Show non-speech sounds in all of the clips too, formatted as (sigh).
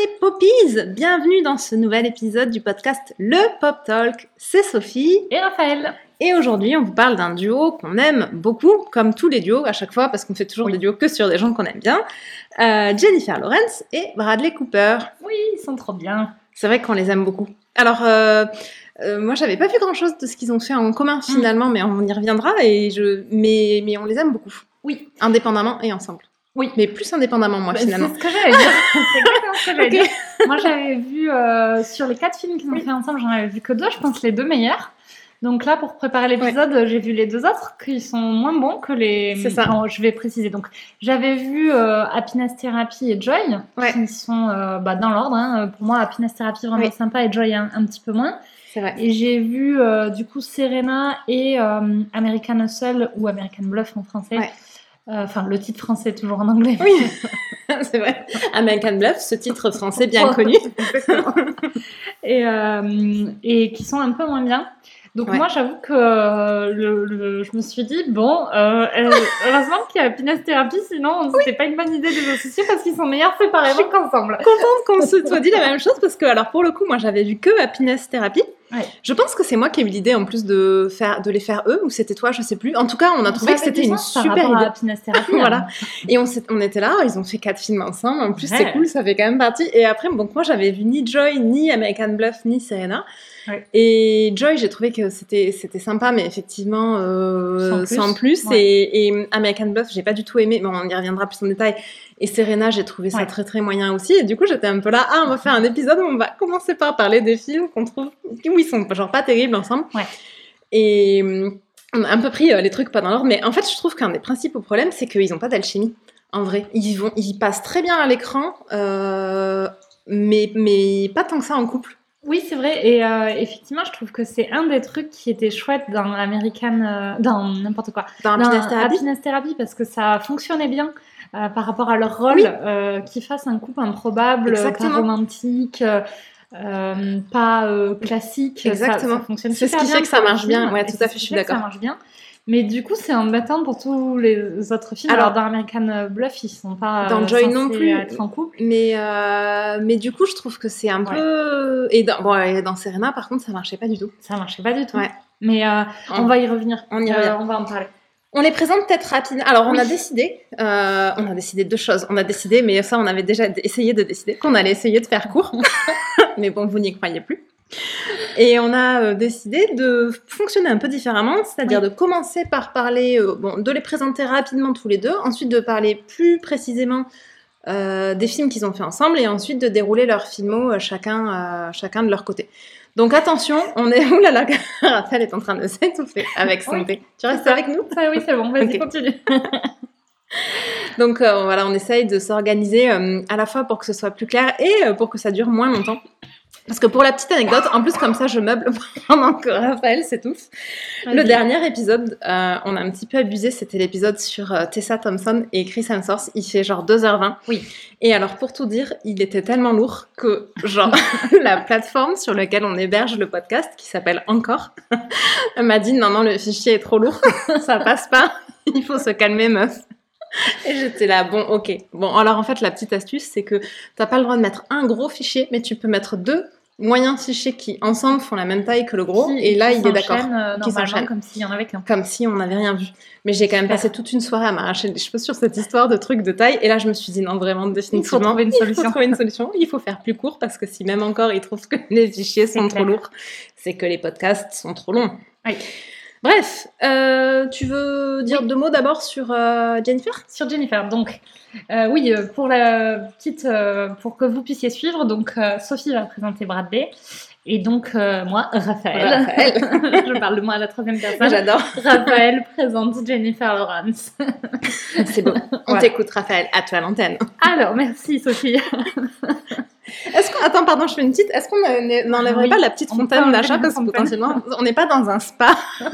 les poppies Bienvenue dans ce nouvel épisode du podcast Le Pop Talk. C'est Sophie et Raphaël. Et aujourd'hui, on vous parle d'un duo qu'on aime beaucoup, comme tous les duos à chaque fois, parce qu'on fait toujours des duos que sur des gens qu'on aime bien. Euh, Jennifer Lawrence et Bradley Cooper. Oui, ils sont trop bien. C'est vrai qu'on les aime beaucoup. Alors, euh, euh, moi, j'avais pas vu grand chose de ce qu'ils ont fait en commun finalement, mais on y reviendra. Et je, mais, mais on les aime beaucoup. Oui. Indépendamment et ensemble. Oui. Mais plus indépendamment, moi, Bah, finalement. C'est ce que j'allais dire. (laughs) C'est exactement ce que j'allais Ok. dire. Moi, j'avais vu euh, sur les quatre films qu'ils ont fait ensemble, j'en avais vu que deux, je pense les deux meilleurs. Donc là, pour préparer l'épisode, j'ai vu les deux autres qui sont moins bons que les. C'est ça. Non, je vais préciser. Donc, j'avais vu euh, Happiness Therapy et Joy, Ouais. qui sont euh, bah, dans l'ordre. hein. Pour moi, Happiness Therapy vraiment Oui. sympa et Joy un, un petit peu moins. C'est vrai. Et j'ai vu euh, du coup Serena et American Hustle ou American Bluff en français. Ouais. Euh, Enfin, le titre français toujours en anglais. Oui, (laughs) c'est vrai. American Bluff, ce titre français bien connu. (laughs) et, euh, et qui sont un peu moins bien. Donc Ouais. moi j'avoue que euh, le, le- je me suis dit bon euh, heureusement qu'il y a Happiness Therapy sinon c'est pas une bonne idée de les associer parce qu'ils sont meilleurs séparément qu'ensemble. contente qu'on se soit dit la même chose parce que, alors, pour le coup, moi, j'avais vu que Happiness Therapy. Ouais. Je pense que c'est moi qui ai eu l'idée en plus de faire, de les faire eux, ou c'était toi, je sais plus. En tout cas, on a trouvé que c'était une super rapport à idée. Happiness Therapy. (laughs) Voilà. Et on, était là, ils ont fait quatre films ensemble. En plus, Ouais. c'est cool, ça fait quand même partie. Et après, donc moi, j'avais vu ni Joy, ni American Bluff, ni Serena. Ouais. Et Joy, j'ai trouvé que c'était c'était sympa, mais effectivement euh, Sans plus. sans plus. Ouais. Et, et American Bluff, j'ai pas du tout aimé, mais on y reviendra plus en détail. Et Serena, j'ai trouvé ça Ouais. très très moyen aussi. Et du coup, j'étais un peu là, ah, on va faire un épisode où on va commencer par parler des films qu'on trouve, où ils sont genre pas terribles ensemble. Et on a un peu pris euh, les trucs pas dans l'ordre, mais en fait, je trouve qu'un des principaux problèmes, c'est qu'ils n'ont pas d'alchimie. En vrai, ils vont, ils passent très bien à l'écran, euh, mais mais pas tant que ça en couple. Oui, c'est vrai. Et euh, effectivement, je trouve que c'est un des trucs qui était chouette dans American, euh, dans n'importe quoi, Dans dans Happiness Therapy? Happiness Therapy, parce que ça fonctionnait bien euh, par rapport à leur rôle, Oui. qu'ils fassent un couple improbable, Exactement. pas romantique, pas classique. Exactement. Ça, fonctionne C'est ce qui bien fait que ça marche bien. Ouais, et tout à fait, je suis que Ça d'accord. marche bien. Mais du coup, c'est embêtant pour tous les autres films. Alors, Alors, dans American Bluff, ils sont pas dans euh, Joy censés non plus. être en couple. Mais euh, mais du coup, je trouve que c'est un Ouais. peu et dans, bon, et dans Serena, par contre, ça marchait pas du tout. Ça marchait pas du tout. Ouais. Mais euh, on, On- va y revenir. on y revient. on va en parler. On les présente peut-être rapidement. Alors, on Oui. a décidé, euh, on a décidé deux choses. On a décidé, mais ça, on avait déjà essayé de décider qu'on allait essayer de faire court. (laughs) mais bon, vous n'y croyez plus. Et on a euh, décidé de fonctionner un peu différemment, c'est-à-dire Oui. de commencer par parler, euh, bon, de les présenter rapidement tous les deux, ensuite de parler plus précisément euh, des films qu'ils ont fait ensemble, et ensuite de dérouler leurs filmos euh, chacun, chacun de leur côté. Donc attention, on est... Ouh là là, Raphaël est en train de s'étouffer avec son Oui, thé. Tu restes avec nous? Ça, oui, c'est bon. Vas-y, continue. (laughs) (laughs) Donc voilà, on essaye de s'organiser à la fois pour que ce soit plus clair et pour que ça dure moins longtemps. Parce que pour la petite anecdote, en plus comme ça je meuble (laughs) pendant que Raphaël s'étouffe. Le dernier épisode, euh, on a un petit peu abusé, c'était l'épisode sur euh, Tessa Thompson et Chris Hemsworth. Il fait genre 2h20. Oui. Et alors pour tout dire, il était tellement lourd que genre (laughs) la plateforme sur laquelle on héberge le podcast, qui s'appelle Encore, (laughs) m'a dit non non le fichier est trop lourd, ça passe pas, il faut se calmer meuf. Et j'étais là, bon, ok. Bon, alors en fait, la petite astuce, c'est que t'as pas le droit de mettre un gros fichier, mais tu peux mettre deux moyens fichiers qui, ensemble, font la même taille que le gros. Qui- et là, il est d'accord. euh, Qui s'enchaînent. comme s'il y en avait qu'un. Comme si on n'avait rien vu. Mais j'ai quand même passé toute une soirée à m'arracher les cheveux sur cette histoire de trucs de taille. Et là, je me suis dit, non, vraiment, définitivement. trouver une Il faut solution. trouver une solution. Il faut faire plus court parce que si même encore ils trouvent que (laughs) les fichiers sont trop lourds, c'est que les podcasts sont trop longs. Oui. Bref, euh, tu veux dire deux mots d'abord sur euh, Jennifer? Sur Jennifer, donc euh, oui, pour la petite, euh, pour que vous puissiez suivre, donc euh, Sophie va présenter Bradley et donc euh, moi, Raphaël. Raphaël. (laughs) Je parle de moi à la troisième (laughs) personne. J'adore. Raphaël présente Jennifer Lawrence. C'est beau. On t'écoute, Raphaël, à toi à l'antenne. Alors, merci Sophie. (laughs) Est-ce qu'on... Attends, pardon, je fais une petite. Est-ce qu'on n'enlèverait Oui, pas la petite fontaine d'achat parce que potentiellement, on n'est pas dans un spa? (laughs)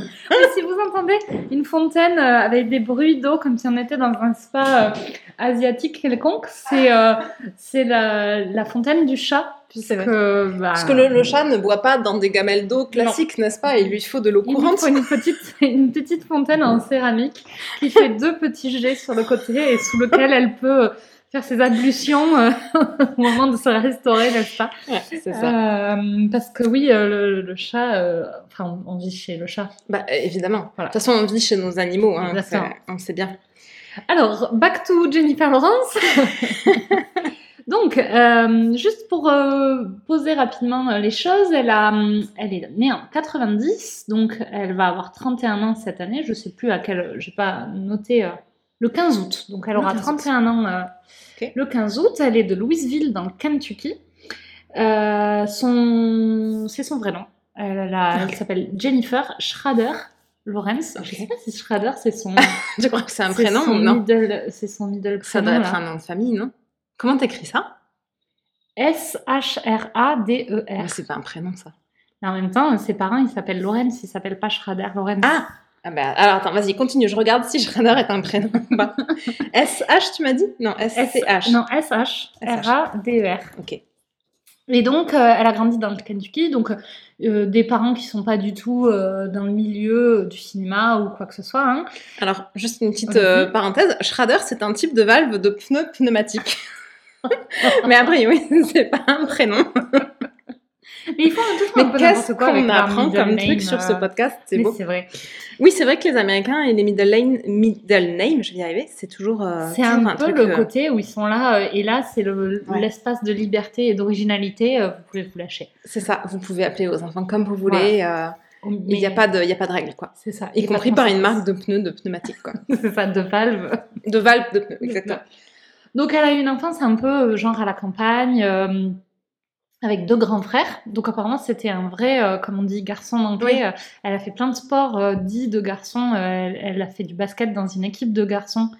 Si vous entendez une fontaine euh, avec des bruits d'eau comme si on était dans un spa euh, asiatique quelconque, c'est euh, c'est la, la fontaine du chat. Puisque, bah, Parce que le, le chat ne boit pas dans des gamelles d'eau classiques, n'est-ce pas? Il lui faut de l'eau il lui courante. faut une petite, (laughs) une petite fontaine en céramique qui fait deux petits jets sur le côté et sous lequel elle peut faire ses ablutions euh, (laughs) au moment de se restaurer, n'est-ce pas? Ouais, c'est ça. Euh, Parce que oui, euh, le, le chat, enfin, on vit chez le chat. Bah, évidemment. Voilà. De toute façon, on vit chez nos animaux, hein, on sait bien. Alors, back to Jennifer Lawrence. (laughs) Donc, juste pour poser rapidement les choses, elle, a, elle est née en 90, donc elle va avoir 31 ans cette année. Je sais plus à quel, j'ai pas noté le 15 août. Donc, elle Le aura 15 août. 31 ans euh, Ok. le 15 août. Elle est de Louisville dans le Kentucky. Euh, son, c'est son vrai nom. Elle, s'appelle Jennifer Schrader Lawrence. Je Ok. sais pas si Schrader c'est son. (laughs) Je crois que c'est un prénom son ou non? middle- C'est son middle Ça prénom. doit être là. un nom de famille, non? Comment t'écris ça? S-H-R-A-D-E-R. Mais C'est pas un prénom, ça. Mais en même temps, ses parents, ils s'appellent Lorenz, ils s'appellent pas Schrader Lorenz. Ah Ah bah, alors attends, vas-y, continue. Je regarde si Schrader est un prénom. (laughs) S-H, tu m'as dit? Non, S-C-H. Non, S-H-R-A-D-E-R. Ok. Et donc, euh, elle a grandi dans le Kentucky, donc euh, des parents qui sont pas du tout euh, dans le milieu du cinéma ou quoi que ce soit. hein. Alors, juste une petite parenthèse. Schrader, c'est un type de valve de pneu pneumatique. (laughs) Mais a priori, (laughs) c'est pas un prénom. Mais ils font Mais un peu qu'est-ce qu'on apprend comme truc sur ce euh, podcast? C'est beau. c'est vrai. Oui, c'est vrai que les Américains et les middle, name, middle name, je vais y arriver, c'est toujours, euh, C'est un, peu truc, le euh, côté où ils sont là, euh, et là, c'est le- Ouais. l'espace de liberté et d'originalité, vous pouvez vous lâcher. C'est ça, vous pouvez appeler vos enfants comme vous voulez. Mais Il n'y a, pas de- il y a pas de règle, quoi. C'est ça. Y compris par une marque de pneus de pneumatique, quoi. (laughs) C'est ça, de valve. De valve de pneus, (laughs) exactement. Donc elle a eu une enfance un peu genre à la campagne, avec deux grands frères. Donc apparemment c'était un vrai, euh, comme on dit, garçon anglais. Oui. Euh, Elle a fait plein de sports euh, dits de garçons. Euh, elle, elle a fait du basket dans une équipe de garçons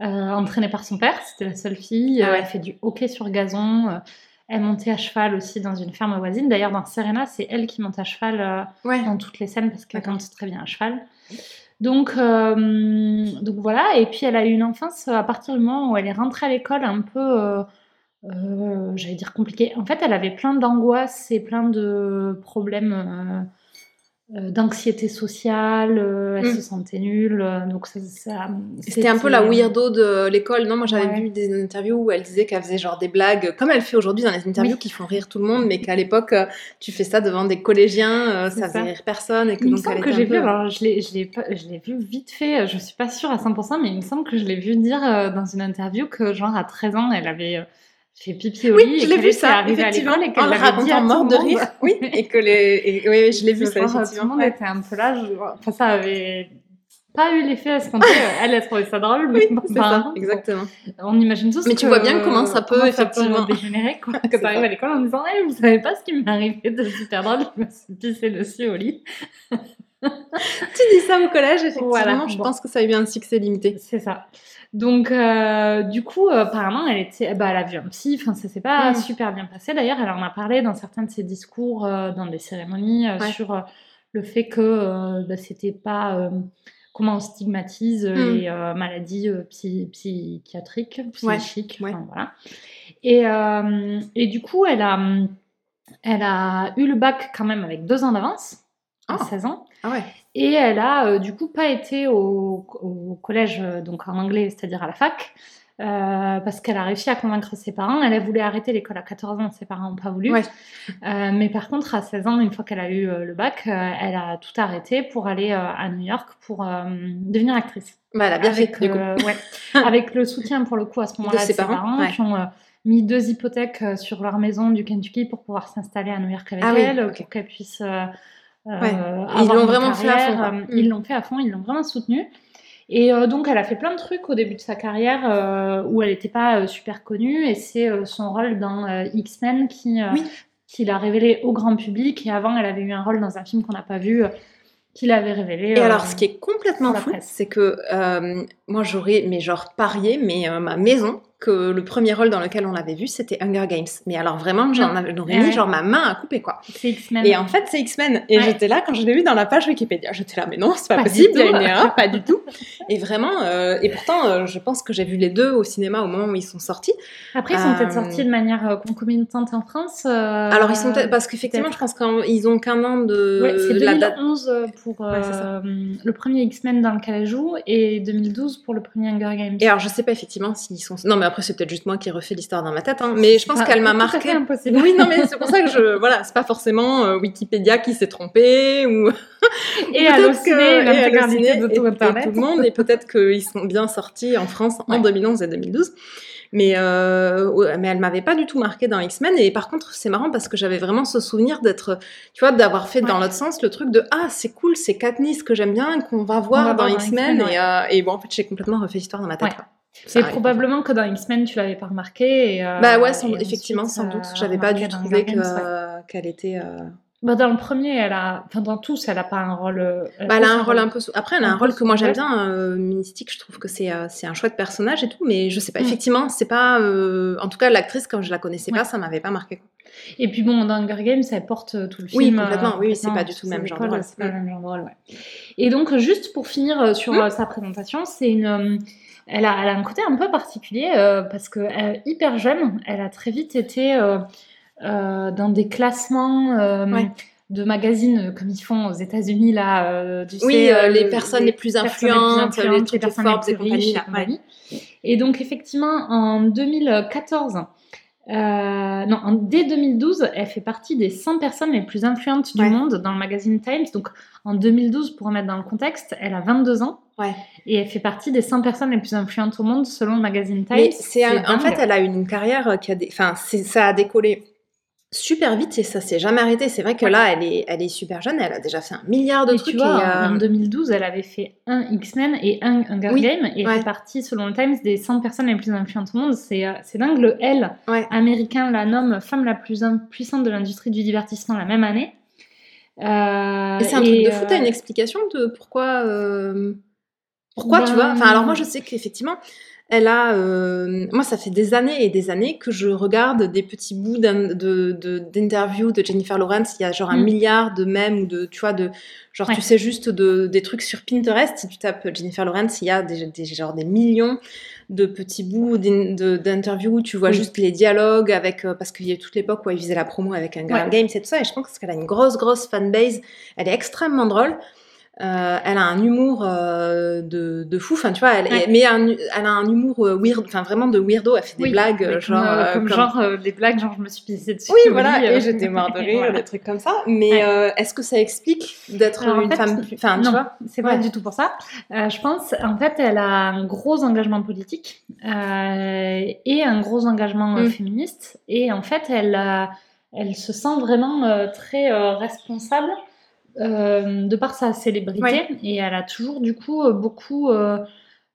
entraînée par son père. C'était la seule fille. Ah ouais. Elle a fait du hockey sur gazon. Elle montait à cheval aussi dans une ferme voisine. D'ailleurs dans Serena, c'est elle qui monte à cheval. Ouais. dans toutes les scènes parce qu'elle monte très bien à cheval. Donc, donc voilà, et puis elle a eu une enfance à partir du moment où elle est rentrée à l'école un peu, euh, j'allais dire compliquée. En fait, elle avait plein d'angoisses et plein de problèmes euh, euh, d'anxiété sociale, euh, elle Mm. se sentait nulle, donc ça, ça- C'était un peu la weirdo de l'école, non? Moi j'avais Ouais. vu des interviews où elle disait qu'elle faisait genre des blagues, comme elle fait aujourd'hui dans les interviews Oui. qui font rire tout le monde, mais qu'à l'époque tu fais ça devant des collégiens, ça faisait rire personne et que Il me donc semble elle que j'ai vu, alors je l'ai, je vu vite fait, je suis pas sûre à 100%, mais il me semble que je l'ai vu dire dans une interview que genre à 13 ans, elle avait fait pipi au lit Oui, je l'ai vu ça, à effectivement, et qu'elle en le l'avait dit à tout mort de rire. Oui, et que les, et- oui, je l'ai vu ça genre, tout le effectivement. monde était un peu là, je- enfin ça avait pas eu l'effet escompté, (laughs) elle a trouvé ça drôle, mais Oui, bon, c'est ça, exactement. on imagine tous Mais tu que- vois bien comment ça peut, comment effectivement. dégénérer, quoi. (laughs) Que t'arrives ça. à l'école en disant, hey, vous savez pas ce qui m'est arrivé de super drôle, je me suis pissé dessus au lit. (laughs) Tu dis ça au collège, effectivement, Voilà, je bon. pense que ça a eu un succès limité. C'est ça. Donc, euh, du coup, euh, apparemment, elle, était, bah, elle a vu un psy. Enfin, ça s'est pas Mm. super bien passé. D'ailleurs, elle en a parlé dans certains de ses discours, euh, dans des cérémonies, Ouais. sur le fait que bah, c'était pas comment on stigmatise Mm. les maladies psy- psychiatriques, psychiques. ouais. enfin, voilà. Et, et du coup, elle a, elle a eu le bac quand même avec deux ans d'avance, à Oh. 16 ans. Ah ouais. Et elle a euh, du coup pas été au, au collège, euh, donc en anglais, c'est-à-dire à la fac, euh, parce qu'elle a réussi à convaincre ses parents. Elle a voulu arrêter l'école à 14 ans, ses parents n'ont pas voulu. Ouais. Euh, mais par contre, à 16 ans, une fois qu'elle a eu le bac, elle a tout arrêté pour aller à New York pour devenir actrice. Bah, elle a bien avec, fait, du coup. ouais, (laughs) avec le soutien pour le coup à ce moment-là de, ses parents, ouais. qui ont mis deux hypothèques sur leur maison du Kentucky pour pouvoir s'installer à New York avec Ah oui, elle, pour qu'elle puisse Ouais. avoir Ils l'ont vraiment fait à fond. Euh, Ils l'ont fait à fond, ils l'ont vraiment soutenue. Et euh, donc, elle a fait plein de trucs au début de sa carrière euh, où elle n'était pas euh, super connue. Et c'est euh, son rôle dans euh, X-Men qui, euh, Oui. qui l'a révélé au grand public. Et avant, elle avait eu un rôle dans un film qu'on n'a pas vu, euh, qui l'avait révélé. Et euh, alors, ce qui est complètement fou, c'est que euh, moi, j'aurais, mais genre, parié, mais euh, ma maison, que le premier rôle dans lequel on l'avait vu, c'était Hunger Games. Mais alors, vraiment, j'en Non. avais- Ah mis ouais. genre ma main à couper, quoi. c'est X-Men. Et en fait, c'est X-Men. Et Ouais. j'étais là, quand je l'ai vu dans la page Wikipédia, j'étais là, mais non, c'est pas, possible, il y a une erreur, (laughs) pas du tout. Et vraiment, euh, et pourtant, euh, je pense que j'ai vu les deux au cinéma au moment où ils sont sortis. Après, ils sont peut-être Euh, sortis de manière euh, concomitante en France. Alors, ils sont peut-être, parce qu'effectivement, je pense qu'ils ont qu'un an de, Ouais, c'est de la date. 2011 pour Ouais, ça. le premier X-Men dans lequel elle joue et 2012 pour le premier Hunger Games. Et alors, je sais pas effectivement s'ils sont. Non, mais après, c'est peut-être juste moi qui refais l'histoire dans ma tête, hein, mais je pense Ah, qu'elle m'a à marqué. impossible. Oui, non, mais (laughs) c'est pour ça que je. Voilà, c'est pas forcément euh, Wikipédia qui s'est trompé ou. Et (laughs) l'intégralité Allociné de tout et tout le monde, et peut-être qu'ils sont bien sortis en France en Ouais. 2011 et 2012. Mais, euh, mais elle m'avait pas du tout marqué dans X-Men. Et par contre, c'est marrant parce que j'avais vraiment ce souvenir d'être, tu vois, d'avoir fait dans l'autre sens le truc de ah, c'est cool, c'est Katniss que j'aime bien, qu'on va voir va dans X-Men. Et, euh, et bon, en fait, j'ai complètement refait l'histoire dans ma tête. Ouais. Ça C'est arrive. probablement que dans X-Men, tu l'avais pas remarqué. Et, euh, Bah ouais, sans- et effectivement, ensuite, sans doute. J'avais pas dû trouver ouais. qu'elle était. euh, Bah, dans le premier, elle a, enfin dans tous, elle a pas un rôle. euh, Bah, elle a plus un rôle un peu. Après, elle a un rôle que moi j'aime bien. euh, Mystique, je trouve que c'est euh, un chouette personnage et tout, mais je sais pas. Mm. Effectivement, c'est pas. euh, En tout cas, l'actrice, quand je la connaissais Ouais. pas, ça m'avait pas marqué. Et puis bon, dans Hunger Games, elle porte tout le film. Oui, complètement, oui, c'est pas du tout le même genre de épaules, rôle. C'est pas le Mm. même genre de rôle, ouais. Et donc, juste pour finir sur Mm. sa présentation, c'est une. Elle a, elle a un côté un peu particulier euh, parce que euh, hyper jeune, elle a très vite été euh, dans des classements Ouais. de magazines comme ils font aux États-Unis là. tu Oui, sais, les personnes les plus influentes, les trucs de personnes Forbes les plus riches et. Et donc effectivement, en 2014, euh, non, dès 2012, elle fait partie des 100 personnes les plus influentes du Ouais. monde dans le magazine Times. Donc en 2012, pour remettre dans le contexte, elle a 22 ans Ouais. et elle fait partie des 100 personnes les plus influentes au monde selon le magazine Times. Mais c'est un- en fait, elle a une carrière qui a des, enfin, ça a décollé super vite et ça s'est jamais arrêté. C'est vrai que là, elle est, elle est super jeune. Elle a déjà fait un milliard de Et trucs. tu vois, et, euh, en 2012, elle avait fait un X-Men et un Hunger Oui, Games et elle ouais. fait partie, selon le Times, des 100 personnes les plus influentes au monde. C'est euh, dingue. Le L Ouais. américain la nomme femme la plus puissante de l'industrie du divertissement la même année. Euh, Et c'est un truc de fou. T'as euh, une explication de pourquoi euh, Pourquoi tu Ben, vois? Enfin, alors moi, je sais qu'effectivement, elle a. euh, Moi, ça fait des années et des années que je regarde des petits bouts d'un- de de- d'interviews de, Jennifer Lawrence. Il y a genre un Mm. milliard de mèmes ou de, tu vois, de genre Ouais. tu sais juste de des trucs sur Pinterest. Si tu tapes Jennifer Lawrence, il y a des, des genre des millions de petits bouts d'interviews où tu vois Oui. juste les dialogues avec euh, parce qu'il y a eu toute l'époque où elle faisait la promo avec un Ouais. Games et tout ça et je pense qu'elle a une grosse grosse fanbase elle est extrêmement drôle Euh, elle a un humour euh, de, de fou enfin tu vois elle, Ouais. mais un- elle a un humour euh, weird enfin vraiment de weirdo elle fait des oui, blagues genre euh, comme comme- genre des blagues, genre je me suis pissée dessus. oui voilà lit, et j'étais morte de (laughs) rire Voilà. des trucs comme ça mais Ouais. est-ce que ça explique d'être Alors, en une fait, femme plus enfin tu non, vois c'est pas du tout pour ça. Je pense, en fait, elle a un gros engagement politique et un gros engagement Mm. féministe. Et en fait, elle, elle se sent vraiment très responsable euh, de par sa célébrité. Ouais. Et elle a toujours, du coup, euh, beaucoup euh,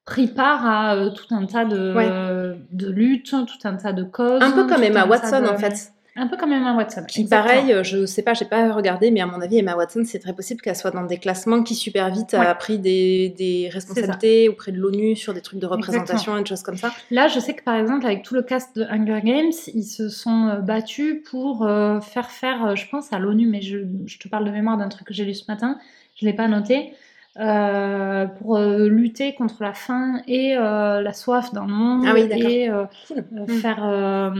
pris part à euh, tout un tas de, Ouais. de luttes, tout un tas de causes. un peu comme Emma Watson de- en fait Un peu comme Emma Watson. Qui, exactement. pareil, euh, je sais pas, j'ai pas regardé, mais à mon avis, Emma Watson, c'est très possible qu'elle soit dans des classements qui super vite Ouais. a pris des, des responsabilités auprès de l'ONU sur des trucs de représentation et des choses comme ça. Là, je sais que par exemple, avec tout le cast de Hunger Games, ils se sont euh, battus pour euh, faire faire, je pense, à l'ONU, mais je, je te parle de mémoire d'un truc que j'ai lu ce matin, je ne l'ai pas noté, euh, pour euh, lutter contre la faim et la soif dans le monde Ah oui, et Cool. faire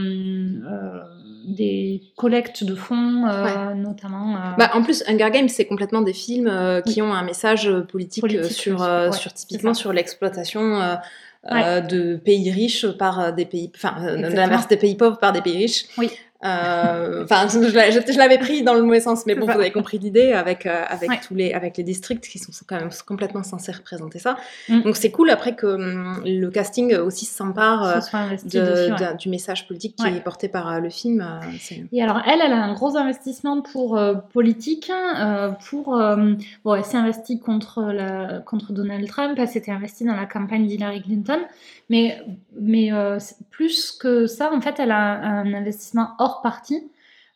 des collectes de fonds, euh, notamment. euh, Bah, en plus, Hunger Games, c'est complètement des films euh, qui ont un message politique, Politique, sur, sur- ouais, sur c'est typiquement sur l'exploitation de pays riches par des pays, enfin, de l'inverse des pays pauvres par des pays riches. Oui. Euh, Enfin, je, je l'ai- je l'avais pris dans le mauvais sens, mais bon, vous avez compris l'idée avec euh, avec Ouais. tous les avec les districts qui sont quand même complètement censés représenter ça. Mm. Donc c'est cool après que hum, le casting aussi s'empare euh, ouais. du message politique qui Ouais. est porté par le film. Et alors, elle, elle a un gros investissement pour politique. euh, pour, bon, elle s'est investie contre, la, contre Donald Trump, elle s'était investie dans la campagne d'Hillary Clinton. Mais, mais plus que ça, en fait, elle a un investissement hors parti.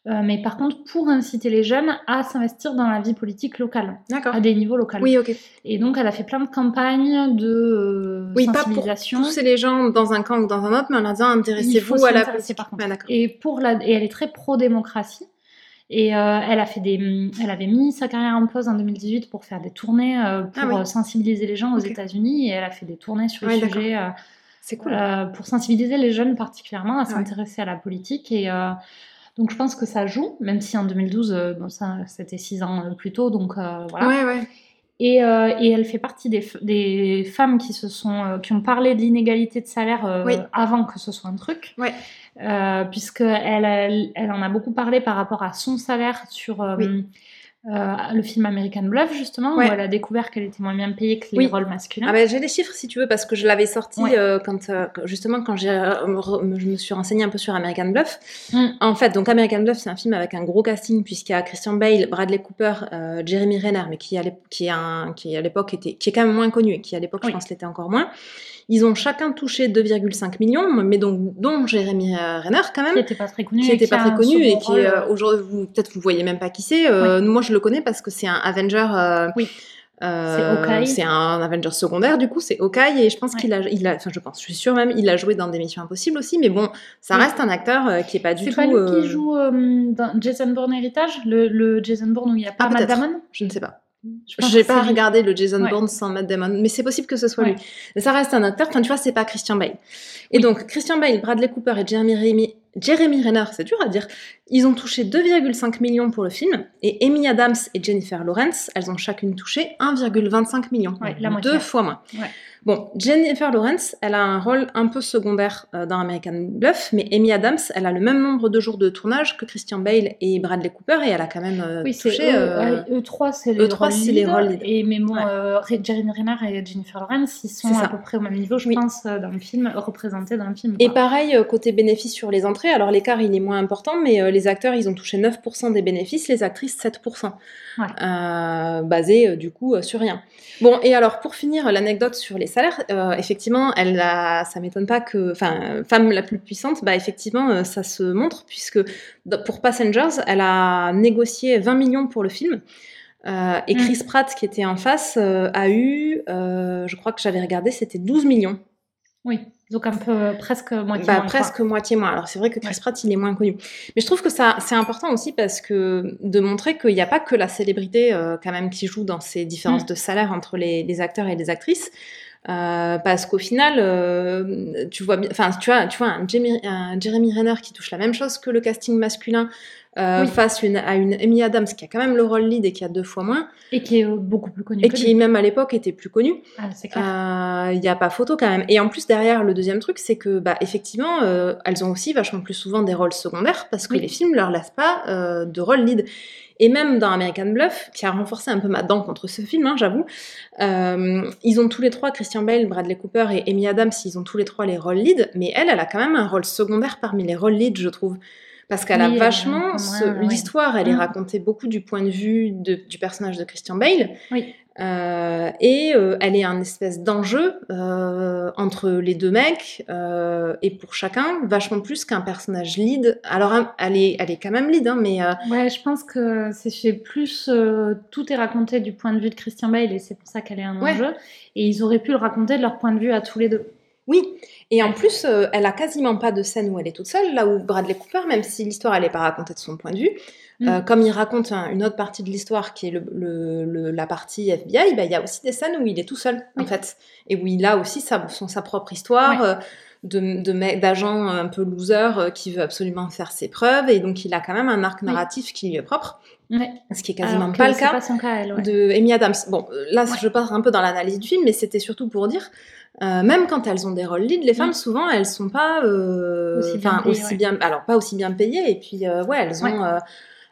euh, mais par contre, pour inciter les jeunes à s'investir dans la vie politique locale, à des niveaux locaux. Oui, ok. Et donc, elle a fait plein de campagnes de euh, Oui, pas pour sensibilisation. pousser les gens dans un camp ou dans un autre, mais en leur disant intéressez-vous à la politique. par contre. Et pour la, et elle est très pro-démocratie. Et euh, elle a fait des, elle avait mis sa carrière en pause en 2018 pour faire des tournées euh, pour Ah oui. euh, sensibiliser les gens aux Ok. États-Unis. Et elle a fait des tournées sur le Ouais, sujet C'est cool. euh, pour sensibiliser les jeunes particulièrement à Ouais. s'intéresser à la politique. Et euh, donc je pense que ça joue, même si en 2012, euh, bon, ça c'était six ans euh, plus tôt, donc voilà. Ouais, ouais. Et, et, elle fait partie des, des, femmes qui se sont qui ont parlé de l'inégalité de salaire avant que ce soit un truc. Oui. puisque elle, elle, elle, en a beaucoup parlé par rapport à son salaire sur euh, le film American Bluff, justement, où elle a découvert qu'elle était moins bien payée que les rôles masculins. Ah ben, j'ai les chiffres si tu veux, parce que je l'avais sorti euh, quand, euh, justement quand j'ai, je me suis renseignée un peu sur American Bluff. Mm. En fait, donc American Bluff, c'est un film avec un gros casting, puisqu'il y a Christian Bale, Bradley Cooper, Jeremy Renner, mais qui, qui, un, qui à l'époque était, qui est quand même moins connu, et qui à l'époque, je pense, l'était encore moins. Ils ont chacun touché 2,5 millions, mais donc dont Jérémy Renner quand même. Qui n'était pas très connu. Qui n'était pas très connu et qui aujourd'hui, peut-être vous voyez même pas qui c'est. Moi je le connais parce que c'est un Avenger. Euh, oui. Euh, c'est un Avenger secondaire du coup, c'est Hawkeye et je pense qu'il a, il a, enfin je pense, je suis sûre même, il a joué dans des missions impossibles aussi, mais bon, ça reste un acteur qui est pas du tout. C'est pas lui qui joue dans Jason Bourne héritage, le, le, Jason Bourne où il y a pas ah, Matt Damon? Je ne sais pas. Je n'ai pas regardé le Jason Bourne sans Matt Damon, mais c'est possible que ce soit lui. Mais ça reste un acteur. Enfin, tu vois, c'est pas Christian Bale. Et donc, Christian Bale, Bradley Cooper et Jeremy, Jeremy Renner, c'est dur à dire, ils ont touché 2,5 millions pour le film. Et Amy Adams et Jennifer Lawrence, elles ont chacune touché 1,25 million. deux fois moins. Bon, Jennifer Lawrence, elle a un rôle un peu secondaire euh, dans American Bluff, mais Amy Adams, elle a le même nombre de jours de tournage que Christian Bale et Bradley Cooper, et elle a quand même euh, oui, touché... Euh, 3 c'est les, les, rôles. Et mais bon, euh, Jeremy Renner et Jennifer Lawrence, ils sont à peu près au même niveau, je pense, dans le film, représentés dans le film. Et pareil, côté bénéfice sur les entrées, alors l'écart, il est moins important, mais les acteurs, ils ont touché 9% des bénéfices, les actrices 7%. Basé, du coup, sur rien. Bon, et alors, pour finir, l'anecdote sur les salaires, effectivement, elle a, ça m'étonne pas que, enfin, femme la plus puissante, bah effectivement, euh, ça se montre puisque pour Passengers, elle a négocié 20 millions pour le film. Euh, et mm. Chris Pratt, qui était en face, euh, a eu, je crois que j'avais regardé, c'était 12 millions. Oui, donc un peu presque moitié bah, moins. Presque moitié moins. Alors c'est vrai que Chris Pratt, il est moins connu. Mais je trouve que ça, c'est important aussi parce que de montrer qu'il n'y a pas que la célébrité quand même qui joue dans ces différences mm. de salaire entre les, les, acteurs et les actrices. Euh, parce qu'au final, euh, tu vois, enfin, tu vois, tu vois un, Jeremy Renner qui touche la même chose que le casting masculin euh, face une, à une Amy Adams qui a quand même le rôle lead et qui a deux fois moins. Et qui est beaucoup plus connue. Et qui, même à l'époque, était plus connue. Ah, il n'y a pas photo quand même. Et en plus, derrière, le deuxième truc, c'est que, bah, effectivement, elles ont aussi vachement plus souvent des rôles secondaires parce que les films leur laissent pas de rôle lead. Et même dans American Bluff, qui a renforcé un peu ma dent contre ce film, hein, j'avoue, euh, ils ont tous les trois, Christian Bale, Bradley Cooper et Amy Adams, ils ont tous les trois les rôles lead, mais elle, elle a quand même un rôle secondaire parmi les rôles lead, je trouve. Parce qu'elle a vachement l'histoire, elle est mm. racontée beaucoup du point de vue du personnage de Christian Bale. Oui. Euh, et euh, elle est un espèce d'enjeu euh, entre les deux mecs et pour chacun vachement plus qu'un personnage lead. Alors elle est, elle est quand même lead, hein, mais ouais, je pense que c'est plus tout est raconté du point de vue de Christian Bale et c'est pour ça qu'elle est un enjeu. Et ils auraient pu le raconter de leur point de vue à tous les deux. Oui, et en plus, elle a quasiment pas de scène où elle est toute seule, là où Bradley Cooper, même si l'histoire elle est pas racontée de son point de vue, Mm. Euh, comme il raconte une autre partie de l'histoire qui est le, la partie FBI, bah, il y a aussi des scènes où il est tout seul, en fait. Et où il a aussi sa, son, sa propre histoire. Euh, de d'agent un peu loser euh, qui veut absolument faire ses preuves. Et donc il a quand même un arc narratif qui lui est propre. Ce qui est quasiment pas le cas, de Amy Adams. Bon là je pars un peu dans l'analyse du film mais c'était surtout pour dire même quand elles ont des rôles lead les femmes souvent elles sont pas aussi, bien, aussi bien alors pas aussi bien payées et puis ouais elles ont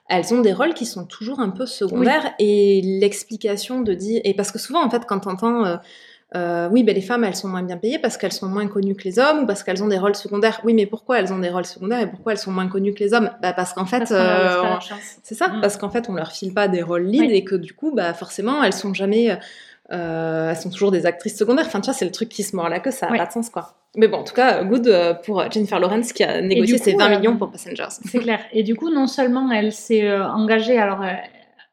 elles ont des rôles qui sont toujours un peu secondaires et l'explication de dire et parce que souvent en fait quand t'entends euh, euh, oui ben les femmes elles sont moins bien payées parce qu'elles sont moins connues que les hommes ou parce qu'elles ont des rôles secondaires. Oui mais pourquoi elles ont des rôles secondaires et pourquoi elles sont moins connues que les hommes? Bah parce qu'en fait euh, c'est ça mm. parce qu'en fait on leur file pas des rôles lead et que du coup bah forcément elles sont jamais euh, elles sont toujours des actrices secondaires. Enfin, tu vois, c'est le truc qui se mord la queue, ça n'a pas de sens, quoi. Mais bon, en tout cas, good euh, pour Jennifer Lawrence qui a négocié ses 20 millions pour Passengers. C'est clair. Et du coup, non seulement elle s'est euh, engagée, alors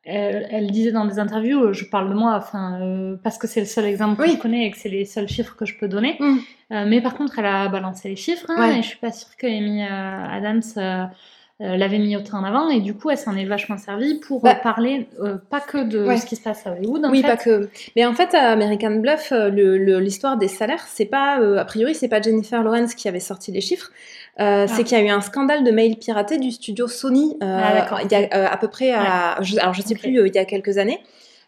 elle, disait dans des interviews, je parle de moi, enfin, parce que c'est le seul exemple que je connais et que c'est les seuls chiffres que je peux donner. Mm. mais par contre, elle a balancé les chiffres hein, et je suis pas sûre que Amy Adams euh, l'avait mis autant en avant et du coup elle s'en est vachement servie pour bah, parler euh, pas que de ce qui se passe à Hollywood. oui, pas que. Mais en fait, à American Bluff, euh, l'histoire des salaires, c'est pas a priori c'est pas Jennifer Lawrence qui avait sorti les chiffres. Ah. C'est qu'il y a eu un scandale de mails piratés du studio Sony ah, il y a à peu près à, alors je sais plus il y a quelques années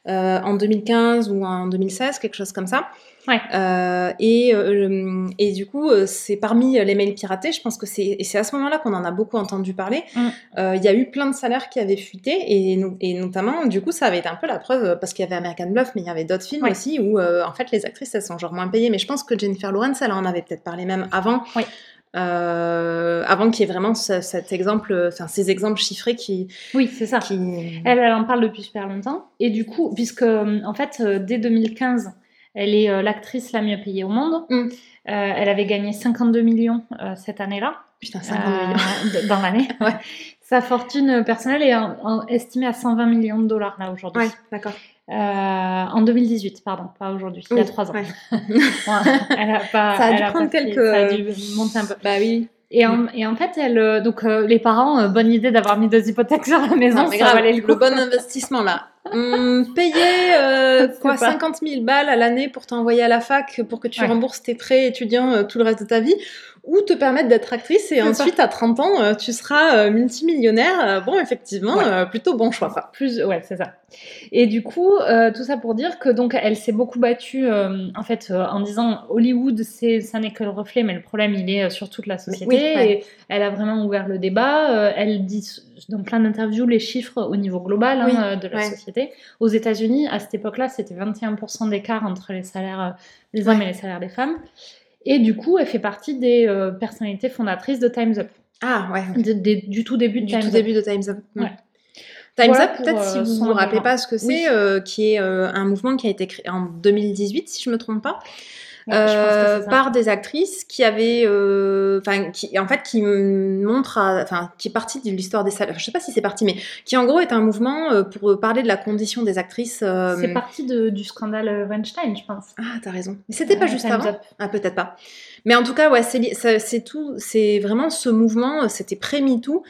en 2015 ou en 2016, quelque chose comme ça. Ouais. Euh, et, euh, et du coup, euh, c'est parmi les mails piratés, je pense que c'est, et c'est à ce moment-là qu'on en a beaucoup entendu parler. Mm. Il y a eu plein de salaires qui avaient fuité, et, et notamment, du coup, ça avait été un peu la preuve, parce qu'il y avait American Bluff, mais il y avait d'autres films Ouais. aussi où, en fait, les actrices, elles sont genre moins payées. Mais je pense que Jennifer Lawrence, elle en avait peut-être parlé même avant. Oui. Euh, avant qu'il y ait vraiment ce- cet exemple, enfin ces exemples chiffrés qui, Oui, c'est ça. qui... Elle, elle en parle depuis super longtemps. Et du coup, puisque en fait, dès 2015, elle est euh, l'actrice la mieux payée au monde. Mm. Euh, elle avait gagné 52 millions euh, cette année-là, putain 50 euh, millions. (laughs) d- dans l'année. Ouais. Sa fortune personnelle est en- en- estimée à 120 millions de dollars là aujourd'hui. Ouais, d'accord. En 2018, pardon, pas aujourd'hui, il y a trois ans. (laughs) ouais. Elle a pas, Ça a dû elle prendre quelques- Ça a dû monter un peu. Bah oui. Et en, et en fait, elle, euh, donc euh, les parents, euh, bonne idée d'avoir mis des hypothèques sur la maison, Non, mais ça grave, valait le coup. bon investissement là. Hum, payer euh, (laughs) quoi, pas- 50 000 balles à l'année pour t'envoyer à la fac pour que tu Ouais. rembourses tes prêts étudiants euh, tout le reste de ta vie, ou te permettre d'être actrice et ensuite à 30 ans euh, tu seras euh, multimillionnaire. Euh, bon, effectivement, Ouais. plutôt bon choix. quoi. Plus, ouais, c'est ça. Et du coup, euh, tout ça pour dire que donc elle s'est beaucoup battue euh, en fait euh, en disant Hollywood, c'est ça n'est que le reflet, mais le problème il est sur toute la société. Oui, ouais. Et elle a vraiment ouvert le débat. Elle dit dans plein d'interviews les chiffres au niveau global hein, Oui, de la ouais. société. Aux États-Unis, à cette époque-là, c'était 21% d'écart entre les salaires des hommes et les salaires des femmes. Et du coup, elle fait partie des euh, personnalités fondatrices de Times Up, Ah ouais. de- du tout début de Du Times tout Up. début de Times Up. Ouais. Times Voilà Up, peut-être euh, si vous son vous rappelez pas ce que c'est, Oui. euh, qui est euh, un mouvement qui a été créé en 2018, si je me trompe pas. Euh, par des actrices qui avaient, euh, enfin, qui en fait, qui montre, enfin, qui est partie de l'histoire des salaires. Je sais pas si c'est parti, mais qui en gros est un mouvement euh, pour parler de la condition des actrices. euh, C'est parti de- du scandale Weinstein, je pense. Ah, t'as raison. Mais c'était pas juste avant. Up. Ah, peut-être pas. Mais en tout cas, ouais, c'est tout. C'est vraiment ce mouvement. C'était pré-MeToo.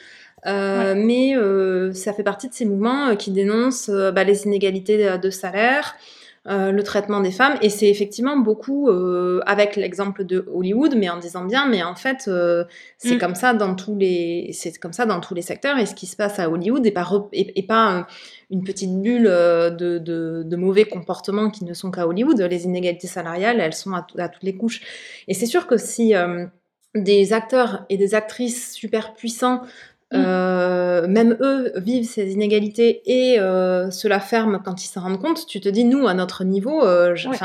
Euh, Mais euh, ça fait partie de ces mouvements euh, qui dénoncent bah, les inégalités de, de salaire, euh, le traitement des femmes. Et c'est effectivement beaucoup euh, avec l'exemple de Hollywood, mais en disant bien, mais en fait, euh, c'est Mm. comme ça dans tous les, c'est comme ça dans tous les secteurs. Et ce qui se passe à Hollywood est pas pas une petite bulle de, de, de mauvais comportements qui ne sont qu'à Hollywood. Les inégalités salariales, elles sont à, tout- à toutes les couches. Et c'est sûr que si des acteurs et des actrices super puissants. Euh, même eux, vivent ces inégalités et euh, se la ferment quand ils s'en rendent compte, tu te dis, nous, à notre niveau, euh, je- Ouais.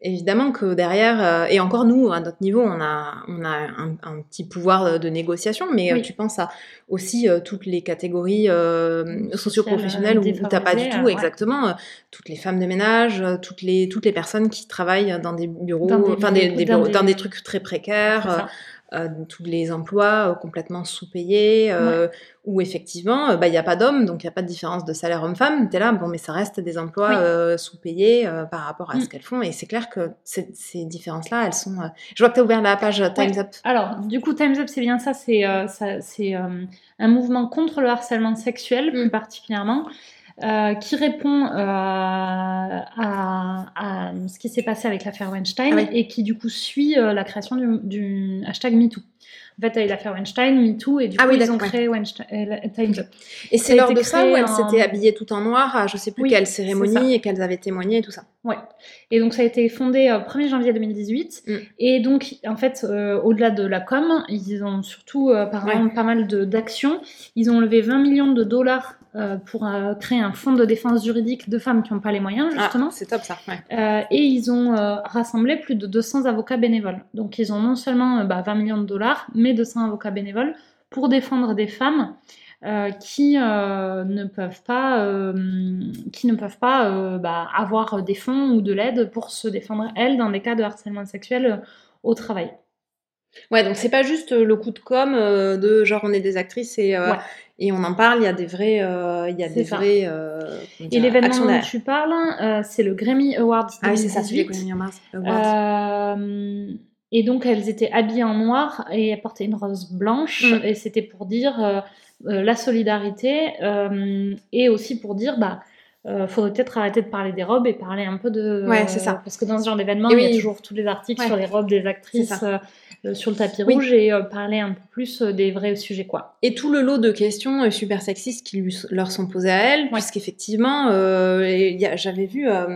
évidemment que derrière, euh, et encore nous, à notre niveau, on a, on a un, un petit pouvoir de, négociation, mais euh, Oui. tu penses à aussi euh, toutes les catégories euh, socio-professionnelles où, t'as pas du tout, ouais. exactement, toutes les femmes de ménage, toutes les, toutes les personnes qui travaillent dans des bureaux, des enfin des, bureaux- des dans bureaux- des- dans des trucs très précaires. Euh, tous les emplois euh, complètement sous-payés, euh, où effectivement, euh, bah, il n'y a pas d'hommes, donc il n'y a pas de différence de salaire homme-femme. Tu es là, bon, mais ça reste des emplois Oui. sous-payés par rapport à Mm. ce qu'elles font. Et c'est clair que ces, ces différences-là, elles sont... Je vois que tu as ouvert la page Time's Ouais. Up. Alors, du coup, Time's Up, c'est bien ça. C'est un mouvement contre le harcèlement sexuel, plus Mm. particulièrement, euh, qui répond euh, à, à ce qui s'est passé avec l'affaire Weinstein Ah oui. et qui, du coup, suit euh, la création du, du hashtag MeToo. En fait, il y a eu l'affaire Weinstein, MeToo, et du Ah coup, oui, ils ont créé Weinstein. Et c'est lors de ça où elles en- s'étaient habillées tout en noir à je sais plus Oui, quelle cérémonie et qu'elles avaient témoigné et tout ça. Ouais. Et donc ça a été fondé euh, 1er janvier 2018. Mm. Et donc en fait, au-delà de la com, ils ont surtout par Ouais. exemple pas mal d'actions. Ils ont levé 20 millions de dollars euh, pour euh, créer un fonds de défense juridique de femmes qui n'ont pas les moyens justement. Ah, c'est top ça. Ouais. Euh, et ils ont rassemblé plus de 200 avocats bénévoles. Donc ils ont non seulement euh, bah, 20 millions de dollars, mais 200 avocats bénévoles pour défendre des femmes qui ne peuvent pas, qui ne peuvent pas bah, avoir des fonds ou de l'aide pour se défendre elles dans des cas de harcèlement sexuel au travail. Ouais, donc c'est pas juste euh, le coup de com euh, de genre on est des actrices et, euh, Ouais. et on en parle, il y a des vrais, il y a C'est des ça. vrais Et l'événement dont tu parles, euh, c'est le Grammy Awards Ah oui, c'est ça, 2018. celui Grammy Awards. Et donc elles étaient habillées en noir et elles portaient une rose blanche Mm. et c'était pour dire la solidarité et aussi pour dire bah euh, faudrait peut-être arrêter de parler des robes et parler un peu de Ouais, c'est ça. parce que dans ce genre d'événement il y a toujours tous les articles Ouais. sur les robes des actrices C'est euh, sur le tapis rouge et euh, parler un peu plus euh, des vrais sujets quoi. Et tout le lot de questions euh, super sexistes qui lui, leur sont posées à elle, euh, y a- j'avais vu euh,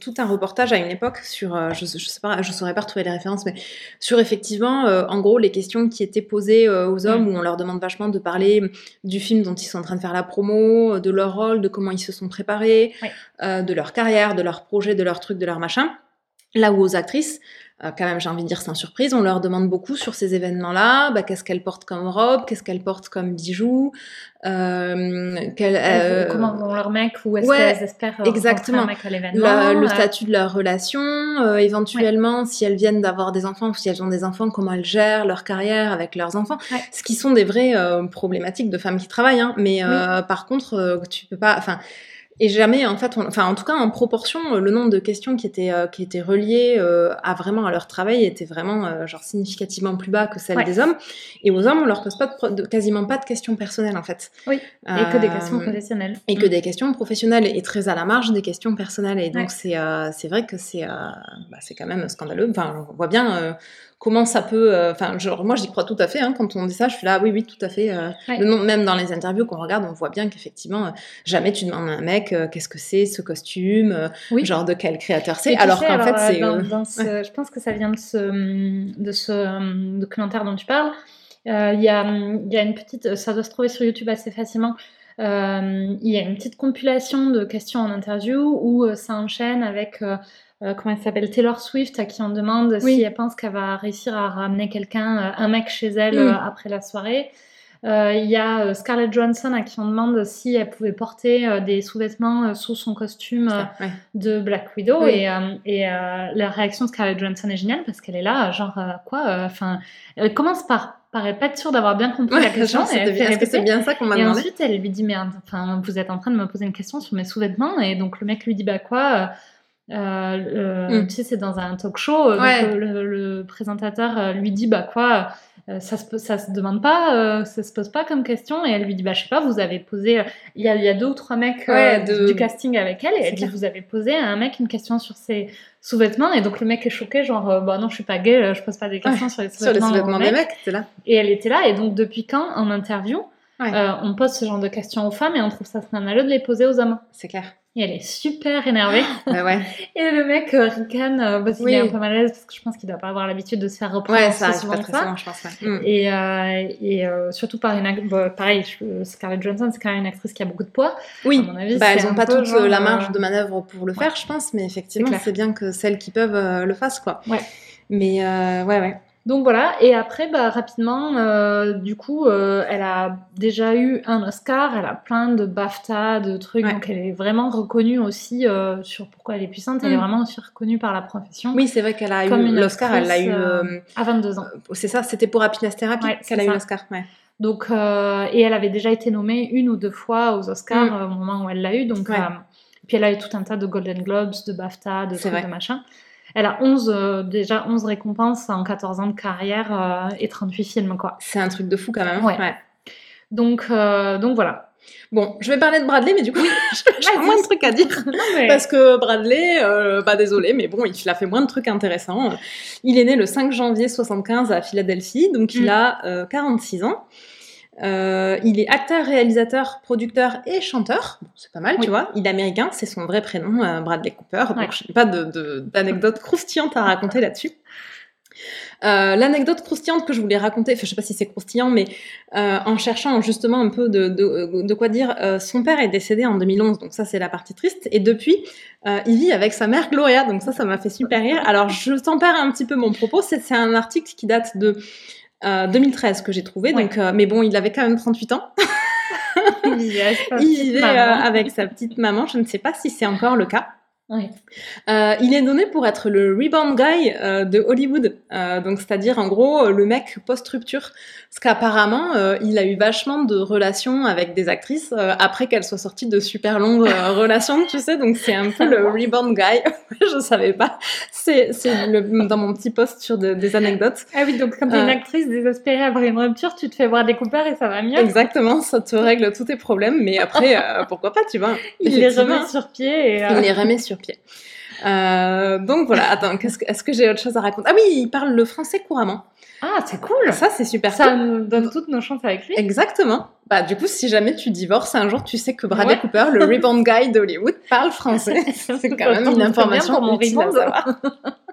tout un reportage à une époque sur, euh, je, je sais pas, je saurais pas retrouver les références, mais sur effectivement, euh, en gros, les questions qui étaient posées euh, aux hommes, où on leur demande vachement de parler du film dont ils sont en train de faire la promo, de leur rôle, de comment ils se sont préparés, euh, de leur carrière, de leurs projets, de leurs trucs, de leur machin. Là où aux actrices, euh, quand même, j'ai envie de dire sans surprise, on leur demande beaucoup sur ces événements-là, bah, qu'est-ce qu'elles portent comme robe, qu'est-ce qu'elles portent comme bijoux, euh, euh, Comment vont leurs mecs ou est-ce ouais, qu'elles espèrent euh, exactement. un mec à l'événement le euh, statut de leur relation, euh, éventuellement si elles viennent d'avoir des enfants ou si elles ont des enfants, comment elles gèrent leur carrière avec leurs enfants, Ouais. ce qui sont des vraies euh, problématiques de femmes qui travaillent. Hein. Mais euh, par contre, euh, tu peux pas, enfin. Et jamais, en fait, on- enfin, en tout cas, en proportion, euh, le nombre de questions qui étaient, euh, qui étaient reliées euh, à vraiment à leur travail était vraiment, euh, genre, significativement plus bas que celle Ouais. des hommes. Et aux hommes, on leur pose pas de pro- de- quasiment pas de questions personnelles, en fait. Oui, et que des questions professionnelles. et que Mm. des questions professionnelles et très à la marge des questions personnelles. Et donc, Ouais. c'est c'est vrai que c'est bah, c'est quand même scandaleux. Enfin, on voit bien comment ça peut. euh, Enfin, genre, moi, j'y crois tout à fait. hein. quand on dit ça, je suis là, oui, oui, tout à fait. euh, Ouais. le nom- même dans les interviews qu'on regarde, on voit bien qu'effectivement, euh, jamais tu demandes à un mec qu'est-ce que c'est ce costume, Oui. genre de quel créateur c'est. Alors qu'en fait, c'est. Je pense que ça vient de ce, de ce documentaire dont tu parles. Euh, Il y, a, il y a une petite. Ça doit se trouver sur YouTube assez facilement. Euh, Il y a une petite compilation de questions en interview où euh, ça enchaîne avec. Euh, comment elle s'appelle Taylor Swift à qui on demande Oui. si elle pense qu'elle va réussir à ramener quelqu'un, euh, un mec chez elle Mm. euh, après la soirée. Il y a Scarlett Johansson à qui on demande si elle pouvait porter des sous-vêtements sous son costume ça, ouais. de Black Widow Oui. et, et la réaction de Scarlett Johansson est géniale parce qu'elle est là genre quoi enfin elle commence par par elle pas sûre d'avoir bien compris Ouais, la question et Est-ce que c'est bien ça qu'on m'a et demandé ensuite elle lui dit merde enfin vous êtes en train de me poser une question sur mes sous-vêtements et donc le mec lui dit bah quoi euh, Mm. tu sais c'est dans un talk show euh, donc, euh, le, le présentateur lui dit bah quoi ça se, ça se demande pas, euh, ça se pose pas comme question. Et elle lui dit, bah, je sais pas, vous avez posé, il y, a, il y a deux ou trois mecs Ouais, du- de- du casting avec elle, et elle dit, vous avez posé à un mec une question sur ses sous-vêtements. Et donc le mec est choqué, genre, euh, bah non, je suis pas gay, je pose pas des questions sur les (laughs) Sur les sous-vêtements. aux des mecs. là. Et elle était là, et donc depuis quand, en interview, Ouais. on pose ce genre de questions aux femmes et on trouve ça scandaleux de les poser aux hommes. C'est clair. Et elle est super énervée. (laughs) Bah ouais. Et le mec euh, ricane euh, parce qu'il Oui. est un peu mal à l'aise parce que je pense qu'il doit pas avoir l'habitude de se faire reprendre Ouais, ça souvent pas très souvent, je pense. ouais. Mm. Et, euh, et euh, surtout par une bon, pareil, Scarlett Johansson, c'est quand même une actrice qui a beaucoup de poids. Oui, à mon avis, bah, c'est elles n'ont pas toute genre, euh, la marge de manœuvre pour le ouais. faire, je pense, mais effectivement, c'est bien que celles qui peuvent le fassent, quoi. Ouais. Mais ouais, ouais. Donc voilà, et après, bah, rapidement, euh, du coup, euh, elle a déjà eu un Oscar, elle a plein de BAFTA, de trucs, Ouais. donc elle est vraiment reconnue aussi euh, sur pourquoi elle est puissante, elle est Mm. vraiment aussi reconnue par la profession. Oui, c'est vrai qu'elle a Comme eu l'Oscar, elle l'a eu. à 22 ans. c'est ça, c'était pour Happiness Therapy Ouais, qu'elle a eu l'Oscar. Ouais. Donc, et elle avait déjà été nommée une ou deux fois aux Oscars Mm. au moment où elle l'a eu. Donc, Ouais. puis elle a eu tout un tas de Golden Globes, de BAFTA, de trucs, de machin. Elle a 11, euh, déjà 11 récompenses en 14 ans de carrière euh, et 38 films, quoi. C'est un truc de fou quand même. Ouais. Donc, euh, donc voilà. Bon, je vais parler de Bradley, mais du coup, (laughs) j'ai moins de trucs à dire. (laughs) Parce que Bradley, euh, bah désolé, mais bon, il a fait moins de trucs intéressants. Il est né le 5 janvier 75 à Philadelphie, donc il Mm. a euh, 46 ans. Euh, il est acteur, réalisateur, producteur et chanteur. Bon, c'est pas mal, Oui. tu vois. Il est américain, c'est son vrai prénom, euh, Bradley Cooper. Donc Ouais. je n'ai pas d'anecdote croustillante à raconter là-dessus. Euh, L'anecdote croustillante que je voulais raconter, enfin je sais pas si c'est croustillant, mais en cherchant justement un peu de, de, de quoi dire, son père est décédé en 2011, donc ça c'est la partie triste, et depuis il vit avec sa mère Gloria, donc ça ça m'a fait super rire. Alors je tempère un petit peu mon propos, c'est un article qui date de euh, 2013 que j'ai trouvé, Ouais. donc euh, mais bon il avait quand même 38 ans, (laughs) il vivait (laughs) euh, avec sa petite maman, je ne sais pas si c'est encore le cas. Ouais. Euh, il est donné pour être le rebound guy euh, de Hollywood, Euh, donc c'est-à-dire en gros le mec post-rupture, parce qu'apparemment il a eu vachement de relations avec des actrices après qu'elles soient sorties de super longues (laughs) relations, tu sais, donc c'est un peu le rebound guy. (laughs) Je savais pas, c'est dans mon petit post sur de- des anecdotes. Ah oui, donc quand t'es une actrice désespérée après une rupture, tu te fais voir des coupeurs et ça va mieux. Exactement, ça te règle tous tes problèmes, mais après pourquoi pas, tu vois. (laughs) Il les remet sur pied et. Il les remet sur pied. Euh, donc voilà, attends, que- est-ce que j'ai autre chose à raconter? Ah oui, il parle le français couramment. Ah, c'est cool. Ça, c'est super Ça cool. nous donne toutes nos chances avec lui. Exactement. Bah, du coup, si jamais tu divorces un jour, tu sais que Bradley Ouais. Cooper, le (laughs) rebound guy d'Hollywood, parle français. c'est quand même une information pour mon utile à rebound. savoir. (laughs)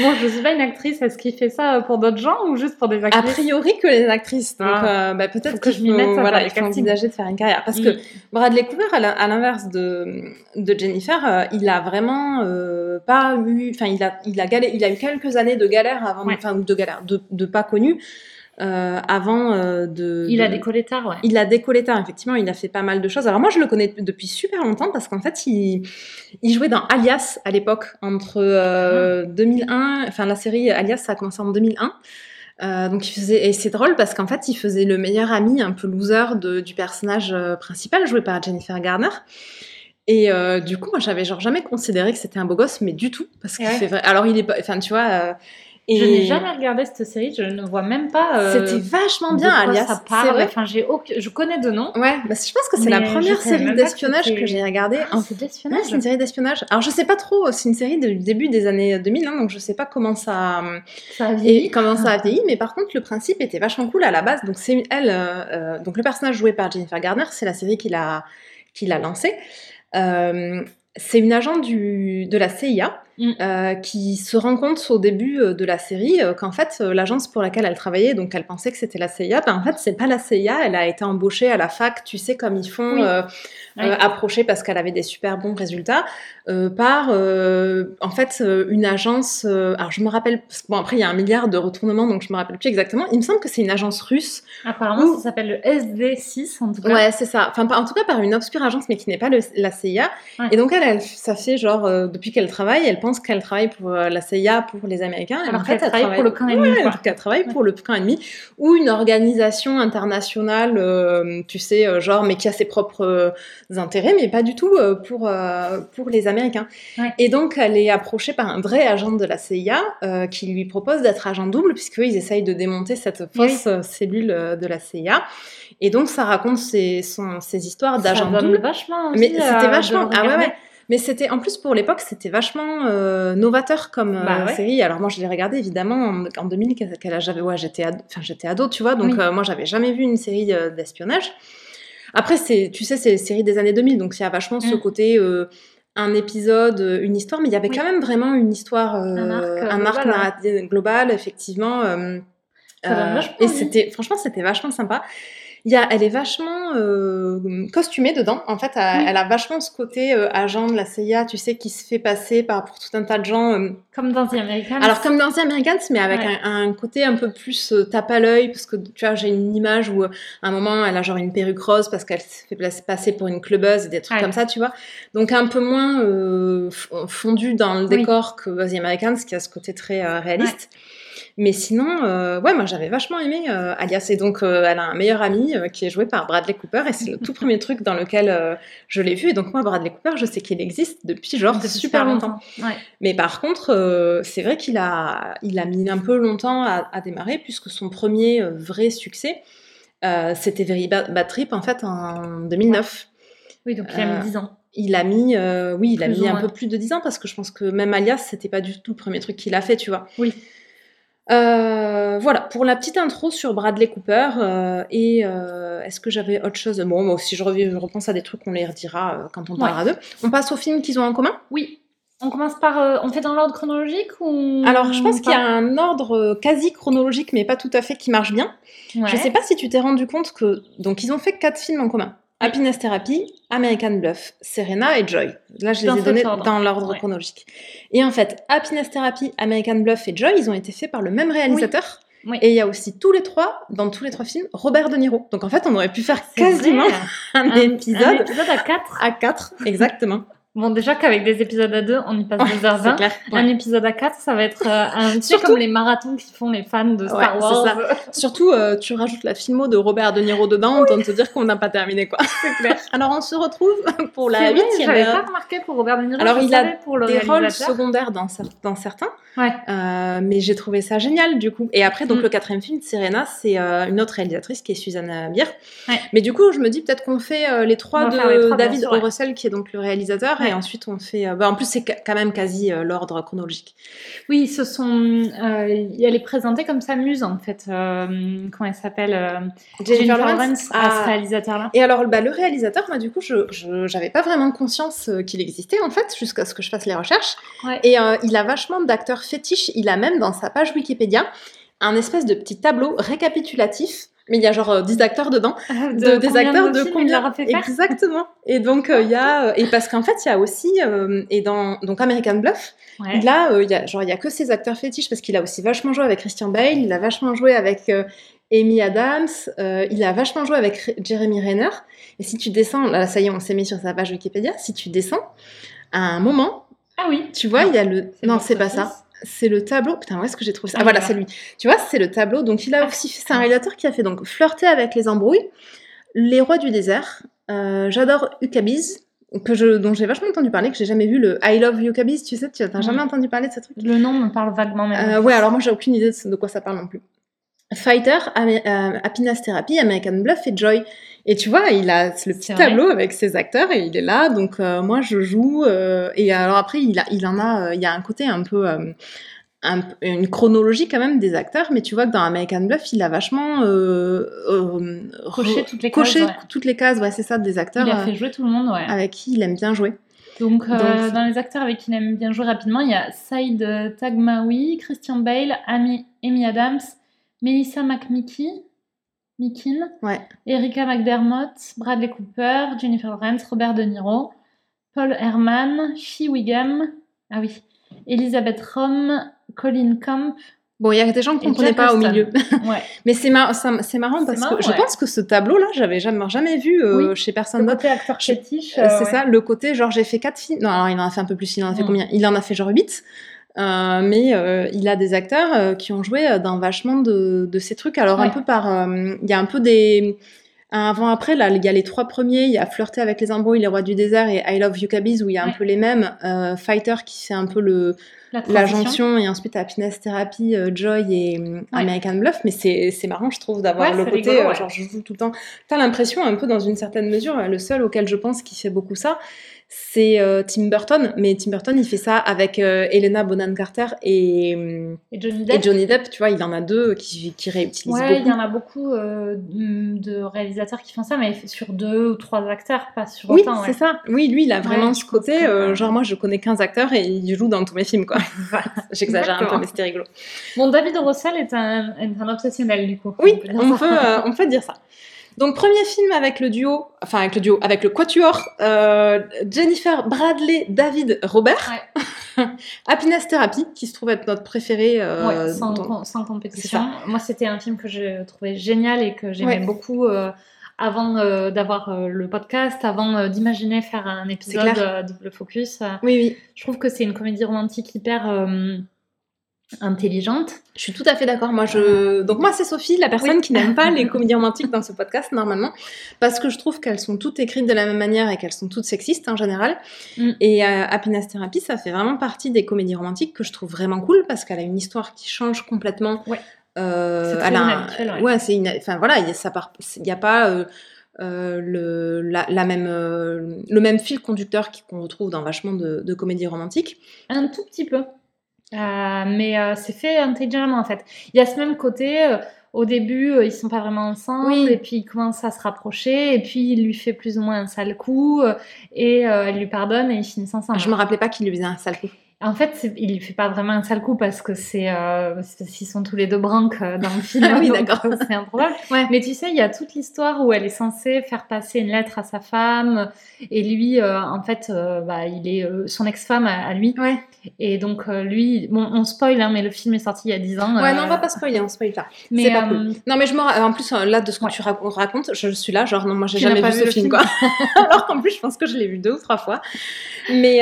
Bon, je suis pas une actrice. Est-ce qu'il fait ça pour d'autres gens ou juste pour des A actrices? priori que les actrices. Donc, Ah. euh, bah, peut-être que qu'il je m'y mette, voilà, il faut envisager de faire une carrière. Parce Mm. que Bradley Cooper, à l'inverse de, de Jennifer, euh, il a vraiment euh, pas eu, enfin, il a, il a galé, il a eu quelques années de galère avant, de- Ouais. enfin, de galère, de, de pas connu, euh, avant euh, de. Il a décollé tard, ouais. Il a décollé tard, effectivement, il a fait pas mal de choses. Alors moi, je le connais depuis super longtemps parce qu'en fait, il, il jouait dans Alias à l'époque, entre euh, Ah. 2001, enfin la série Alias, ça a commencé en 2001. Euh, donc il faisait, et c'est drôle parce qu'en fait, il faisait le meilleur ami, un peu loser de, du personnage euh, principal, joué par Jennifer Garner. Et euh, du coup, moi, j'avais genre jamais considéré que c'était un beau gosse, mais du tout, parce qu'il Ouais. fait vrai. Alors il est enfin tu vois. Euh, et Je n'ai jamais regardé cette série. Je ne vois même pas. euh, C'était vachement de bien, quoi Alias. ça parle. vrai. Enfin, j'ai aucun- je connais de nom. Ouais, bah, je pense que c'est la première série que d'espionnage que j'ai regardée. Ah, c'est Ouais, d'espionnage. c'est une série d'espionnage. Alors, je sais pas trop, c'est une série du début des années 2000, hein, donc je sais pas comment ça, Ça a et vieilli. comment ça a vieilli, mais par contre, le principe était vachement cool à la base. Donc, c'est elle, euh, euh, donc le personnage joué par Jennifer Garner, c'est la série qu'il a, qu'il a lancée. Euh, c'est une agent du, de la CIA Mm. euh, qui se rend compte au début euh, de la série euh, qu'en fait euh, l'agence pour laquelle elle travaillait, donc elle pensait que c'était la CIA, ben en fait c'est pas la CIA, elle a été embauchée à la fac, tu sais comme ils font, Oui. approchée parce qu'elle avait des super bons résultats par en fait une agence. alors je me rappelle, parce que, bon après il y a un milliard de retournements donc je me rappelle plus exactement. Il me semble que c'est une agence russe. Apparemment, ça s'appelle le SD6 en tout cas. Ouais, c'est ça. Enfin, en tout cas par une obscure agence, mais qui n'est pas le- la CIA. Ouais. Et donc elle, elle, ça fait genre depuis qu'elle travaille, elle pense qu'elle travaille pour euh, la CIA, pour les Américains. Alors en fait, qu'elle travaille pour le camp ennemi, Ouais, quoi. qu'elle travaille Ouais. pour le camp ennemi ou une organisation internationale, euh, tu sais, euh, genre, mais qui a ses propres intérêts, mais pas du tout euh, pour euh, pour les Américains. Ouais. Et donc elle est approchée par un vrai agent de la CIA qui lui propose d'être agent double puisqu'eux ils essayent de démonter cette fausse cellule de la CIA. Et donc ça raconte ses, son- ses histoires d'agent double. vachement Mais c'était vachement. Ah ouais, ouais. Mais c'était en plus pour l'époque, c'était vachement euh, novateur comme euh, Bah ouais. série. Alors moi, je l'ai regardé évidemment en, en 2000. Quel âge j'avais Ouais, j'étais ado, enfin j'étais ado, tu vois. Donc Oui. euh, moi, j'avais jamais vu une série euh, d'espionnage. Après, c'est, tu sais, c'est les séries des années 2000, donc il y a vachement ce Mm. côté. euh, un épisode, euh, une histoire, mais il y avait Oui. quand même vraiment une histoire, euh, Un arc, euh, un arc global, ouais. narratif global, effectivement. euh, Ça euh, et c'était, franchement, c'était vachement sympa. Il y a, elle est vachement euh, costumée dedans. En fait, elle, Oui. elle a vachement ce côté euh, agent de la CIA, tu sais, qui se fait passer par pour tout un tas de gens. euh, Comme dans The Americans. alors comme dans The Americans, mais avec Ouais. un, un côté un peu plus euh, tape à l'œil, parce que tu vois, j'ai une image où à un moment elle a genre une perruque rose parce qu'elle se fait passer pour une clubeuse et des trucs Ouais. comme ça, tu vois. Donc un peu moins euh, f- fondu dans le Oui. décor que The Americans, qui a ce côté très réaliste. Mais sinon, euh, ouais, moi j'avais vachement aimé euh, Alias. Et donc, euh, elle a un meilleur ami qui est joué par Bradley Cooper. Et c'est le tout premier truc dans lequel je l'ai vu. Et donc, moi, Bradley Cooper, je sais qu'il existe depuis genre Depuis super longtemps. Ouais. Mais par contre, c'est vrai qu'il a, il a mis un peu longtemps à, à démarrer, puisque son premier vrai succès, c'était Very Bad, Bad Trip, en fait, en 2009. Oui, donc il a mis 10 ans. Il a mis, euh, oui, il a Plus mis un peu plus de 10 ans, parce que je pense que même Alias, c'était pas du tout le premier truc qu'il a fait, tu vois. Oui. Euh, voilà, pour la petite intro sur Bradley Cooper. euh, et euh, est-ce que j'avais autre chose? Bon, moi, si je, reviens, je repense à des trucs, on les redira euh, quand on Ouais. parlera d'eux. On passe aux films qu'ils ont en commun? Oui. On commence par. euh, on fait dans l'ordre chronologique ou. Alors, je pense qu'il y a un ordre quasi chronologique, mais pas tout à fait, qui marche bien. Ouais. Je sais pas si tu t'es rendu compte que. Donc, ils ont fait quatre films en commun Happiness Therapy, American Bluff, Serena et Joy. Là, je les Dans ai cet donnés dans l'ordre Ouais. chronologique. Et en fait, Happiness Therapy, American Bluff et Joy, ils ont été faits par le même réalisateur. Oui. Et il y a aussi tous les trois, dans tous les trois films, Robert De Niro. Donc en fait, on aurait pu faire quasiment (laughs) un, Un- épisode Un épisode à 4. à quatre, exactement. Bon, déjà qu'avec des épisodes à 2, on y passe (laughs) Ouais, 2h20. c'est clair. Ouais. Un épisode à 4, ça va être euh, un Surtout- comme les marathons qui font les fans de Star Ouais, Wars. c'est (laughs) Surtout, euh, tu rajoutes la filmo de Robert De Niro dedans, on te dire qu'on n'a pas terminé, quoi. (laughs) C'est clair. Alors, on se retrouve pour la huitième J'avais pas remarqué pour Robert De Niro. Alors, il a savais pour le Des rôles secondaires dans, cer- dans certains, Ouais. euh, mais j'ai trouvé ça génial, du coup. Et après, donc, Mm. le quatrième film, Serena, c'est euh, une autre réalisatrice qui est Suzanne Bier. Ouais. Mais du coup, je me dis peut-être qu'on fait les trois de David. Russell, qui est donc le réalisateur, et ensuite on fait. bah, en plus, c'est quand même quasi l'ordre chronologique. Oui, ce sont. elle est présentée comme sa muse en fait. comment elle s'appelle Jennifer, Lawrence, à ce ah. réalisateur-là. Et alors, bah, le réalisateur, moi, du coup, je n'avais pas vraiment conscience qu'il existait en fait, jusqu'à ce que je fasse les recherches. Et il a vachement d'acteurs fétiches. Il a même dans sa page Wikipédia un espèce de petit tableau récapitulatif mais il y a genre 10 euh, acteurs dedans, ah, de, des acteurs de, combien fait Exactement. Et donc euh, il y a euh, et parce qu'en fait il y a aussi et dans donc American Bluff, là il y a genre il y a que ces acteurs fétiches parce qu'il a aussi vachement joué avec Christian Bale, il a vachement joué avec Amy Adams, il a vachement joué avec Jeremy Renner. Et si tu descends, là ça y est, on s'est mis sur sa page Wikipédia. Si tu descends, à un moment, ah oui, tu vois, il y a le non c'est pas ça c'est le tableau. Putain, où est-ce que j'ai trouvé ça? Ah voilà, c'est lui. Tu vois, c'est le tableau. Donc il a aussi fait, c'est un réalisateur qui a fait donc Flirter avec les embrouilles, Les Rois du désert. Euh, j'adore Ukabiz, que je, dont j'ai vachement entendu parler, que j'ai jamais vu le I Love Ukabiz. Tu sais, tu n'as jamais entendu parler de ce truc? Le nom me parle vaguement. Même euh, ouais, alors moi j'ai aucune idée de quoi ça parle non plus. Fighter, euh, Happiness Therapy, American Bluff et Joy. Et tu vois, il a le petit tableau avec ses acteurs et il est là. Donc euh, moi, je joue. Euh, et alors après, il, a, il en a. il y a un côté un peu. une chronologie quand même des acteurs, mais tu vois que dans American Bluff, il a vachement coché toutes les cases. Ouais. toutes les cases, ouais, c'est ça, des acteurs. Il a fait jouer tout le monde, ouais. Avec qui il aime bien jouer. Donc, dans les acteurs avec qui il aime bien jouer rapidement, il y a Saïd Tagmaoui, Christian Bale, Amy, Amy Adams, Melissa McMickey, Mikin, ouais. Erika McDermott, Bradley Cooper, Jennifer Lawrence, Robert De Niro, Paul Herman, Shi Wiggum, ah oui, Elizabeth Rom, Colin Camp. Bon, il y a des gens qu'on ne connaît pas au milieu. (laughs) Ouais. Mais c'est marrant parce que je pense que ce tableau-là, j'avais jamais, jamais vu euh, chez personne d'autre. Le côté acteur fétiche. Euh, c'est ça, le côté genre j'ai fait quatre films. Non, alors il en a fait un peu plus, il en a fait mm. combien? Il en a fait genre 8. Euh, mais euh, il a des acteurs euh, qui ont joué dans vachement de, de ces trucs. Alors un peu par, il y a un peu des avant après là, il y a les trois premiers, il y a Flirter avec les embrouilles, Les Rois du désert et I Love You Cabiz où il y a un peu les mêmes. Fighter qui fait un peu le la, jonction et ensuite Happiness Therapy, Joy et American Bluff. Mais c'est marrant, je trouve, d'avoir le côté genre je joue tout le temps. T'as l'impression un peu dans une certaine mesure, le seul auquel je pense qui fait beaucoup ça, c'est euh, Tim Burton, mais Tim Burton il fait ça avec euh, Helena Bonham Carter et, et, Johnny Depp. et, Johnny Depp. Tu vois, il y en a deux qui, qui réutilisent ouais, beaucoup. il y en a beaucoup euh, de réalisateurs qui font ça, mais sur deux ou trois acteurs, pas sur oui, autant. Oui, c'est ça. Oui, lui, il a vraiment ce côté. genre, moi, je connais 15 acteurs et il joue dans tous mes films, quoi. (laughs) (laughs) J'exagère un peu, mais c'était rigolo. Bon, David Russell est un, est un obsessionnel, du coup. Oui, on peut, on peut dire ça. (laughs) Donc premier film avec le duo, enfin avec le duo, avec le quatuor, euh, Jennifer, Bradley, David, Robert. (laughs) Happiness Therapy, qui se trouve être notre préféré. Euh, ouais, sans, compétition. Moi, c'était un film que je trouvais génial et que j'aimais beaucoup euh, avant d'avoir le podcast, avant d'imaginer faire un épisode double focus. oui, oui. Je trouve que c'est une comédie romantique hyper intelligente. Je suis tout à fait d'accord. Moi, je donc moi c'est Sophie, la personne qui n'aime pas les comédies romantiques dans ce podcast normalement, parce que je trouve qu'elles sont toutes écrites de la même manière et qu'elles sont toutes sexistes en général. Mm. Et euh, Happiness Therapy, ça fait vraiment partie des comédies romantiques que je trouve vraiment cool parce qu'elle a une histoire qui change complètement. Ouais. Euh, c'est ouais. ouais c'est enfin voilà, il ça part, il n'y a pas euh, euh, le, la, même, le même fil conducteur qu'on retrouve dans vachement de, de comédies romantiques. Un tout petit peu. Euh, mais euh, c'est fait intelligemment en fait. Il y a ce même côté, euh, au début ils sont pas vraiment ensemble, et puis il commence à se rapprocher, et puis il lui fait plus ou moins un sale coup, et elle lui pardonne et ils finissent ensemble. Je me rappelais pas qu'il lui faisait un sale coup. En fait, il lui fait pas vraiment un sale coup parce que c'est euh, s'ils sont tous les deux branques euh, dans le film. (laughs) ah oui, d'accord. C'est improbable. (laughs) Ouais. Mais tu sais, il y a toute l'histoire où elle est censée faire passer une lettre à sa femme et lui, euh, en fait, euh, bah, il est son ex-femme à, lui. Ouais. Et donc lui, bon, on spoil, hein, mais le film est sorti il y a 10 ans. Ouais, non, on va pas spoiler, on spoil pas. Mais c'est pas cool. Non, mais je me en plus là de ce que tu racontes, je suis là, genre non, moi j'ai jamais vu, ce film, quoi. (laughs) Alors qu'en plus, je pense que je l'ai vu deux ou trois fois. Mais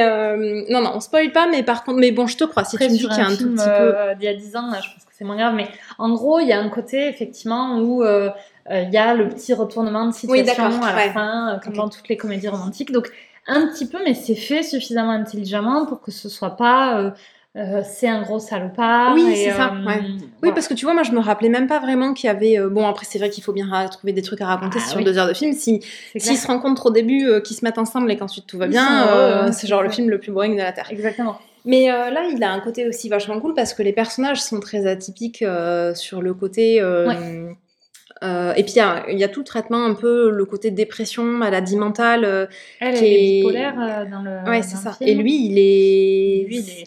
non, non, on spoil pas, mais par contre, mais bon, je te crois. Si tu me dis qu'il y a un, tout petit peu. Euh, d'il y a 10 ans, là, je pense que c'est moins grave. Mais en gros, il y a un côté, effectivement, où euh, euh, il y a le petit retournement de situation à la fin, comme dans toutes les comédies romantiques. Donc, un petit peu, mais c'est fait suffisamment intelligemment pour que ce soit pas euh, c'est un gros salopard. Oui, c'est ça, euh. Oui, parce que tu vois, moi, je me rappelais même pas vraiment qu'il y avait. euh, bon, après, c'est vrai qu'il faut bien trouver des trucs à raconter Ah sur oui. deux heures de film. Si, s'ils se rencontrent au début, euh, qu'ils se mettent ensemble et qu'ensuite tout va bien, euh, c'est genre le film le plus boring de la Terre. Exactement. Mais euh, là, il a un côté aussi vachement cool parce que les personnages sont très atypiques euh, sur le côté. euh, euh, et puis il y a, il y a tout le traitement un peu le côté dépression, maladie mentale. euh, Elle, Qui elle est est- bipolaire euh, dans le. ouais, c'est ça. film. Et lui, il est, Lui, il est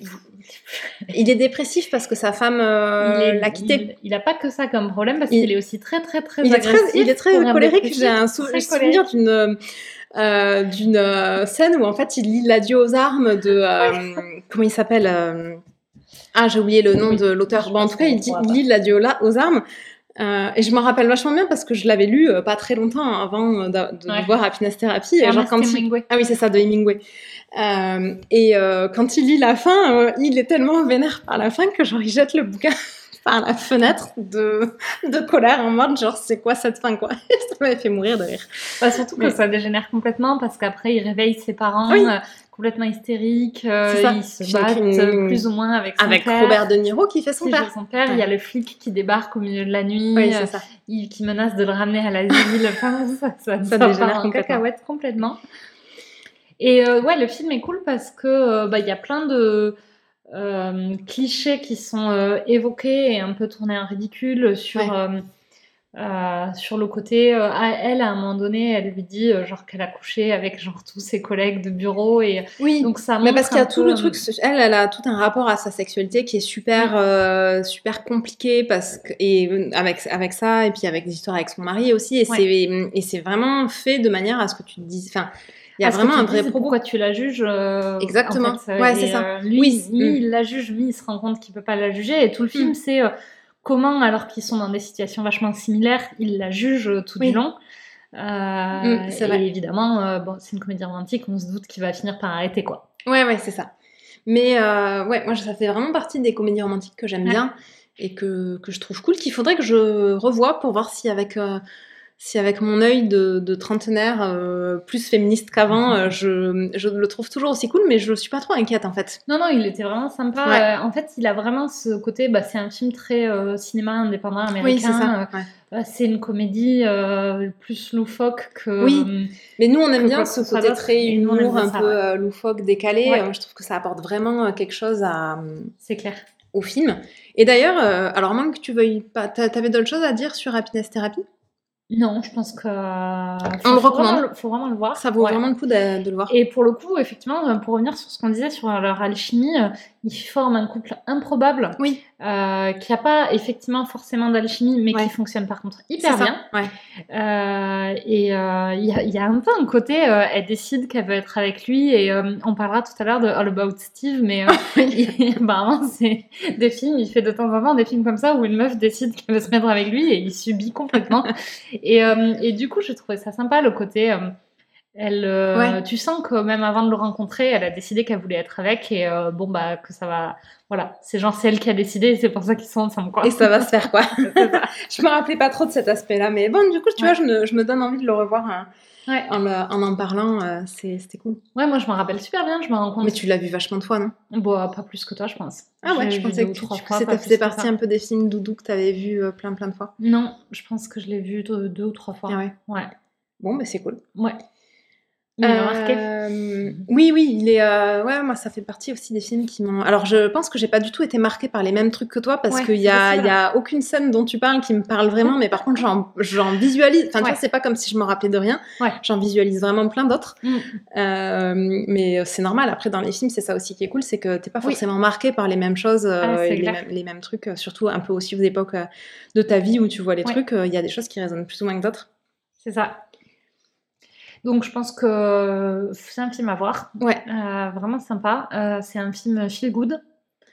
il est dépressif parce que sa femme l'a quitté. Il, il a pas que ça comme problème parce Il- qu'il est aussi très très très Il est très, il est très un colérique. J'ai un sou- très souvenir d'une euh, d'une euh, scène où en fait il lit l'adieu aux armes de euh, comment il s'appelle ah j'ai oublié le nom Oui. de l'auteur bon en tout cas il, dit, il lit l'adieu aux- armes et je m'en rappelle vachement bien parce que je l'avais lu pas très longtemps avant de, de Ouais. voir Happiness Therapy et genre quand il, ah oui, c'est ça, de Hemingway. Et quand il lit la fin, il est tellement vénère par la fin que genre il jette le bouquin par la fenêtre de, de colère en mode genre c'est quoi cette fin quoi? (laughs) ça m'avait fait mourir de rire. Bah, surtout que Mais- ça dégénère complètement parce qu'après il réveille ses parents Oui. euh, complètement hystériques, euh, ils se battent une- plus ou moins avec son Avec père. Robert De Niro qui fait son qui père. son père, il y a le flic qui débarque au milieu de la nuit, Oui, euh, ça. il- qui menace de le ramener à l'asile. (laughs) enfin, ça, ça, Ça ça dégénère complètement. cacahuète complètement. Et euh, ouais, le film est cool parce que bah, il y a plein de clichés qui sont euh, évoqués et un peu tournés en ridicule sur Ouais. euh, euh, sur le côté. euh, à elle, à un moment donné, elle lui dit euh, genre qu'elle a couché avec genre tous ses collègues de bureau et Oui. donc ça Mais parce qu'il y a tout le euh, truc, elle, elle a tout un rapport à sa sexualité qui est super, euh, super compliqué parce que et euh, avec avec ça et puis avec des histoires avec son mari aussi et Ouais. c'est et c'est vraiment fait de manière à ce que tu te dises, enfin, il y a vraiment un vrai propos. Pourquoi tu la juges euh, Exactement. en fait, Ouais, c'est ça. euh, lui, Oui, mi mm. il la juge, mi il se rend compte qu'il peut pas la juger. Et tout le film, Mm. c'est euh, comment, alors qu'ils sont dans des situations vachement similaires, il la juge euh, tout Oui. du long. Euh, Mm, et vrai. évidemment, euh, bon, c'est une comédie romantique, on se doute qu'il va finir par arrêter quoi. Ouais, ouais, c'est ça. Mais euh, ouais, moi, ça fait vraiment partie des comédies romantiques que j'aime Ouais. bien et que, que je trouve cool, qu'il faudrait que je revoie pour voir si avec, si avec mon œil de, de trentenaire euh, plus féministe qu'avant, euh, je, je le trouve toujours aussi cool, mais je suis pas trop inquiète en fait. Non, non, il était vraiment sympa. Ouais. Euh, en fait, il a vraiment ce côté, bah, c'est un film très cinéma indépendant américain. Oui, c'est ça. ouais. Euh, c'est une comédie plus loufoque que. Oui. Mais nous, on aime bien ce côté très humour, un ça, peu ouais. loufoque, décalé. Je trouve que ça apporte vraiment quelque chose à, c'est clair. au film. Et d'ailleurs, alors, moins que tu veuilles pas, t'a- t'avais d'autres choses à dire sur Happiness Therapy? Non, je pense que. On le faut recommande. Vraiment, le- faut vraiment le voir. Ça vaut Ouais. vraiment le coup de, de le voir. Et pour le coup, effectivement, euh, pour revenir sur ce qu'on disait sur leur alchimie, euh, ils forment un couple improbable Oui, euh, qui n'a pas effectivement forcément d'alchimie, mais Ouais. qui fonctionne par contre hyper bien. Ouais. Euh, et euh, il y, a- il y a un peu un côté, euh, elle décide qu'elle veut être avec lui, et on parlera tout à l'heure de All About Steve, mais (laughs) apparemment, c'est des films, il fait de temps en temps des films comme ça où une meuf décide qu'elle veut se mettre avec lui et il subit complètement. (laughs) et, et du coup, j'ai trouvé ça sympa le côté. Elle, euh, Ouais. tu sens que même avant de le rencontrer, elle a décidé qu'elle voulait être avec et euh, bon bah que ça va, voilà, c'est genre c'est elle qui a décidé et c'est pour ça qu'ils sont ensemble quoi. Et ça va se faire quoi. (laughs) Je me rappelais pas trop de cet aspect-là, mais bon, du coup, tu Ouais. vois, je me, je me donne envie de le revoir hein, Ouais. en, le- en en parlant. euh, C'était cool. Ouais, moi je me rappelle super bien, je me rends compte. Mais tu l'as vu vachement de fois, non? Bon, pas plus que toi, je pense. Ah ouais, je pensais que tu, pas faisait partie un peu des films doudou que t'avais vu euh, plein plein de fois. Non, je pense que je l'ai vu deux, deux ou trois fois. Ah ouais. Ouais. Bon, mais c'est cool. Ouais. Mais il a marqué. Euh, oui, oui, il est. euh, Ouais, moi, ça fait partie aussi des films qui m'ont. Alors, je pense que j'ai pas du tout été marquée par les mêmes trucs que toi parce Ouais, qu'il y a, y a aucune scène dont tu parles qui me parle vraiment, mais par contre, j'en, j'en visualise. Enfin, tu Ouais. vois, c'est pas comme si je me rappelais de rien. Ouais. J'en visualise vraiment plein d'autres. Mm. Euh, mais c'est normal. Après, dans les films, c'est ça aussi qui est cool, c'est que t'es pas Oui. forcément marqué par les mêmes choses Ah, et les mêmes, les mêmes trucs, surtout un peu aussi aux époques de ta vie où tu vois les trucs. Il y a des choses qui résonnent plus ou moins que d'autres. C'est ça. Donc je pense que c'est un film à voir. Ouais. Euh, vraiment sympa. Euh, c'est un film feel good.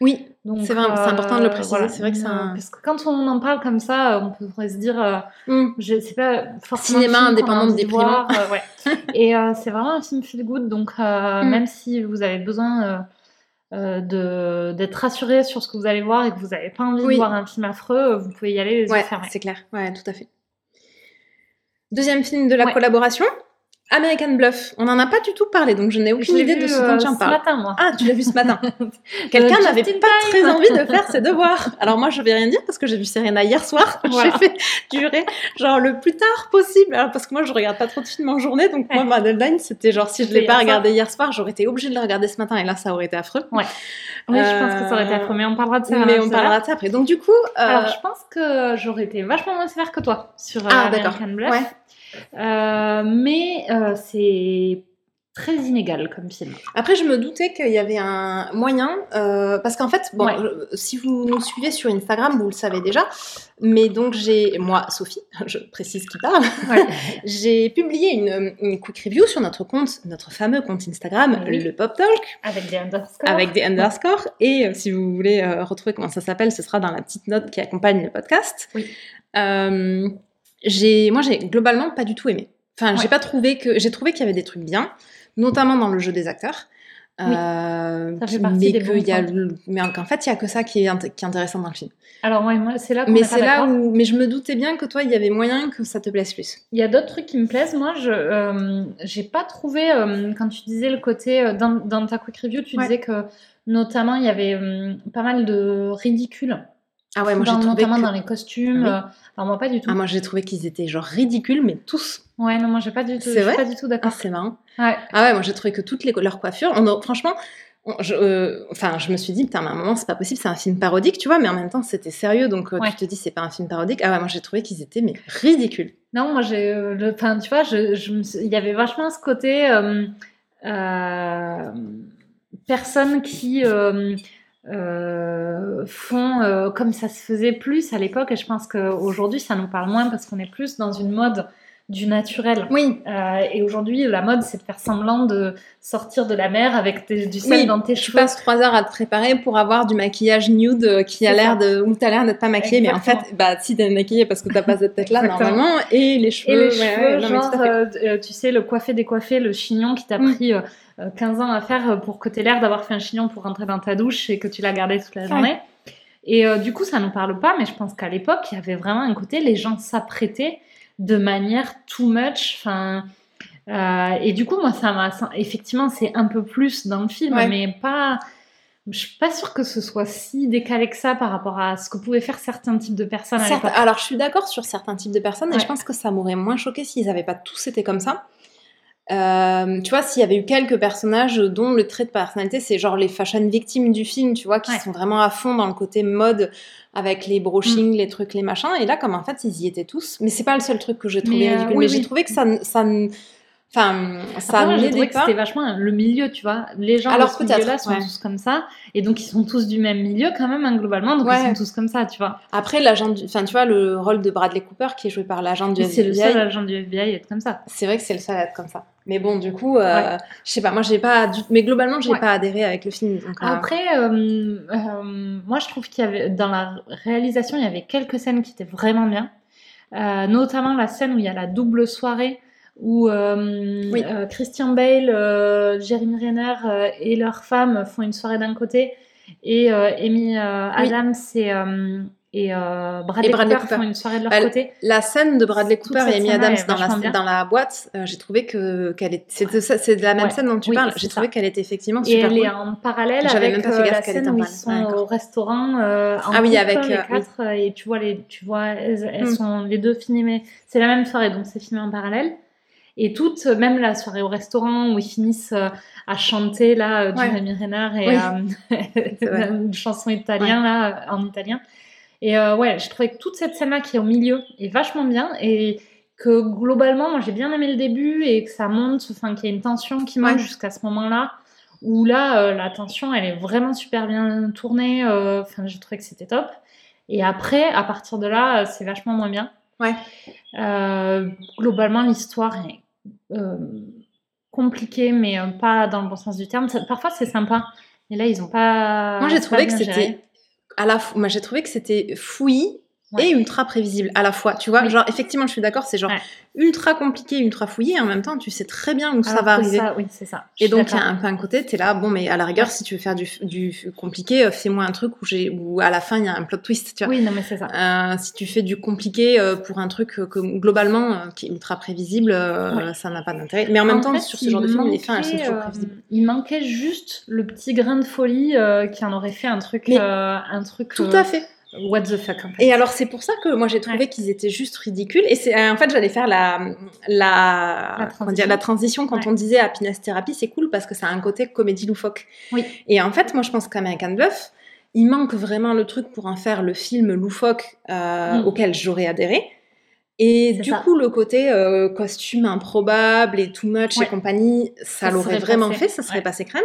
Oui. Donc, C'est important de le préciser, c'est vrai que une- c'est un- Parce que quand on en parle comme ça, on pourrait se dire, euh, Mm. je sais pas forcément. Cinéma indépendant de déprimant. euh, ouais. (laughs) Et euh, c'est vraiment un film feel good. Donc euh, Mm. même si vous avez besoin euh, euh, de d'être rassuré sur ce que vous allez voir et que vous n'avez pas envie Oui. de voir un film affreux, vous pouvez y aller les Ouais, c'est clair. Ouais, tout à fait. Deuxième film de la Ouais. collaboration. American Bluff, on n'en a pas du tout parlé, donc je n'ai aucune Je idée vu, de ce euh, dont tu en ce parles. matin, moi. Ah, tu l'as vu ce matin. (laughs) Quelqu'un Euh, n'avait pas time. très envie de faire ses devoirs. Alors moi, je vais rien dire parce que j'ai vu Serena hier soir. (laughs) Voilà. J'ai fait durer genre le plus tard possible. Alors parce que moi, je regarde pas trop de films en journée, donc moi, ma deadline, c'était genre si je l'ai pas soir. regardé hier soir, j'aurais été obligée de le regarder ce matin et là, ça aurait été affreux. Oui, je pense que ça aurait été Euh, affreux, mais on parlera de ça. Mais on parlera de ça après. Donc du coup, euh, Alors, je pense que j'aurais été vachement moins sévère que toi sur Ah. American Bluff. Ouais. Euh, mais euh, c'est très inégal comme film. Après, je me doutais qu'il y avait un moyen, euh, parce qu'en fait, bon, Ouais. je- si vous nous suivez sur Instagram, vous le savez déjà, mais donc j'ai, moi, Sophie, (laughs) je précise qui parle, Ouais. (laughs) j'ai publié une, une quick review sur notre compte, notre fameux compte Instagram, Oui. le Pop Talk, Avec des underscores. avec des underscores, et euh, si vous voulez euh, retrouver comment ça s'appelle, ce sera dans la petite note qui accompagne le podcast. Oui. Euh, j'ai, moi, j'ai globalement pas du tout aimé. Enfin, j'ai pas trouvé que, j'ai trouvé qu'il y avait des trucs bien, notamment dans le jeu des acteurs. Oui. Euh, Ça fait mais y a mais qu'en fait il y a que ça qui est, qui est intéressant dans le film. Alors, ouais, moi, c'est là mais c'est là où mais je me doutais bien que toi il y avait moyen que ça te plaise plus. Il y a d'autres trucs qui me plaisent. Moi, je euh, j'ai pas trouvé euh, quand tu disais le côté euh, dans, dans ta quick review, tu Ouais. disais que notamment il y avait pas mal de ridicule, Ah ouais, moi j'ai dans- notamment que- dans les costumes. Oui. euh, alors moi pas du tout. ah moi j'ai trouvé qu'ils étaient genre ridicules mais tous. Ouais, non, moi j'ai pas du tout. C'est vrai pas du tout Ah d'accord. c'est marrant. Ouais. Ah ouais, moi j'ai trouvé que toutes les leurs coiffures, on a- franchement on- je, euh, enfin, je me suis dit, putain, mais à un moment, c'est pas possible, c'est un film parodique, tu vois, mais en même temps, c'était sérieux, donc euh, Ouais. tu te dis, c'est pas un film parodique. Ah ouais, moi, j'ai trouvé qu'ils étaient, mais ridicules. Non, moi j'ai, euh, le- enfin, tu vois, je, je me suis- il y avait vachement ce côté personnes qui euh, font euh, comme ça se faisait plus à l'époque, et je pense qu'aujourd'hui ça nous parle moins parce qu'on est plus dans une mode du naturel. Oui, Euh, et aujourd'hui, la mode, c'est de faire semblant de sortir de la mer avec du sel Oui, dans tes tu cheveux. passes trois heures à te préparer pour avoir du maquillage nude euh, qui a l'air de où t'as l'air d'être pas maquillée mais en fait bah si t'es maquillée parce que t'as pas cette tête là Exactement. normalement et les cheveux Et les cheveux, ouais, genre, euh, euh, tu sais, le coiffé décoiffé, le chignon qui t'a Mm. pris euh, euh, 15 ans à faire pour que tu aies l'air d'avoir fait un chignon pour rentrer dans ta douche et que tu l'as gardé toute la journée. Et du coup, ça nous parle pas, mais je pense qu'à l'époque, il y avait vraiment un côté, les gens s'apprêtaient de manière too much. Enfin, euh, et du coup, moi, ça m'a. Effectivement, c'est un peu plus dans le film, Ouais. mais pas. Je suis pas sûre que ce soit si décalé que ça par rapport à ce que pouvaient faire certains types de personnes à Certes, l'époque. alors je suis d'accord sur certains types de personnes et Ouais. je pense que ça m'aurait moins choqué s'ils avaient pas tous été comme ça. Euh, tu vois, s'il y avait eu quelques personnages dont le trait de personnalité, c'est genre les fashion victimes du film, tu vois, qui Ouais. sont vraiment à fond dans le côté mode avec les brochings, les trucs, les machins. Et là, comme en fait, ils y étaient tous. Mais c'est pas le seul truc que j'ai trouvé Mais, euh, ridicule. oui, mais j'ai trouvé que ça, ça, enfin, ça moi, trouvé que c'était vachement le milieu, tu vois. Les gens Alors, de ce milieu-là sont ouais. tous comme ça, et donc ils sont tous du même milieu quand même, hein, globalement, donc Ouais. ils sont tous comme ça, tu vois. Après, l'agent, du... enfin, tu vois, le rôle de Bradley Cooper qui est joué par l'agent du Et c'est le FBI. seul agent du FBI à être comme ça. C'est vrai que c'est le seul à être comme ça. Mais bon, du coup, euh, Ouais. je sais pas, moi j'ai pas, du- mais globalement j'ai Ouais. pas adhéré avec le film. donc, euh, Après, euh, euh, moi je trouve qu'il y avait, dans la réalisation, il y avait quelques scènes qui étaient vraiment bien. Notamment la scène où il y a la double soirée où Oui. Christian Bale, Jeremy Renner et leur femme font une soirée d'un côté et Amy Oui. Adams et, et euh, Bradley, Et Bradley Cooper, Cooper. font une soirée de leur Elle- côté. La scène de Bradley Cooper et Amy Adams est dans la, dans la boîte, euh, j'ai trouvé que qu'elle est, c'est de, la même Ouais. scène dont tu Oui, parles. J'ai trouvé qu'elle était effectivement Et super elle cool. est en parallèle avec même pas fait euh, gaffe la scène était où ils sont Ouais, au restaurant euh, en Ah oui, couple, avec, les oui. quatre euh, et tu vois les tu vois elles, elles Mm. sont les deux filmées c'est la même soirée donc c'est filmé en parallèle et toutes même la soirée au restaurant où ils finissent euh, à chanter là euh, du. Rémi Renner et Oui. euh, (laughs) une chanson italien là en italien et euh, ouais je trouvais que toute cette scène là qui est au milieu est vachement bien et que globalement moi j'ai bien aimé le début et que ça monte enfin qu'il y a une tension qui monte Ouais. jusqu'à ce moment là où là, euh, la tension, elle est vraiment super bien tournée. euh, Enfin, j'ai trouvé que c'était top. Et après, à partir de là, c'est vachement moins bien. Ouais. Globalement, l'histoire est compliquée, mais pas dans le bon sens du terme. Ça- parfois, c'est sympa. Et là, ils ont pas. Moi j'ai trouvé que c'était à la j'ai trouvé que c'était fouillis Ouais. et ultra prévisible à la fois. Tu vois, Oui. genre, effectivement, je suis d'accord, c'est genre Ouais. ultra compliqué, ultra fouillé, et en même temps, tu sais très bien où ça va arriver. ça, oui, c'est ça. Et donc, il y a un peu un côté, t'es là, bon, mais à la rigueur, si tu veux faire du, du compliqué, euh, fais-moi un truc où, j'ai, où à la fin, il y a un plot twist, tu vois. Oui, non, mais c'est ça. Euh, si tu fais du compliqué euh, pour un truc que globalement euh, qui est ultra prévisible, ça n'a pas d'intérêt. Mais en même temps, sur ce genre de film, les fins elles sont toujours prévisibles. il manquait juste le petit grain de folie qui en aurait fait un truc, Mais un truc. Tout à fait. What the fuck. En fait. Et alors c'est pour ça que moi j'ai trouvé Ouais. qu'ils étaient juste ridicules. Et c'est euh, en fait j'allais faire la la La dire, transition. la transition quand Ouais. on disait Happiness Therapy, c'est cool parce que ça a un côté comédie loufoque. Oui. Et en fait moi je pense qu'American Bluff, il manque vraiment le truc pour en faire le film loufoque euh, Mm. auquel j'aurais adhéré. Et du ça. coup, le côté euh, costume improbable et too much Ouais. et compagnie, ça, Ça l'aurait vraiment passé. fait, ça serait Ouais. passé crème.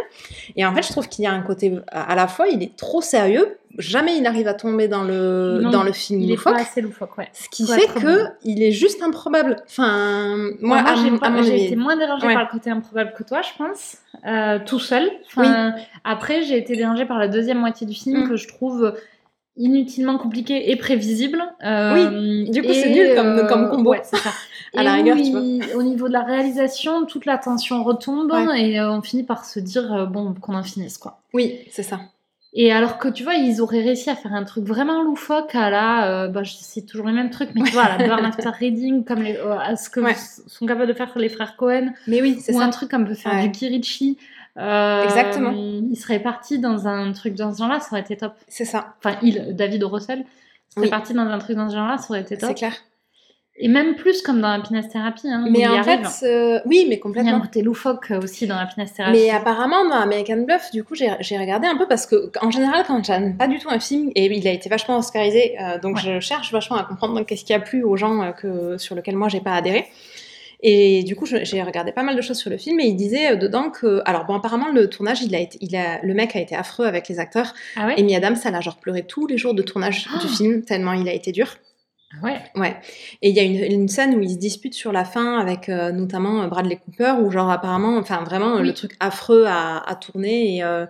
Et en fait, je trouve qu'il y a un côté, à la fois, il est trop sérieux, jamais il arrive à tomber dans le, Non, dans le film il est loufoque. pas assez loufoque, ouais. Ce qui fait que bon. il est juste improbable. Enfin, moi, j'ai été moins dérangée par le côté improbable que toi, je pense, euh, tout seul. Enfin, Après, j'ai été dérangée par la deuxième moitié du film Mm. que je trouve inutilement compliqué et prévisible. Euh, Oui, du coup, c'est nul comme- comme combo. ouais, c'est ça. (laughs) À Et la rigueur, tu Au niveau de la réalisation, toute la tension retombe Ouais. et euh, on finit par se dire euh, bon qu'on en finisse quoi. Oui, c'est ça. Et alors que tu vois, ils auraient réussi à faire un truc vraiment loufoque à la, euh, bah, cite toujours les mêmes trucs, mais tu vois, à la (laughs) Burn After Reading, comme les, euh, à ce que Ouais. sont capables de faire les frères Cohen, Mais oui, c'est ou ça. un truc qu'on peut faire Ouais. du Kirichi. Euh, Exactement. Il serait parti dans un truc dans ce genre-là, ça aurait été top. C'est ça. Enfin, il, David Russell, serait Oui. parti dans un truc dans ce genre-là, ça aurait été C'est top. clair. Et même plus comme dans Happiness Therapy. Hein, Mais en fait, euh, oui, mais il y a un complètement. côté loufoque aussi dans Happiness Therapy. Mais apparemment, dans American Bluff, du coup, j'ai regardé un peu parce que, en général, quand j'aime pas du tout un film, et il a été vachement oscarisé, euh, donc Ouais. je cherche vachement à comprendre qu'est-ce qui a plu aux gens euh, que, sur lesquels moi j'ai pas adhéré. Et du coup, j'ai regardé pas mal de choses sur le film et il disait euh, dedans que, alors bon, apparemment le tournage, il a été, il a, le mec a été affreux avec les acteurs. Ah ouais? Amy Adams, elle a genre pleuré tous les jours de tournage du Oh. film tellement il a été dur. Ah ouais? Ouais. Et il y a une, une scène où ils se disputent sur la fin avec euh, notamment euh, Bradley Cooper, où genre apparemment, enfin vraiment Oui. le truc affreux à, à tourner et euh,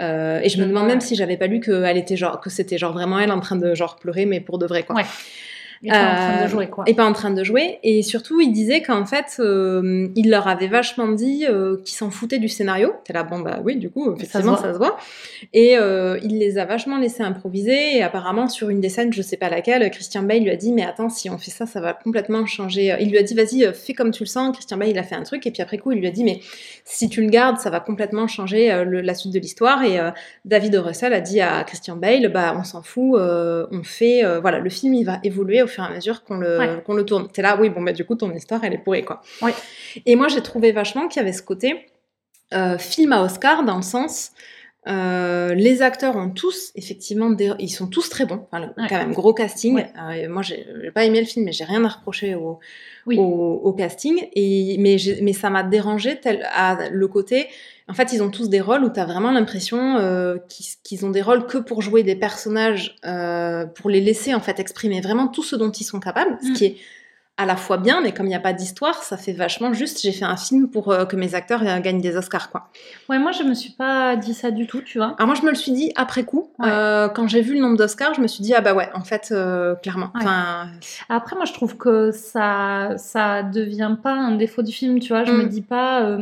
euh, et je me demande même si j'avais pas lu que elle était genre que c'était genre vraiment elle en train de genre pleurer mais pour de vrai quoi. Ouais. Et pas en train Euh, de jouer quoi. Et pas en train de jouer. Et surtout, il disait qu'en fait, euh, il leur avait vachement dit euh, qu'ils s'en foutaient du scénario. T'es là, bon, bah oui, du coup, effectivement, voit. ça se voit. Et euh, il les a vachement laissés improviser. Et apparemment, sur une des scènes, je sais pas laquelle, Christian Bale lui a dit, mais attends, si on fait ça, ça va complètement changer. Il lui a dit, vas-y, euh, fais comme tu le sens. Christian Bale, il a fait un truc. Et puis après coup, il lui a dit, mais si tu le gardes, ça va complètement changer euh, le- la suite de l'histoire. Et euh, David Russell a dit à Christian Bale, bah on s'en fout, euh, on fait, euh, voilà, le film il va évoluer au fur et à mesure qu'on le, Ouais. qu'on le tourne. T'es là, oui, bon bah du coup ton histoire elle est pourrie quoi. Ouais. Et moi j'ai trouvé vachement qu'il y avait ce côté euh, film à Oscar dans le sens. euh, les acteurs ont tous effectivement des... ils sont tous très bons enfin, le- Ouais. quand même gros casting Ouais. Euh, moi j'ai j'ai pas aimé le film mais j'ai rien à reprocher au, Oui. au, au casting et mais mais ça m'a dérangé tel à le côté en fait ils ont tous des rôles où tu as vraiment l'impression euh, qu'ils ont des rôles que pour jouer des personnages euh, pour les laisser en fait exprimer vraiment tout ce dont ils sont capables ce Mm. qui est à la fois bien mais comme il n'y a pas d'histoire ça fait vachement juste j'ai fait un film pour euh, que mes acteurs euh, gagnent des Oscars quoi Ouais, moi je me suis pas dit ça du tout, tu vois. alors moi je me le suis dit après coup Ouais. euh, quand j'ai vu le nombre d'Oscars je me suis dit ah bah ouais en fait clairement Ouais. enfin Après, moi je trouve que ça ça devient pas un défaut du film, tu vois. Je Mm. me dis pas.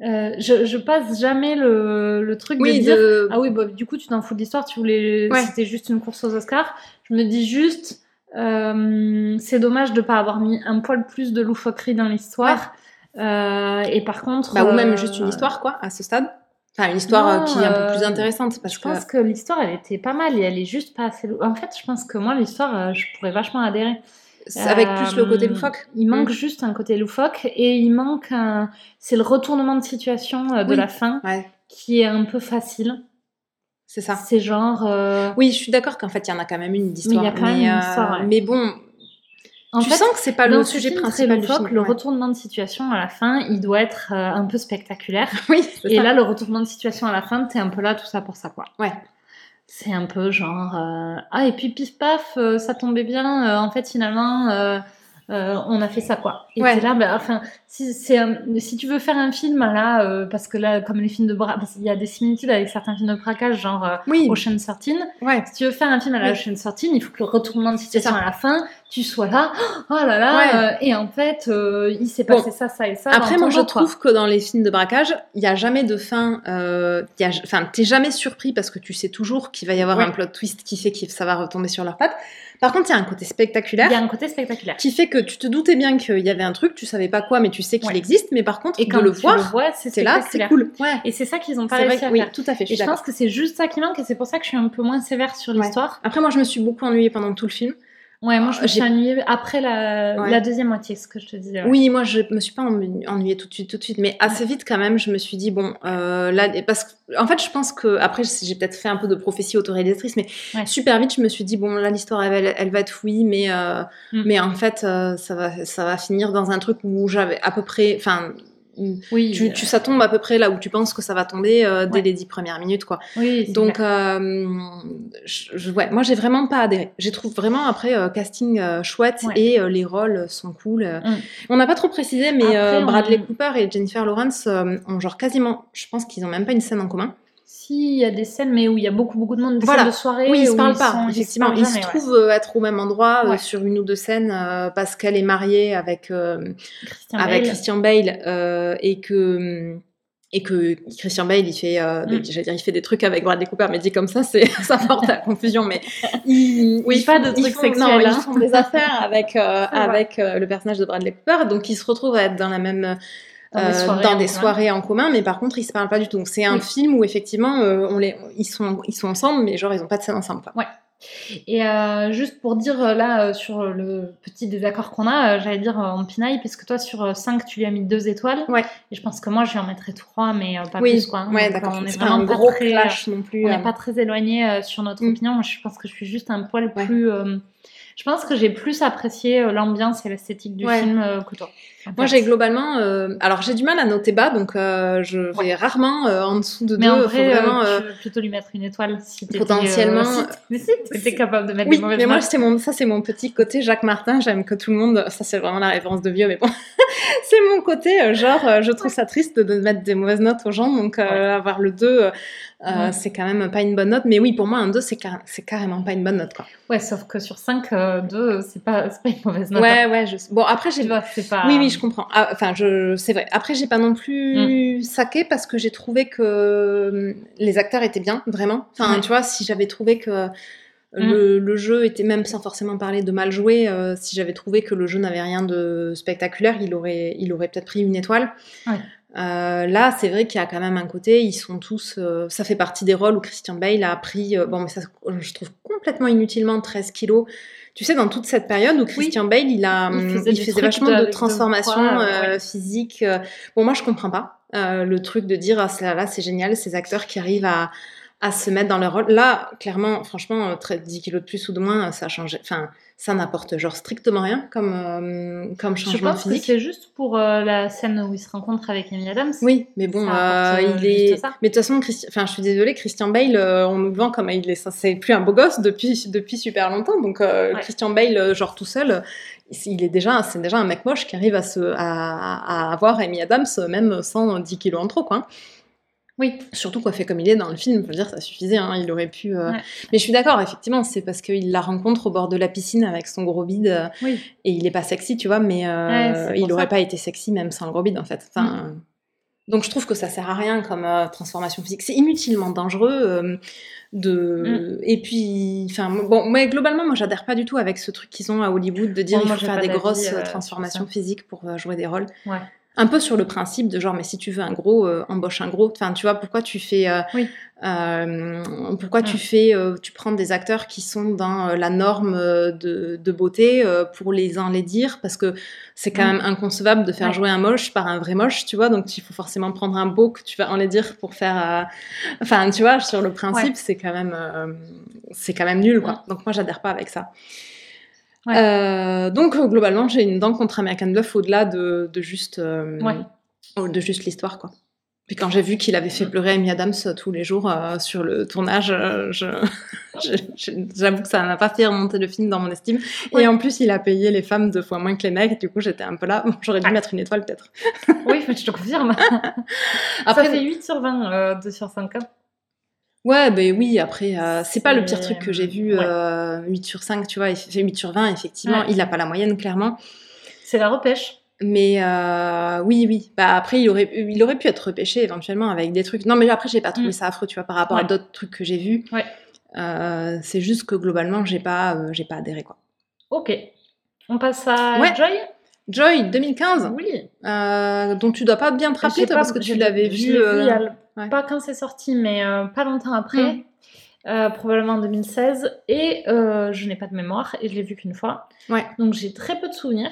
Euh, je, je passe jamais le, le truc oui de dire de... Ah oui, bah, du coup, tu t'en fous de l'histoire, tu voulais. Ouais. C'était juste une course aux Oscars. Je me dis juste, euh, c'est dommage de pas avoir mis un poil plus de loufoquerie dans l'histoire. Euh, et par contre. Bah, ou même juste une histoire, quoi, à ce stade. Enfin, une histoire Non, qui est un peu plus intéressante. Parce Je pense que l'histoire, elle était pas mal et elle est juste pas assez. En fait, je pense que moi, l'histoire, je pourrais vachement adhérer. Avec plus le côté Euh, loufoque. Il manque Mm. juste un côté loufoque et il manque un. C'est le retournement de situation euh, de Oui. la fin Ouais, qui est un peu facile. c'est ça. C'est genre. euh, Oui, je suis d'accord qu'en fait, il y en a quand même une d'histoire. Mais il y a quand même une histoire, ouais. Mais bon, En tu fait, sens que c'est pas le sujet principal du film. le ouais. retournement de situation à la fin, il doit être euh, un peu spectaculaire. (laughs) Oui, Et ça. là, le retournement de situation à la fin, t'es un peu là, tout ça pour ça, quoi. Ouais. C'est un peu genre euh, ah et puis pif paf, euh, ça tombait bien. euh, en fait, finalement, euh, on a fait ça, quoi. Et Ouais. là, bah, enfin, si, un- si tu veux faire un film là, euh, parce que là, comme les films de bra, parce qu'il y a des similitudes avec certains films de braquage, genre euh, Oui, Ocean 13. ouais. Si tu veux faire un film à la Oui. Ocean 13, il faut que le retournement de situation à la fin, tu sois là, (gasps) oh là là, Ouais. euh, et en fait, euh, il s'est Bon. passé ça, ça et ça. Après, moi, je trouve que dans les films de braquage, il n'y a jamais de fin. Il Enfin, t'es jamais surpris parce que tu sais toujours qu'il va y avoir un plot twist qui fait que ça va retomber sur leurs pattes. Par contre, il y a un côté Il spectaculaire y a un côté spectaculaire. qui fait que tu te doutais bien qu'il y avait un truc, tu savais pas quoi, mais tu sais qu'il Ouais. existe. Mais par contre, Et de quand le tu voir, le vois, c'est là, c'est cool. Ouais. Et c'est ça qu'ils ont pas réussi que à oui, faire. tout à fait. Je Et je pense que c'est juste ça qui manque, et c'est pour ça que je suis un peu moins sévère sur l'histoire. Après, moi, je me suis beaucoup ennuyée pendant tout le film. Ouais, moi je me Euh, suis ennuyée après la, Ouais. la deuxième moitié, ce que je te disais. ouais. Oui, moi je me suis pas ennu- ennuyée tout de suite, tout de suite, mais assez vite quand même, je me suis dit bon, euh, là, parce que en fait, je pense que après, j'ai peut-être fait un peu de prophétie autoréalisatrice, mais Ouais. super vite, je me suis dit bon, là, l'histoire elle, va- elle va être fouillie, mais euh, Mm. mais en fait, euh, ça va ça va finir dans un truc où j'avais à peu près, enfin. Oui, Tu, tu- ça tombe à peu près là où tu penses que ça va tomber euh, dès Ouais. les dix premières minutes, quoi. oui, Donc, euh, je, ouais, moi, j'ai vraiment pas adhéré. J'ai trouvé vraiment après euh, casting euh, chouette Ouais. et euh, les rôles sont cool. euh. Mm. On n'a pas trop précisé, mais Après, euh, on- Bradley Cooper et Jennifer Lawrence euh, ont genre quasiment, je pense qu'ils ont même pas une scène en commun. Si, il y a des scènes, mais où il y a beaucoup, beaucoup de monde, des Voilà. scènes de soirée. Oui, ils se parlent pas. sont- effectivement, ils se jamais, ouais. trouvent être au même endroit euh, sur une ou deux scènes euh, parce qu'elle est mariée avec euh, Christian avec Bale. Christian Bale euh, et que et que Christian Bale il fait euh, des- Mm. j'allais dire il fait des trucs avec Bradley Cooper mais dit comme ça c'est (laughs) ça porte à confusion mais ils, (laughs) Oui, pas font- de trucs sexuels, non, hein. ils font des affaires avec euh, (laughs) avec euh, le personnage de Bradley Cooper donc ils se retrouvent à être dans la même Dans des euh, soirées dans en des commun. soirées en commun mais par contre ils se parlent pas du tout c'est un Oui. film où effectivement euh, on les ils sont ils sont ensemble mais genre ils ont pas de scène ensemble quoi. Et euh, juste pour dire là euh, sur le petit désaccord qu'on a, euh, j'allais dire en pinaille, parce que toi sur 5 tu lui as mis 2 étoiles. Ouais. Et je pense que moi je lui en mettrais 3, mais pas oui plus quoi. hein. ouais d'accord On est c'est pas vraiment un pas gros très, clash non plus On n'est pas très éloigné sur notre Mm. opinion. Je pense que je suis juste un poil Ouais. plus. Je pense que j'ai plus apprécié euh, l'ambiance et l'esthétique du Ouais. film euh, que toi. Moi, j'ai globalement. euh, alors, j'ai du mal à noter bas, donc euh, je vais Ouais. rarement euh, en dessous de Mais deux. en faut vrai, vraiment. euh, euh, tu plutôt lui mettre une étoile si t'étais, potentiellement, euh, si t'étais capable de mettre Oui, des mauvaises mais moi, c'est mon, ça, c'est mon petit côté Jacques Martin. J'aime que tout le monde. Ça, c'est vraiment la référence de vieux, mais bon. (laughs) c'est mon côté, genre, je trouve ça triste de mettre des mauvaises notes aux gens, donc euh, Ouais. avoir le 2, euh, euh, c'est quand même pas une bonne note. Mais oui, pour moi, un 2, c'est, car- c'est carrément pas une bonne note, quoi. Ouais, sauf que sur 5, 2, c'est pas, c'est pas une mauvaise note. Ouais, ouais, je. Bon, après, j'ai pas. Oui, oui, je comprends. Ah, Enfin, je, c'est vrai. Après, j'ai pas non plus saqué parce que j'ai trouvé que euh, les acteurs étaient bien, vraiment. Enfin, tu vois, si j'avais trouvé que le, le jeu était même sans forcément parler de mal joué, euh, si j'avais trouvé que le jeu n'avait rien de spectaculaire, il aurait, il aurait peut-être pris une étoile. Ouais. Euh, là, c'est vrai qu'il y a quand même un côté, ils sont tous, euh, ça fait partie des rôles où Christian Bale a pris, euh, bon, mais ça, je trouve complètement inutilement 13 kilos. Tu sais, dans toute cette période où Christian Bale, il a, Il hum, faisait il vachement de- de, avec de transformation poids, euh, ouais. physique. euh. Bon, moi, je comprends pas euh, le truc de dire, ah, ça, là, c'est génial, ces acteurs qui arrivent à, à se mettre dans leur rôle. Là, clairement, franchement, euh, très- 10 kilos de plus ou de moins, ça change. Enfin, ça n'apporte genre strictement rien comme, euh, comme Je changement pense que physique. c'est juste pour euh, la scène où il se rencontre avec Amy Adams. Oui, mais bon, Ça euh, euh, il est. ça. Mais de toute façon, Christi- enfin, je suis désolée, Christian Bale, on nous le vend comme il est, c'est plus un beau gosse depuis depuis super longtemps. Donc Ouais. Christian Bale, genre tout seul, il est déjà, c'est déjà un mec moche qui arrive à se, à, à avoir Amy Adams même sans 10 kilos en trop, quoi. Oui. Surtout coiffé comme il est dans le film, veux dire, ça suffisait, hein, il aurait pu. euh, Ouais. Mais je suis d'accord, effectivement, c'est parce qu'il la rencontre au bord de la piscine avec son gros bide euh, Oui. et il est pas sexy, tu vois, mais euh, Ouais, il aurait ça. Mm. pas été sexy même sans le gros bide en fait. Enfin, Donc je trouve que ça sert à rien comme euh, transformation physique. C'est inutilement dangereux. de Mm. et puis enfin bon mais globalement moi j'adhère pas du tout avec ce truc qu'ils ont à Hollywood de dire Bon, il faut faire des grosses transformations physiques pour jouer des rôles Ouais. Un peu sur le principe de genre mais si tu veux un gros euh, embauche un gros enfin tu vois pourquoi tu fais euh, Oui. euh, pourquoi tu Mm. fais tu prends des acteurs qui sont dans la norme de, de beauté pour les enlaidir parce que c'est quand Mm. même inconcevable de faire Ouais. jouer un moche par un vrai moche tu vois? Donc il faut forcément prendre un beau que tu vas enlaidir pour faire enfin tu vois sur le principe c'est quand même c'est quand même nul quoi donc moi j'adhère pas avec ça Ouais. Euh, donc euh, globalement j'ai une dent contre American Bluff au-delà de, de juste euh, Ouais. de juste l'histoire quoi puis quand j'ai vu qu'il avait fait pleurer Amy Adams tous les jours euh, sur le tournage, (laughs) J'avoue que ça n'a pas fait remonter le film dans mon estime. Et en plus, il a payé les femmes deux fois moins que les mecs. Du coup, j'étais un peu là. Bon, J'aurais dû mettre une étoile peut-être. Oui, mais je te confirme. (laughs) Après, ça fait 8 sur 20, euh, 2 sur 5. hein. Ouais, ben oui, après, euh, c'est pas le pire truc que j'ai vu, ouais. euh, 8 sur 5, tu vois, il fait 8 sur 20, effectivement, Ouais. il a pas la moyenne, clairement. C'est la repêche. Mais euh, oui, oui, bah après, il aurait, il aurait pu être repêché éventuellement avec des trucs. Non, mais après, j'ai pas trouvé Mm. ça affreux, tu vois, par rapport à d'autres trucs que j'ai vus. Euh, c'est juste que globalement, j'ai pas, euh, j'ai pas adhéré, quoi. Ok. On passe à. Joy Joy, 2015, Oui. euh, dont tu dois pas bien te rappeler, toi, parce que tu l'avais je vu. Ouais. Pas quand c'est sorti, mais euh, pas longtemps après. Mm. euh, probablement en 2016. Et euh, je n'ai pas de mémoire et je l'ai vu qu'une fois. Ouais. Donc j'ai très peu de souvenirs.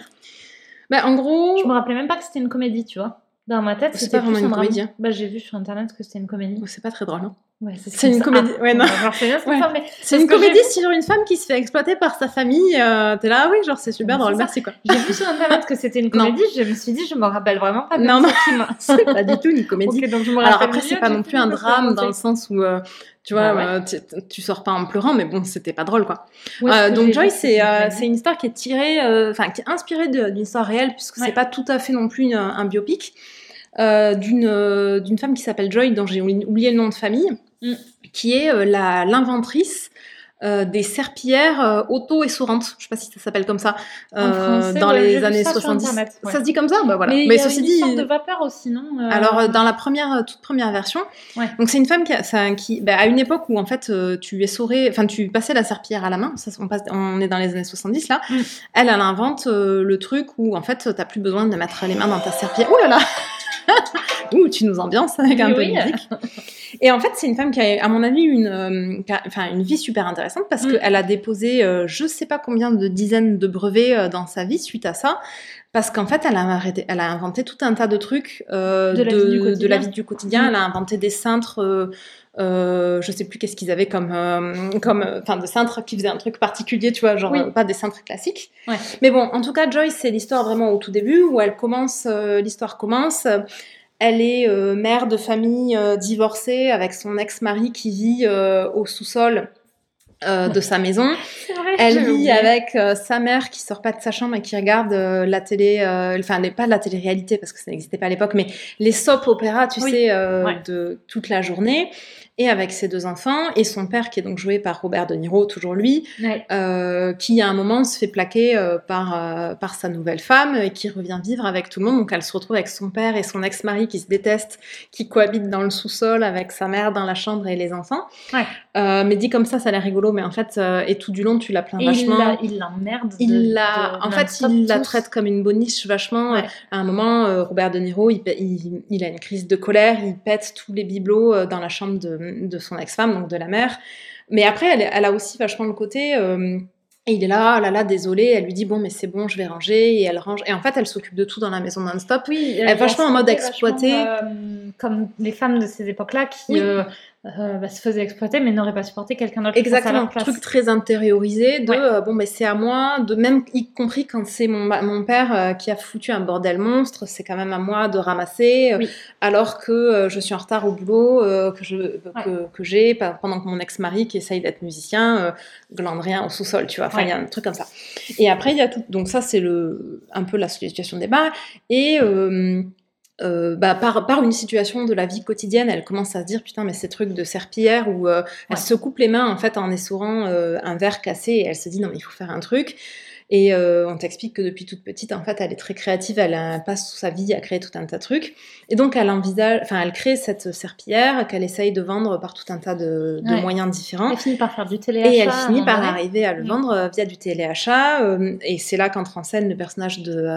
Bah, en gros, Je me rappelais même pas que c'était une comédie, tu vois. Dans ma tête, C'est c'était pas vraiment une drame. comédie, hein. Bah, j'ai vu sur internet que c'était une comédie. oh, c'est pas très drôle, hein. Ouais, C'est une comédie. Ah, Ouais, non. c'est Ouais. une comédie sur une femme qui se fait exploiter par sa famille. euh, T'es là, ah oui, genre c'est super drôle, ça. merci quoi. J'ai vu sur internet que c'était une Non. comédie, je me suis dit, je me rappelle vraiment pas Non, non. (laughs) C'est pas du tout une comédie. (laughs) Ok, donc je me Alors après, c'est pas non plus un drame dans le sens où, euh, tu vois, euh, tu, sors pas en pleurant, mais bon, c'était pas drôle quoi. Euh, donc Joy, c'est une euh, histoire qui est tirée, euh, enfin qui est inspirée d'une histoire réelle, puisque Ouais. c'est pas tout à fait non plus une- un biopic. d'une femme qui s'appelle Joy, dont j'ai oubli- oublié le nom de famille. Qui est euh, la l'inventrice euh, des serpillères euh, auto-essorantes. Je sais pas si ça s'appelle comme ça. Euh, français, dans ouais, les années ça sur 70. Internet, ouais. Ça se dit comme ça Bah voilà. Mais, Mais, il y a ceci une dit. sorte de vapeur aussi, non Alors dans la première, toute première version, Ouais. donc c'est une femme qui, a, ça- qui bah, à une époque où en fait tu essorais, enfin tu passais la serpillière à la main, ça, on, passe, on est dans les années 70 là, Mm. elle, elle invente le truc où en fait t'as plus besoin de mettre les mains dans ta serpillière. Ouh là là (laughs) Ouh, tu nous ambiances avec un Oui, peu oui. de musique. Et en fait, c'est une femme qui a, à mon avis, une, euh, enfin, une vie super intéressante parce Mm. qu'elle a déposé euh, je sais pas combien de dizaines de brevets euh, dans sa vie suite à ça. Parce qu'en fait, elle a, arrêté- elle a inventé tout un tas de trucs euh, De la vie du quotidien. de la vie du quotidien. Mm. Elle a inventé des cintres, euh, je sais plus qu'est-ce qu'ils avaient comme, euh, comme, euh, enfin, de cintres qui faisaient un truc particulier, tu vois, genre Oui. euh, pas des cintres classiques. Ouais. Mais bon, en tout cas, Joyce, c'est l'histoire vraiment au tout début où elle commence, l'histoire commence. Elle est mère de famille divorcée avec son ex-mari qui vit au sous-sol euh, de sa maison. (laughs) Vrai, Elle vit avec euh, sa mère qui sort pas de sa chambre et qui regarde euh, la télé, enfin pas la télé-réalité parce que ça n'existait pas à l'époque, mais les soap opéras, tu Oui. sais, Ouais. de toute la journée. Et avec ses deux enfants et son père qui est donc joué par Robert De Niro, toujours lui, Ouais. qui à un moment se fait plaquer par, par sa nouvelle femme et qui revient vivre avec tout le monde. Donc elle se retrouve avec son père et son ex-mari qui se détestent, qui cohabitent dans le sous-sol avec sa mère dans la chambre et les enfants. Ouais. Mais dit comme ça, ça a l'air rigolo, mais en fait, euh, et tout du long, tu la plains vachement. il l'emmerde. de- Il la, en fait, il la traite comme une boniche vachement. Ouais. À un moment, euh, Robert De Niro, il, pè- il, il a une crise de colère, il pète tous les bibelots euh, dans la chambre de, de son ex-femme, donc de la mère. Mais après, elle, elle a aussi vachement le côté. euh, et il est là, ah là là, désolé. Elle lui dit bon, mais c'est bon, je vais ranger. Et elle range. Et en fait, elle s'occupe de tout dans la maison non-stop. Oui, Elle est vachement en mode exploité. comme les femmes de ces époques-là qui Oui. euh, euh, bah, se faisaient exploiter mais n'auraient pas supporté quelqu'un d'autre Exactement, place. truc très intériorisé de Ouais. euh, bon mais c'est à moi de même y compris quand c'est mon, mon père euh, qui a foutu un bordel monstre c'est quand même à moi de ramasser Oui. alors que je suis en retard au boulot que je que, que j'ai pendant que mon ex-mari qui essaye d'être musicien glande rien au sous-sol tu vois enfin il y a un truc comme ça et après il y a tout donc ça c'est le un peu la situation des bars et euh, euh, bah, par, par une situation de la vie quotidienne, elle commence à se dire putain mais ces trucs de serpillière où euh, elle se coupe les mains en fait en essorant euh, un verre cassé et elle se dit non mais il faut faire un truc et euh, on t'explique que depuis toute petite en fait elle est très créative, elle passe sa vie à créer tout un tas de trucs et donc elle envisage, enfin elle crée cette serpillière qu'elle essaye de vendre par tout un tas de, de Ouais. moyens différents Elle finit par faire du téléachat. et elle finit par donné. arriver à le Oui. vendre euh, via du téléachat. euh, et c'est là qu'entre en scène le personnage de.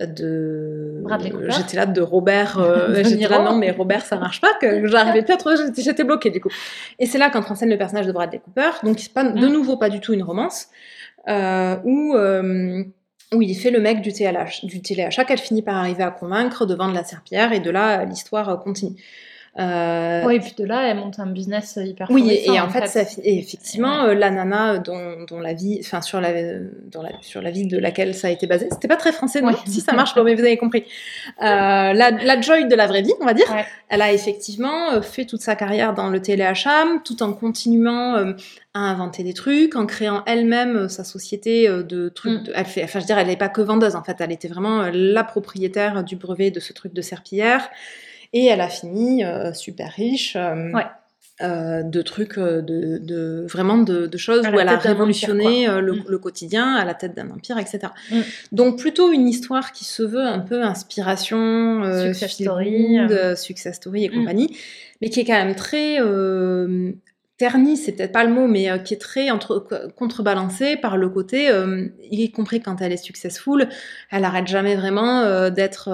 De Bradley Cooper. j'étais là de Robert (laughs) euh, j'étais là non mais Robert ça marche pas que (laughs) j'arrivais plus à trouver j'étais- bloquée du coup et c'est là qu'entre en scène le personnage de Bradley Cooper donc c'est pas de Mm. nouveau pas du tout une romance euh, où euh, où il fait le mec du téléachat, du téléachat qu'elle finit par arriver à convaincre de vendre la serpillière et de là l'histoire continue Euh, oui, et puis de là, elle monte un business hyper Oui, et, en fait, Ça, effectivement, euh, la nana dont, dont, la vie, enfin sur la, dans la, sur la vie de laquelle ça a été basé, c'était pas très français, non Si ça marche, mais vous avez compris. Euh, la, la, Joy de la vraie vie, on va dire, elle a effectivement fait toute sa carrière dans le téléachat, tout en continuant à inventer des trucs, en créant elle-même sa société de trucs. Mm. elle fait, enfin, je dirais, elle n'est pas que vendeuse, en fait, elle était vraiment la propriétaire du brevet de ce truc de serpillière. Et elle a fini euh, super riche. Euh, euh, de trucs, de, de vraiment de, choses où elle a révolutionné mm. le, quotidien à la tête d'un empire, etc. Mm. Donc plutôt une histoire qui se veut un peu inspiration, success story, success story et mm. compagnie, mais qui est quand même très terni, c'est peut-être pas le mot, mais euh, qui est très entre, contrebalancé par le côté, euh, y compris quand elle est successful, elle arrête jamais vraiment euh, d'être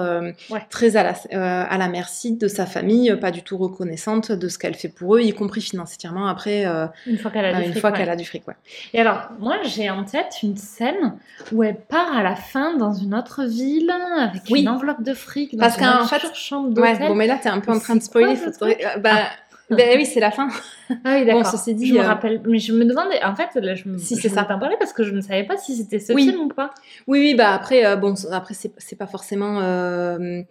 très à la, à la merci de sa famille, pas du tout reconnaissante de ce qu'elle fait pour eux, y compris financièrement après, une fois qu'elle a, du fric, a du fric. Et alors, moi, j'ai en tête une scène où elle part à la fin dans une autre ville avec une enveloppe de fric dans Parce une fait, chambre d'hôtel. Ouais, bon, mais là, t'es un peu en train de spoiler. bah, ben oui, c'est la fin. Ah oui, d'accord. Bon, ceci dit, je me euh, rappelle, mais je me demandais, en fait, là, je me, si c'est ça. t'en parler parce que je ne savais pas si c'était ce film ou pas. Oui, oui, bah après, euh, bon, après c'est pas forcément, euh,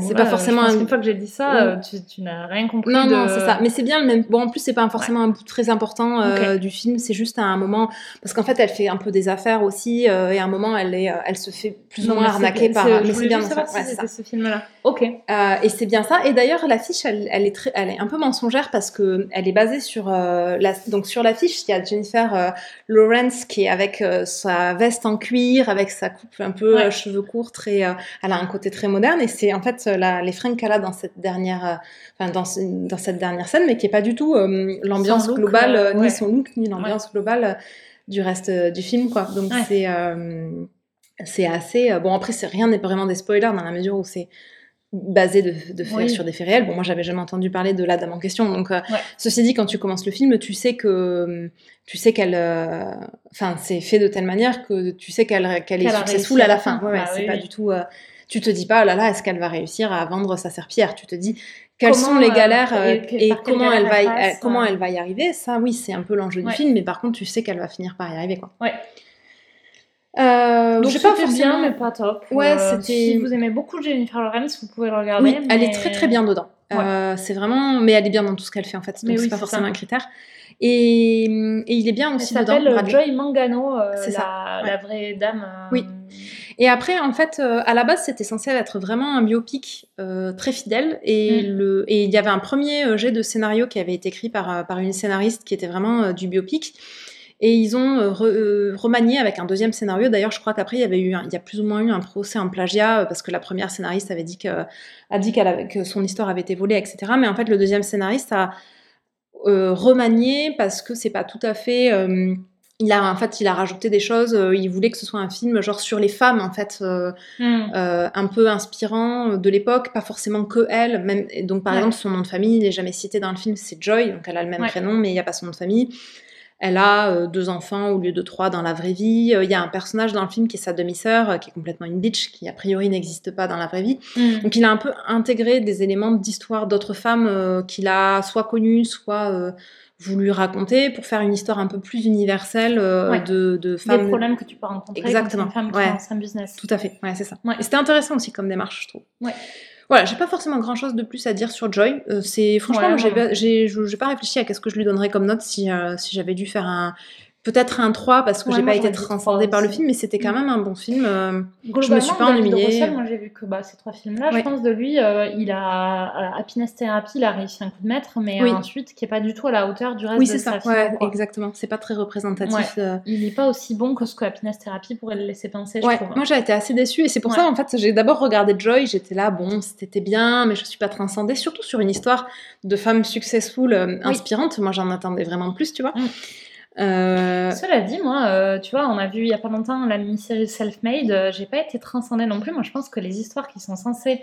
c'est pas forcément. Une fois que j'ai dit ça, tu, tu n'as rien compris. Non, non, c'est ça. Mais c'est bien le même. Bon, en plus, c'est pas forcément un bout très important du film. C'est juste à un moment, parce qu'en fait, elle fait un peu des affaires aussi, et à un moment, elle est, elle se fait plus ou moins arnaquer par. Mais c'est bien ça. c'était ce film-là. Ok. et c'est bien ça. Et d'ailleurs, l'affiche, elle, elle est très, elle est un peu mensongère parce que elle est basée sur donc sur l'affiche, il y a Jennifer euh, Lawrence qui est avec euh, sa veste en cuir, avec sa coupe un peu euh, cheveux courts, très, elle a un côté très moderne et c'est en fait les fringues qu'elle a dans cette dernière, enfin dans, dans, cette dernière scène, mais qui est pas du tout l'ambiance globale, ni son look, ni l'ambiance globale du reste du film, quoi. Donc c'est c'est assez bon après c'est rien n'est vraiment des spoilers dans la mesure où c'est basé de, sur des faits réels. Bon, moi, j'avais jamais entendu parler de la dame en question. Donc, euh, ceci dit, quand tu commences le film, tu sais que, tu sais qu'elle, euh, enfin, c'est fait de telle manière que tu sais qu'elle, qu'elle est successful à la fin. Ouais, bah c'est pas du tout. Euh, tu te dis pas, oh là là, est-ce qu'elle va réussir à vendre sa serpillière? Tu te dis, quelles sont les galères et, comment elle va, comment elle va y arriver? Ça, oui, c'est un peu l'enjeu du film. Mais par contre, tu sais qu'elle va finir par y arriver, quoi. Ouais. Euh, Donc pas forcément... bien, mais pas top. Ouais, euh. Si vous aimez beaucoup Jennifer Lawrence, vous pouvez le regarder. Oui, elle est très très bien dedans. Euh, c'est vraiment, mais elle est bien dans tout ce qu'elle fait en fait. Donc c'est pas forcément un critère. Et, et, il est bien aussi elle dedans. s'appelle Joy Mangano, euh, c'est la, la, vraie dame. Euh, oui. Et après, en fait, à la base, c'était censé être vraiment un biopic très fidèle. Et, mm. le, et il y avait un premier jet de scénario qui avait été écrit par, par une scénariste qui était vraiment du biopic. Et ils ont euh, euh, remanié avec un deuxième scénario. D'ailleurs, je crois qu'après, il y avait eu, il y a plus ou moins eu un procès en plagiat euh, parce que la première scénariste avait dit que, a dit qu'elle que son histoire avait été volée, etc. Mais en fait, le deuxième scénariste a remanié parce que c'est pas tout à fait. il a en fait, il a rajouté des choses. il voulait que ce soit un film genre sur les femmes, en fait, hmm. un peu inspirant de l'époque, pas forcément que elle. Même, donc, par exemple, son nom de famille n'est jamais cité dans le film, c'est Joy, donc elle a le même prénom, mais il n'y a pas son nom de famille. Elle a euh, deux enfants au lieu de trois dans la vraie vie. Euh, il y a un personnage dans le film qui est sa demi-sœur, euh, qui est complètement une bitch, qui a priori n'existe pas dans la vraie vie. Mm. Donc il a un peu intégré des éléments d'histoire d'autres femmes qu'il a soit connues, soit voulu raconter pour faire une histoire un peu plus universelle de, de, femmes. Des problèmes que tu peux rencontrer Exactement. quand une femme qui un business. Tout à fait, ouais, c'est ça. Et c'était intéressant aussi comme démarche, je trouve. Ouais. Voilà, j'ai pas forcément grand chose de plus à dire sur Joy. Euh, c'est franchement, j'ai, j'ai, pas réfléchi à qu'est-ce que je lui donnerais comme note si, euh, si j'avais dû faire un, peut-être un 3 parce que j'ai pas été transcendée par le film, mais c'était quand mm. même un bon film. Euh, je me suis pas ennuyée. moi j'ai vu que bah, ces trois films-là, je pense de lui, euh, il a Happiness Therapy, il a réussi un coup de maître, mais ensuite qui est pas du tout à la hauteur du reste oui, de sa ça. Ouais, exactement. C'est pas très représentatif. Il n'est pas aussi bon que ce que Happiness Therapy pourrait le laisser penser. Je trouve. Moi j'ai été assez déçue et c'est pour ça en fait j'ai d'abord regardé Joy, j'étais là bon c'était bien, mais je suis pas transcendée, surtout sur une histoire de femme successful euh, inspirante. Moi j'en attendais vraiment plus, tu vois. Mm. Euh... Cela dit, moi, euh, tu vois, on a vu il y a pas longtemps la mini-série Self-Made. Euh, j'ai pas été transcendée non plus. Moi, je pense que les histoires qui sont censées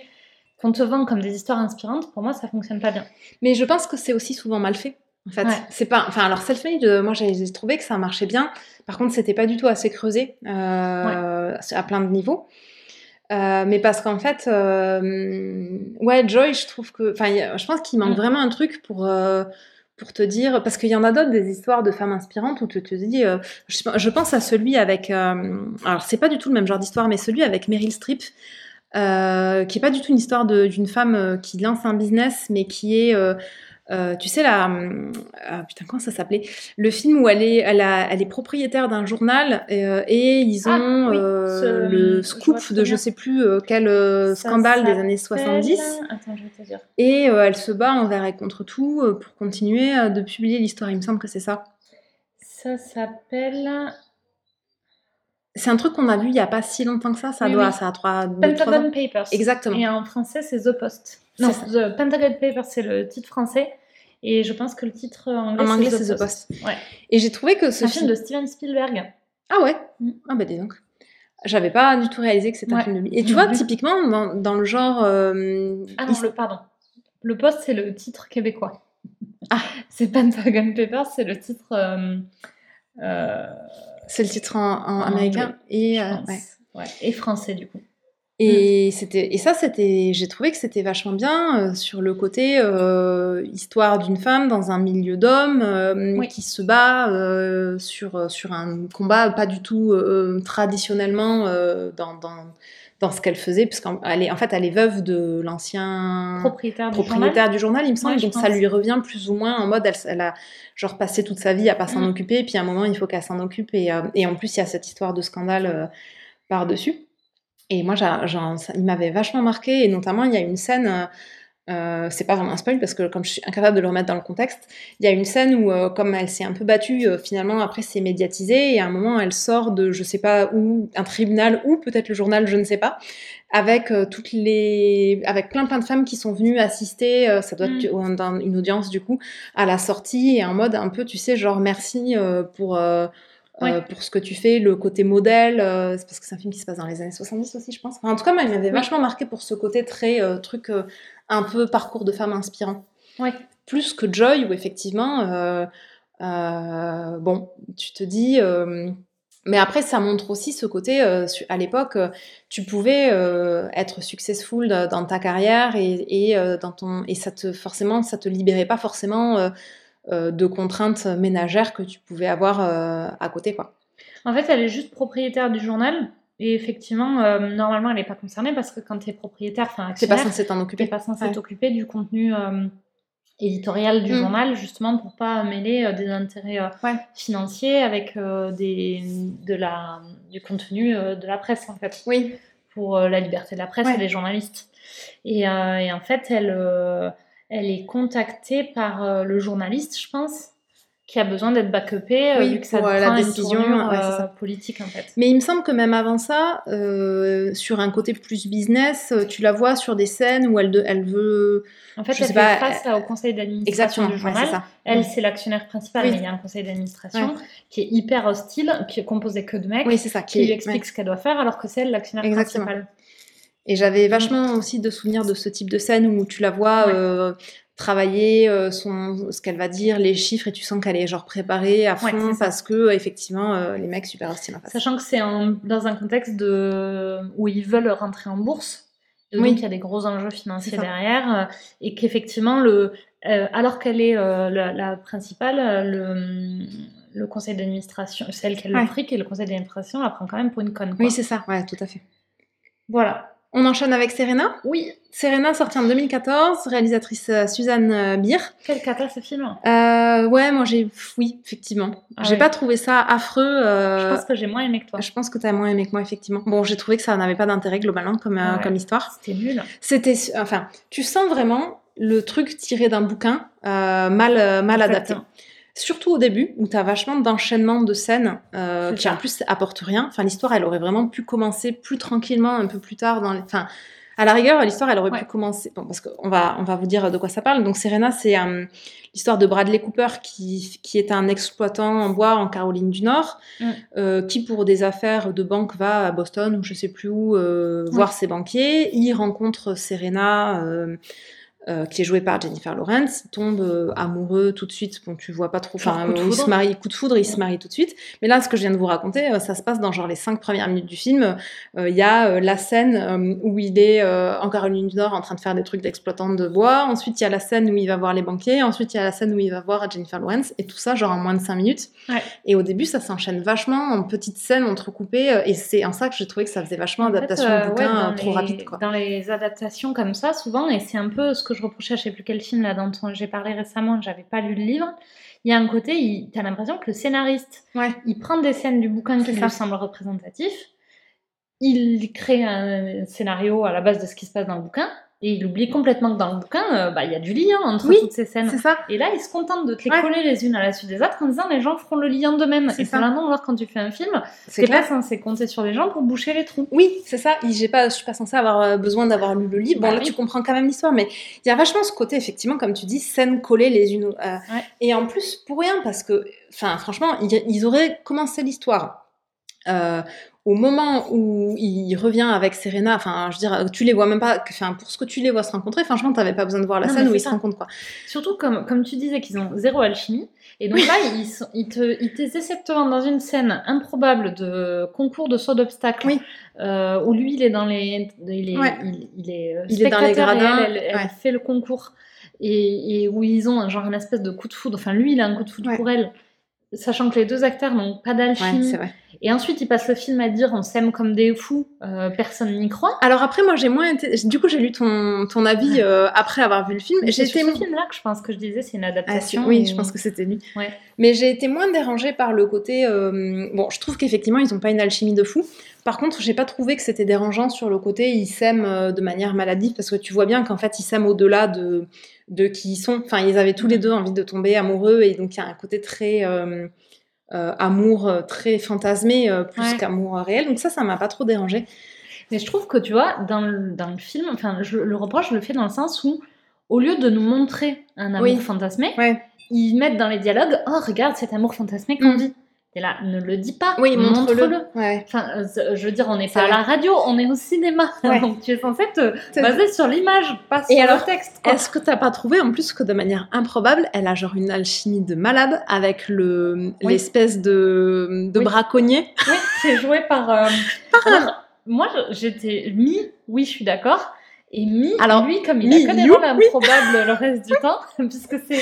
qu'on te vend comme des histoires inspirantes, pour moi, ça fonctionne pas bien. Mais je pense que c'est aussi souvent mal fait. En fait, c'est pas. Enfin, alors Self-Made, moi, j'ai trouvé que ça marchait bien. Par contre, c'était pas du tout assez creusé à plein de niveaux. mais parce qu'en fait, ouais, Joy, je trouve que. Enfin, je pense qu'il manque Mm. vraiment un truc pour. euh, pour te dire, parce qu'il y en a d'autres des histoires de femmes inspirantes où tu te dis, euh, je, pense à celui avec, euh, alors c'est pas du tout le même genre d'histoire, mais celui avec Meryl Streep, euh, qui est pas du tout une histoire d'une femme qui lance un business, mais qui est, euh, tu sais, la, euh, ah, putain, comment ça s'appelait? Le film où elle est, elle, a- elle est propriétaire d'un journal euh, et ils Ah, ont oui, ce- le scoop de je sais plus quel Ça scandale des années s'appelle- 70. Attends, je vais te dire. Et elle se bat envers et contre tout pour continuer de publier l'histoire. Il me semble que c'est ça. Ça s'appelle C'est un truc qu'on a vu il y a pas si longtemps que ça. Ça Oui, doit, oui. ça a trois, Pentagon. Papers. Exactement. Et en français, c'est The Post. Non. The Pentagon Papers, c'est le titre français. Et je pense que le titre anglais, En anglais, c'est The The Post. Post. Ouais. Et j'ai trouvé que ce C'est un film film. de Steven Spielberg. Ah ouais. Mm. Ah bah dis donc. J'avais pas du tout réalisé que c'était un film de lui. Et tu Non vois, typiquement dans, dans le genre. euh, Ah non, le pardon. Le Post, c'est le titre québécois. Ah. (laughs) C'est Pentagon Papers, c'est le titre euh, euh, C'est le titre en, en En américain. anglais, Et, je euh, pense. ouais. Ouais. Et français, du coup. Et, c'était, et ça, c'était, j'ai trouvé que c'était vachement bien euh, sur le côté euh, histoire d'une femme dans un milieu d'hommes euh, Oui. qui se bat sur, sur un combat pas du tout traditionnellement dans, dans, dans ce qu'elle faisait, puisqu'elle est, en fait, elle est veuve de l'ancien Propriétaire du propriétaire du journal, il me semble. Ouais, donc ça lui revient plus ou moins en mode, elle, elle a genre passé toute sa vie à pas s'en Mm. occuper, et puis à un moment, il faut qu'elle s'en occupe. Et, euh, et en plus, il y a cette histoire de scandale euh, par-dessus. Et moi, il m'avait vachement marqué, et notamment, il y a une scène, euh, euh, c'est pas vraiment un spoil, parce que comme je suis incapable de le remettre dans le contexte, il y a une scène où, euh, comme elle s'est un peu battue, euh, finalement, après, c'est médiatisé, et à un moment, elle sort de, je sais pas où, un tribunal, ou peut-être le journal, je ne sais pas, avec euh, toutes les, avec plein plein de femmes qui sont venues assister, ça doit être Mm. une audience du coup, à la sortie, et en mode un peu, tu sais, genre merci pour... euh, pour ce que tu fais, le côté modèle, euh, c'est parce que c'est un film qui se passe dans les années 70 aussi, je pense. Enfin, en tout cas, moi, il m'avait Oui. vachement marqué pour ce côté très euh, truc, un peu parcours de femme inspirant. Ouais. Plus que Joy, où effectivement, euh, euh, bon, tu te dis. euh, mais après, ça montre aussi ce côté, à l'époque, tu pouvais être successful da- dans ta carrière et, et, dans ton, et ça te, forcément, ça te libérait pas forcément de contraintes ménagères que tu pouvais avoir à côté, quoi. En fait, elle est juste propriétaire du journal. Et effectivement, euh, normalement, elle n'est pas concernée parce que quand tu es propriétaire, enfin T'es pas censé t'en tu occuper. n'es pas censé Ouais. t'occuper du contenu euh, éditorial du Mm. journal, justement pour pas mêler euh, des intérêts Ouais. financiers avec des, de la, du contenu de la presse, en fait, Oui, pour la liberté de la presse Ouais. et des journalistes. Et, et en fait, elle, elle est contactée par le journaliste, je pense, qui a besoin d'être backupé, euh, Oui, vu que ça pour, euh, la prend une décision, tournure, ouais, euh, ça. politique, en fait. Mais il me semble que même avant ça, euh, sur un côté plus business, tu la vois sur des scènes où elle, de- elle veut. En fait, Je elle sais fait pas, face au conseil d'administration Exactement, du ouais, journal. ça. Elle, c'est l'actionnaire principal, Oui. mais il y a un conseil d'administration Ouais. qui est hyper hostile, qui est composé que de mecs, Oui, c'est ça. qui lui est- explique ouais. ce qu'elle doit faire, alors que c'est elle l'actionnaire principal. Et j'avais vachement aussi de souvenirs de ce type de scène où tu la vois Ouais. euh, travailler euh, son, ce qu'elle va dire, les chiffres, et tu sens qu'elle est genre préparée à fond Ouais, parce que effectivement euh, les mecs super hostiles en face. Sachant que c'est dans un contexte de... où ils veulent rentrer en bourse, et Oui. donc il y a des gros enjeux financiers derrière, euh, et qu'effectivement, le, euh, alors qu'elle est euh, la, la principale, le, le conseil d'administration, celle qui a le Ouais. fric et le conseil d'administration la prend quand même pour une conne. quoi. Oui, c'est ça. Ouais, tout à fait. Voilà. On enchaîne avec Serena. Oui. Serena, sortie en 2014, réalisatrice euh, Suzanne euh, Beer. Quel cata ce film? Euh, ouais, moi j'ai, oui, effectivement. Ah j'ai pas trouvé ça affreux. euh, Je pense que j'ai moins aimé que toi. Je pense que t'as moins aimé que moi, effectivement. Bon, j'ai trouvé que ça n'avait pas d'intérêt globalement comme, euh, Ouais. comme histoire. C'était nul. C'était, enfin, tu sens vraiment le truc tiré d'un bouquin mal, mal adapté. Surtout au début, où t'as vachement d'enchaînements de scènes euh, qui ça. en plus apportent rien. Enfin, l'histoire, elle aurait vraiment pu commencer plus tranquillement un peu plus tard dans les... Enfin, à la rigueur, l'histoire, elle aurait Ouais. pu commencer... Bon, parce qu'on va, on va vous dire de quoi ça parle. Donc, Serena, c'est euh, l'histoire de Bradley Cooper, qui, qui est un exploitant en bois en Caroline du Nord, Mm. euh, qui, pour des affaires de banque, va à Boston ou je sais plus où euh, voir ses banquiers. Il rencontre Serena... euh, euh, qui est joué par Jennifer Lawrence, tombe euh, amoureux tout de suite. Bon, tu vois pas trop. Enfin, de il se marie, coup de foudre, il se marie tout de suite. Mais là, ce que je viens de vous raconter, euh, ça se passe dans genre les cinq premières minutes du film. Euh, Il y a euh, la scène euh, où il est euh, en Caroline du Nord en train de faire des trucs d'exploitant de bois. Ensuite, il y a la scène où il va voir les banquiers. Ensuite, il y a la scène où il va voir Jennifer Lawrence. Et tout ça, genre en moins de cinq minutes. Ouais. Et au début, ça s'enchaîne vachement en petites scènes entrecoupées. euh, Et c'est en ça que j'ai trouvé que ça faisait vachement En fait, adaptation euh, de bouquin ouais, euh, trop les- rapide. Quoi. Dans les adaptations comme ça, souvent, et c'est un peu ce que je reprochais à je sais plus quel film là dont j'ai parlé récemment, j'avais pas lu le livre. Il y a un côté, il- t'as l'impression que le scénariste, Ouais. il prend des scènes du bouquin qui lui semblent représentatifs, il crée un scénario à la base de ce qui se passe dans le bouquin, et il oublie complètement que dans le bouquin, euh, bah, il y a du lien entre Oui, toutes ces scènes. C'est ça. Et là, il se contente de te les Ouais. coller les unes à la suite des autres en disant les gens feront le lien d'eux-mêmes. Et ça. c'est maintenant, alors quand tu fais un film, C'est pas censé compter sur les gens pour boucher les trous. Oui, c'est ça. J'ai pas, je suis pas censée avoir euh, besoin d'avoir lu le livre. Bon, Bah là, oui. tu comprends quand même l'histoire, mais il y a vachement ce côté, effectivement, comme tu dis, scènes collées les unes. aux- euh, Ouais. Et en plus, pour rien, parce que, enfin, franchement, ils, ils auraient commencé l'histoire. euh, au moment où il revient avec Serena, enfin, je veux dire, tu les vois même pas, enfin, pour ce que tu les vois se rencontrer, franchement, t'avais pas besoin de voir la Non, scène où ils se rencontrent, quoi. Surtout comme, comme tu disais qu'ils ont zéro alchimie. Et donc là, ils, sont- ils te, ils te dans une scène improbable de concours de saut d'obstacles. Oui. euh, où lui, il est dans les. Il est, Ouais. il, il est, Il est dans les et gradins, Elle, elle, elle ouais. fait le concours. Et, et où ils ont un genre un espèce de coup de foudre. Enfin, lui, il a un coup de foudre Ouais. pour elle. Sachant que les deux acteurs n'ont pas d'alchimie. c'est vrai. et ensuite, ils passent le film à dire on s'aime comme des fous, euh, personne n'y croit. Alors après, moi, j'ai moins été, du coup, j'ai lu ton, ton avis euh, après avoir vu le film. J'ai été ce film-là que je pense que je disais c'est une Ah, adaptation. oui, où- je pense que c'était lui. Ouais. Mais j'ai été moins dérangée par le côté. euh, bon, je trouve qu'effectivement, ils n'ont pas une alchimie de fou. Par contre, j'ai pas trouvé que c'était dérangeant sur le côté ils s'aiment de manière maladive parce que tu vois bien qu'en fait, ils s'aiment au-delà de, de qui ils sont. Enfin, ils avaient tous les deux envie de tomber amoureux et donc il y a un côté très. euh, euh, amour euh, très fantasmé euh, plus Ouais. qu'amour réel donc ça ça m'a pas trop dérangé Mais je trouve que tu vois, dans le, dans le film, enfin, je- le reproche, je le fais dans le sens où, au lieu de nous montrer un amour Oui. fantasmé, ouais ils mettent dans les dialogues Oh, regarde cet amour fantasmé qu'on Mm. vit. Et là, ne le dis pas, oui montre-le montre-le. ouais Enfin, euh, je veux dire, on n'est pas à la radio, on est au cinéma. (laughs) Ouais. Donc tu es censé te C'est- baser sur l'image, pas sur Et alors, le texte. quoi. Est-ce que t'as pas trouvé en plus que de manière improbable, elle a genre une alchimie de malade avec le Oui. l'espèce de, de Oui. braconnier? Oui, c'est joué par. euh, (laughs) Par alors, moi, j'étais mi, oui, je suis d'accord. Et mi, Alors, lui, comme il mi, a que des rôles improbables le reste du (laughs) temps, (laughs) puisque c'est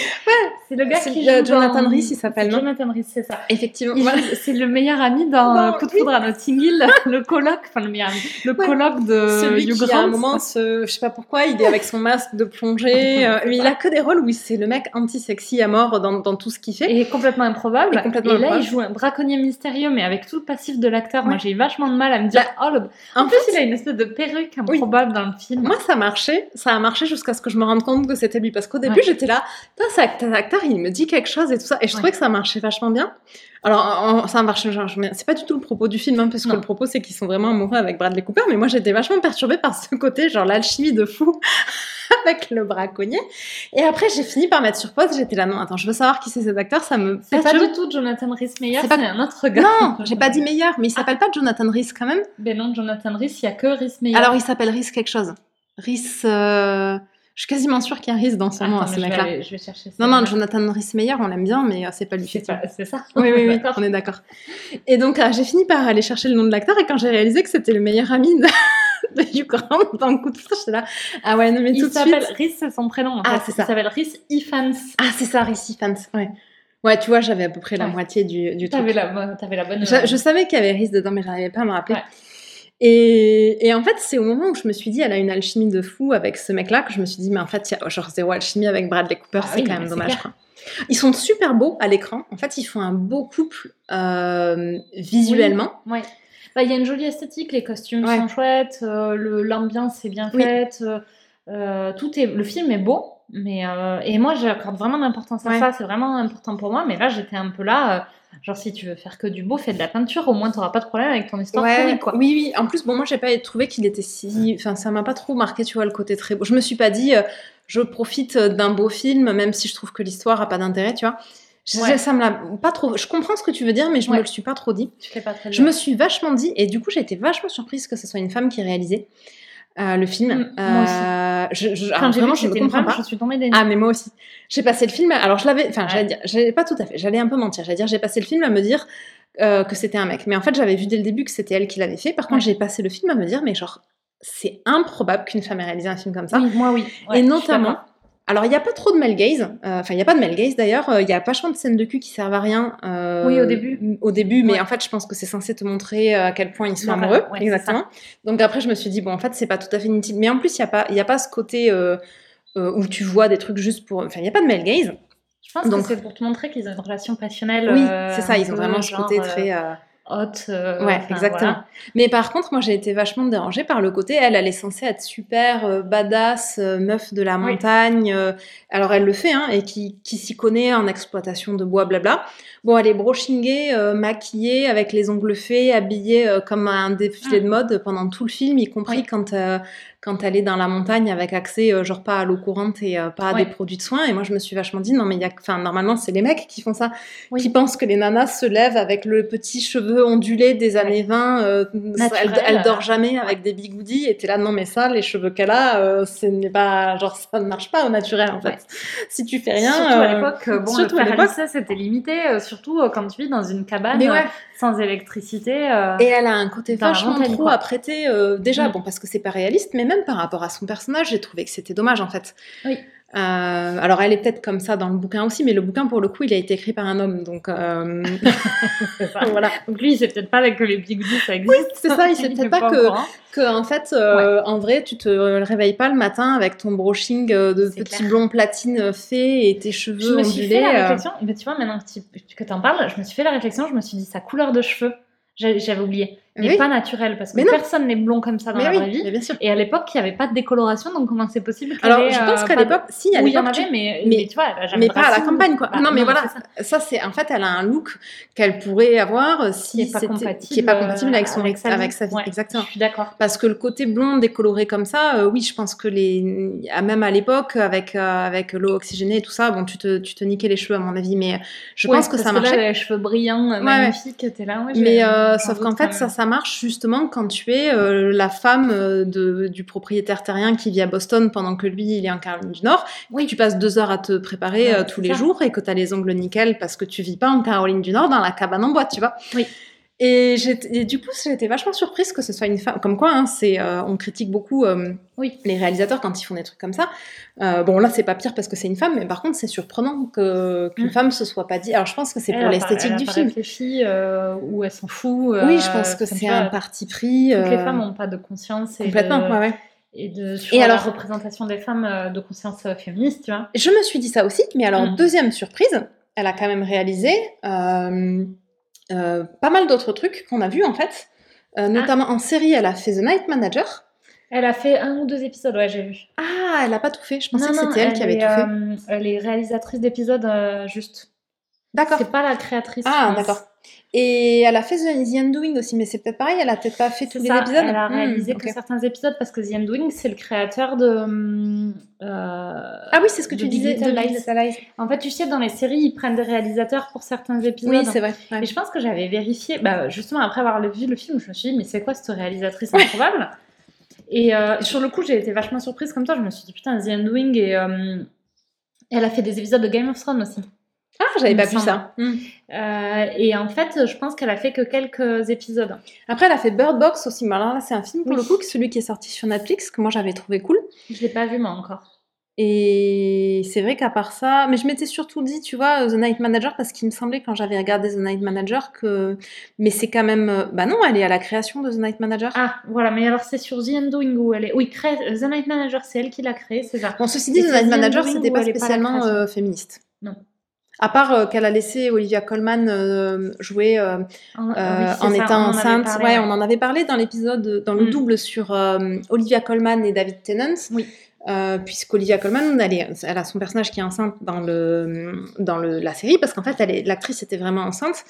c'est le gars qui euh, joue Jonathan dans- Rhys, il s'appelle, non Jonathan Rhys, c'est ça. Effectivement. Voilà. C'est le meilleur ami dans Dans- Coup de foudre à Notting Hill, (laughs) le colloque, enfin le meilleur ami, le Ouais. colloque de Celui Hugh qui à un moment, je sais pas pourquoi, il est avec son masque de plongée. euh, mais il a que des rôles où c'est le mec anti-sexy à mort dans, dans tout ce qu'il fait. Et complètement improbable. Et complètement là, il joue un braconnier mystérieux, mais avec tout le passif de l'acteur. Moi, Ouais. j'ai vachement de mal à me dire, oh, le... en, En plus, fait, il a une espèce de perruque improbable dans le film. Moi, ça marchait. Ça a marché jusqu'à ce que je me rende compte que c'était lui. Parce qu'au début, Ouais. j'étais là, cet acteur, il me dit quelque chose et tout ça. Et je trouvais que ça marchait vachement bien. Alors, en- ça marche, c'est pas du tout le propos du film, hein, parce que le propos, c'est qu'ils sont vraiment amoureux avec Bradley Cooper. Mais moi, j'étais vachement perturbée par ce côté, genre l'alchimie de fou (laughs) avec le braconnier. Et après, j'ai fini par mettre sur pause. J'étais là, non, attends, je veux savoir qui c'est cet acteur. Ça me C'est pas du tout Jonathan Rhys-Meyer, C'est c'est pas- un autre gars. Non, (laughs) j'ai pas dit meilleur, mais il s'appelle pas Jonathan Rhys quand même. Ben non, Jonathan Rhys, il y a que Rhys-Meyer. Alors, il s'appelle Rhys quelque chose. Rhys. euh, Je suis quasiment sûre qu'il y a Rhys dans son nom, à ce mec-là. aller- je vais chercher ça. Non, non, Jonathan Rhys Meyer, on l'aime bien, mais euh, c'est pas lui. C'est ça. Oui, oui, oui, (laughs) on est d'accord. Et donc, euh, j'ai fini par aller chercher le nom de l'acteur, et quand j'ai réalisé que c'était le meilleur ami de, (laughs) de Grant dans le coup de foudre, j'étais là. Ah ouais, non, mais Il tout de s'appelle suite. Rhys, c'est son prénom. Ah, c'est ça. Il s'appelle Rhys Ifans. Ah, c'est ça, Rhys Ifans, ouais. Ouais, tu vois, j'avais à peu près la moitié du, du truc. T'avais la, bonne- je savais qu'il y avait Rhys dedans, mais j'arrivais pas à me rappeler. Et, et en fait, c'est au moment où je me suis dit, elle a une alchimie de fou avec ce mec-là, que je me suis dit, mais en fait, il y a genre zéro alchimie avec Bradley Cooper, Ah c'est oui, quand même dommage. Quoi. Ils sont super beaux à l'écran. En fait, ils font un beau couple euh, visuellement. Ouais. Bah, il y a une jolie esthétique, les costumes Ouais. sont chouettes, euh, l'ambiance est bien Oui. faite, euh, tout est, le film est beau, mais et moi j'accorde vraiment d'importance à Ouais. ça, c'est vraiment important pour moi. Mais là j'étais un peu là, genre si tu veux faire que du beau, fais de la peinture, au moins t'auras pas de problème avec ton histoire Ouais, pourrie, quoi. Oui, oui. En plus, bon, moi, j'ai pas trouvé qu'il était si. Enfin, ça m'a pas trop marqué, tu vois, le côté très beau. Je me suis pas dit, euh, je profite d'un beau film, même si je trouve que l'histoire a pas d'intérêt, tu vois. Je- Ouais. Ça me l'a pas trop. Je comprends ce que tu veux dire, mais je me Ouais. le suis pas trop dit. Tu fais pas très Je me suis vachement dit, et du coup j'ai été vachement surprise que ce soit une femme qui réalisait. Euh, le film. Mm, moi aussi. Euh, je, je, alors, Quand j'ai vu vraiment, que je ne comprends pas. je suis tombée des nues. Ah mais moi aussi. J'ai passé le film. Alors je l'avais. Enfin, Ouais. j'allais dire. J'allais pas tout à fait. J'allais un peu mentir. J'allais dire j'ai passé le film à me dire euh, que c'était un mec. Mais en fait, j'avais vu dès le début que c'était elle qui l'avait fait. Par contre, j'ai passé le film à me dire mais genre c'est improbable qu'une femme ait réalisé un film comme ça. Oui, moi oui. Ouais, Et notamment. Alors, il n'y a pas trop de male gaze. euh, Enfin, il n'y a pas de male gaze d'ailleurs. euh, Il y a vachement de scènes de cul qui servent à rien. euh, Oui, au début. Au début, mais Ouais. en fait, je pense que c'est censé te montrer à quel point ils sont Non, amoureux. ouais, exactement. Donc après, je me suis dit, bon, en fait, c'est pas tout à fait inutile. Mais en plus, il n'y a, pas- il y a pas ce côté où tu vois des trucs juste pour. Enfin, il n'y a pas de male gaze. Je pense Donc- que c'est pour te montrer qu'ils ont une relation passionnelle. Oui, euh, c'est ça. Ils ont vraiment ce côté euh, très. euh, haute. euh, Ouais, enfin, exactement. voilà. Mais par contre, moi, j'ai été vachement dérangée par le côté, elle, elle est censée être super euh, badass, euh, meuf de la montagne. alors, elle le fait, hein, et qui, qui s'y connaît en exploitation de bois, blabla. Bon, elle est brochingée, euh, maquillée, avec les ongles faits, habillée comme un défilé Ah. de mode pendant tout le film, y compris Oui. quand, quand elle est dans la montagne avec accès, euh, genre pas à l'eau courante et euh, pas à Ouais. des produits de soins. Et moi, je me suis vachement dit, non, mais il y a, enfin, normalement, c'est les mecs qui font ça Oui. qui pensent que les nanas se lèvent avec le petit cheveu ondulé des années 20. euh, elle, Naturel, elle dort euh, jamais avec des bigoudis. Et t'es là, non, mais ça, les cheveux qu'elle a, ce n'est pas, genre, ça ne marche pas au naturel, en fait. Ouais. Si tu fais rien. surtout à l'époque, bon, surtout à l'époque. Alicia, c'était limité, surtout quand tu vis dans une cabane Mais ouais. Sans électricité. euh, Et elle a un côté vachement trop quoi. à prêter. euh, déjà, Mm. bon, parce que c'est pas réaliste, mais même par rapport à son personnage, j'ai trouvé que c'était dommage, en fait. Oui. Euh, alors, elle est peut-être comme ça dans le bouquin aussi, mais le bouquin, pour le coup, il a été écrit par un homme. Donc, euh, (laughs) ça. voilà. Donc lui, il sait peut-être pas que les bigoudis, ça existe. C'est ça, il (laughs) sait peut-être pas que, que en fait, euh, en vrai, tu te réveilles pas le matin avec ton brushing de C'est petits clair. blonds platine faits et tes Je cheveux me suis fait la réflexion, mais tu vois, maintenant que tu t'en parles, je me suis fait la réflexion, je me suis dit sa couleur de cheveux, j'avais oublié, Oui. pas naturelle parce que Mais personne n'est blond comme ça dans Mais la oui, vraie vie. mais bien sûr. Et à l'époque, il n'y avait pas de décoloration, donc comment c'est possible Alors, ait, je pense euh, qu'à pas de- l'époque, si, à Oui, il y en l'époque, tu- avait, mais, mais- mais tu vois, elle mais pas à la campagne, quoi. Bah, non, mais non, voilà, ça. ça c'est en fait, elle a un look qu'elle pourrait avoir euh, si Qui est pas compatible, qui est pas compatible avec son avec sa vie. avec sa vie. Ouais. Exactement. Je suis d'accord. Parce que le côté blond décoloré comme ça, euh, oui, je pense que les, même à l'époque, avec euh, avec l'eau oxygénée et tout ça, bon, tu te tu te niquais les cheveux à mon avis, mais je pense que parce ça là, marchait. les cheveux brillants, euh, magnifiques, t'es là. Mais euh, sauf qu'en fait, ça, ça marche justement quand tu es euh, la femme euh, de, du propriétaire terrien qui vit à Boston pendant que lui, il est en Caroline du Nord. Oui. Tu passes deux heures à te préparer Ouais, euh, tous les ça. jours et que tu as les ongles nickel parce que tu vis pas en Caroline du Nord dans la cabane en bois, tu vois. Oui. Et, j'étais- et du coup, été vachement surprise que ce soit une femme. Comme quoi, hein, c'est, euh, on critique beaucoup euh, Oui. les réalisateurs quand ils font des trucs comme ça. Euh, bon, là, c'est pas pire parce que c'est une femme, mais par contre, c'est surprenant que, qu'une Mm. femme se soit pas dit. Alors, je pense que c'est pour l'esthétique elle a du pas film. réfléchi, ou elle s'en fout. Oui, je pense que c'est un parti pris. Toutes les femmes n'ont pas de conscience et Complètement, de, ouais, ouais. et de sur Et la alors- représentation des femmes de conscience féministe, tu vois. Je me suis dit ça aussi, mais alors, Mm. deuxième surprise, elle a quand même réalisé euh, euh, pas mal d'autres trucs qu'on a vus en fait. Euh, notamment en série, elle a fait The Night Manager. Elle a fait un ou deux épisodes, ouais, j'ai vu. Ah, elle a pas tout fait. Je pensais Non, que c'était elle, qui avait est, tout fait. euh, elle est réalisatrice d'épisodes, juste. D'accord. C'est pas la créatrice. Ah, d'accord. Et elle a fait The, The Undoing aussi, mais c'est peut-être pareil, elle a peut-être pas fait tous les épisodes. elle a Hmm, réalisé ok. que certains épisodes parce que The Undoing, c'est le créateur de. hum, euh, Ah oui, c'est ce que tu disais de Lies. En fait, tu sais, dans les séries, ils prennent des réalisateurs pour certains épisodes. Oui, c'est vrai. ouais. Et je pense que j'avais vérifié, bah, justement après avoir vu le film, je me suis dit, mais c'est quoi cette réalisatrice improbable Et euh, sur le coup, j'ai été vachement surprise comme toi. Je me suis dit, putain, The Undoing, et euh, elle a fait des épisodes de Game of Thrones aussi. Ah, j'avais pas vu ça. Hmm. Euh, et en fait, je pense qu'elle a fait que quelques épisodes. Après, elle a fait Bird Box aussi. Mais alors là, c'est un film pour Oui. le coup, celui qui est sorti sur Netflix, que moi j'avais trouvé cool. Je l'ai pas vu, moi, encore. Et c'est vrai qu'à part ça, mais je m'étais surtout dit, tu vois, The Night Manager, parce qu'il me semblait quand j'avais regardé The Night Manager que. Mais c'est quand même. euh, Bah non, elle est à la création de The Night Manager. Ah, voilà, mais alors c'est sur The Undoing où elle est. Oui, crée... The Night Manager, c'est elle qui l'a créé, c'est ça. Bon, ceci dit, The Night Manager, c'était pas spécialement euh, féministe. Non. À part euh, qu'elle a laissé Olivia Colman euh, jouer euh, En, euh, oui, c'est en ça, étant en enceinte. parlé, ouais, ouais. on en avait parlé dans l'épisode, dans le Mm. double sur euh, Olivia Colman et David Tennant. Oui. Euh, puisqu'Olivia Colman, elle, est- elle a son personnage qui est enceinte dans, le, dans le, la série, parce qu'en fait, l'actrice était vraiment enceinte.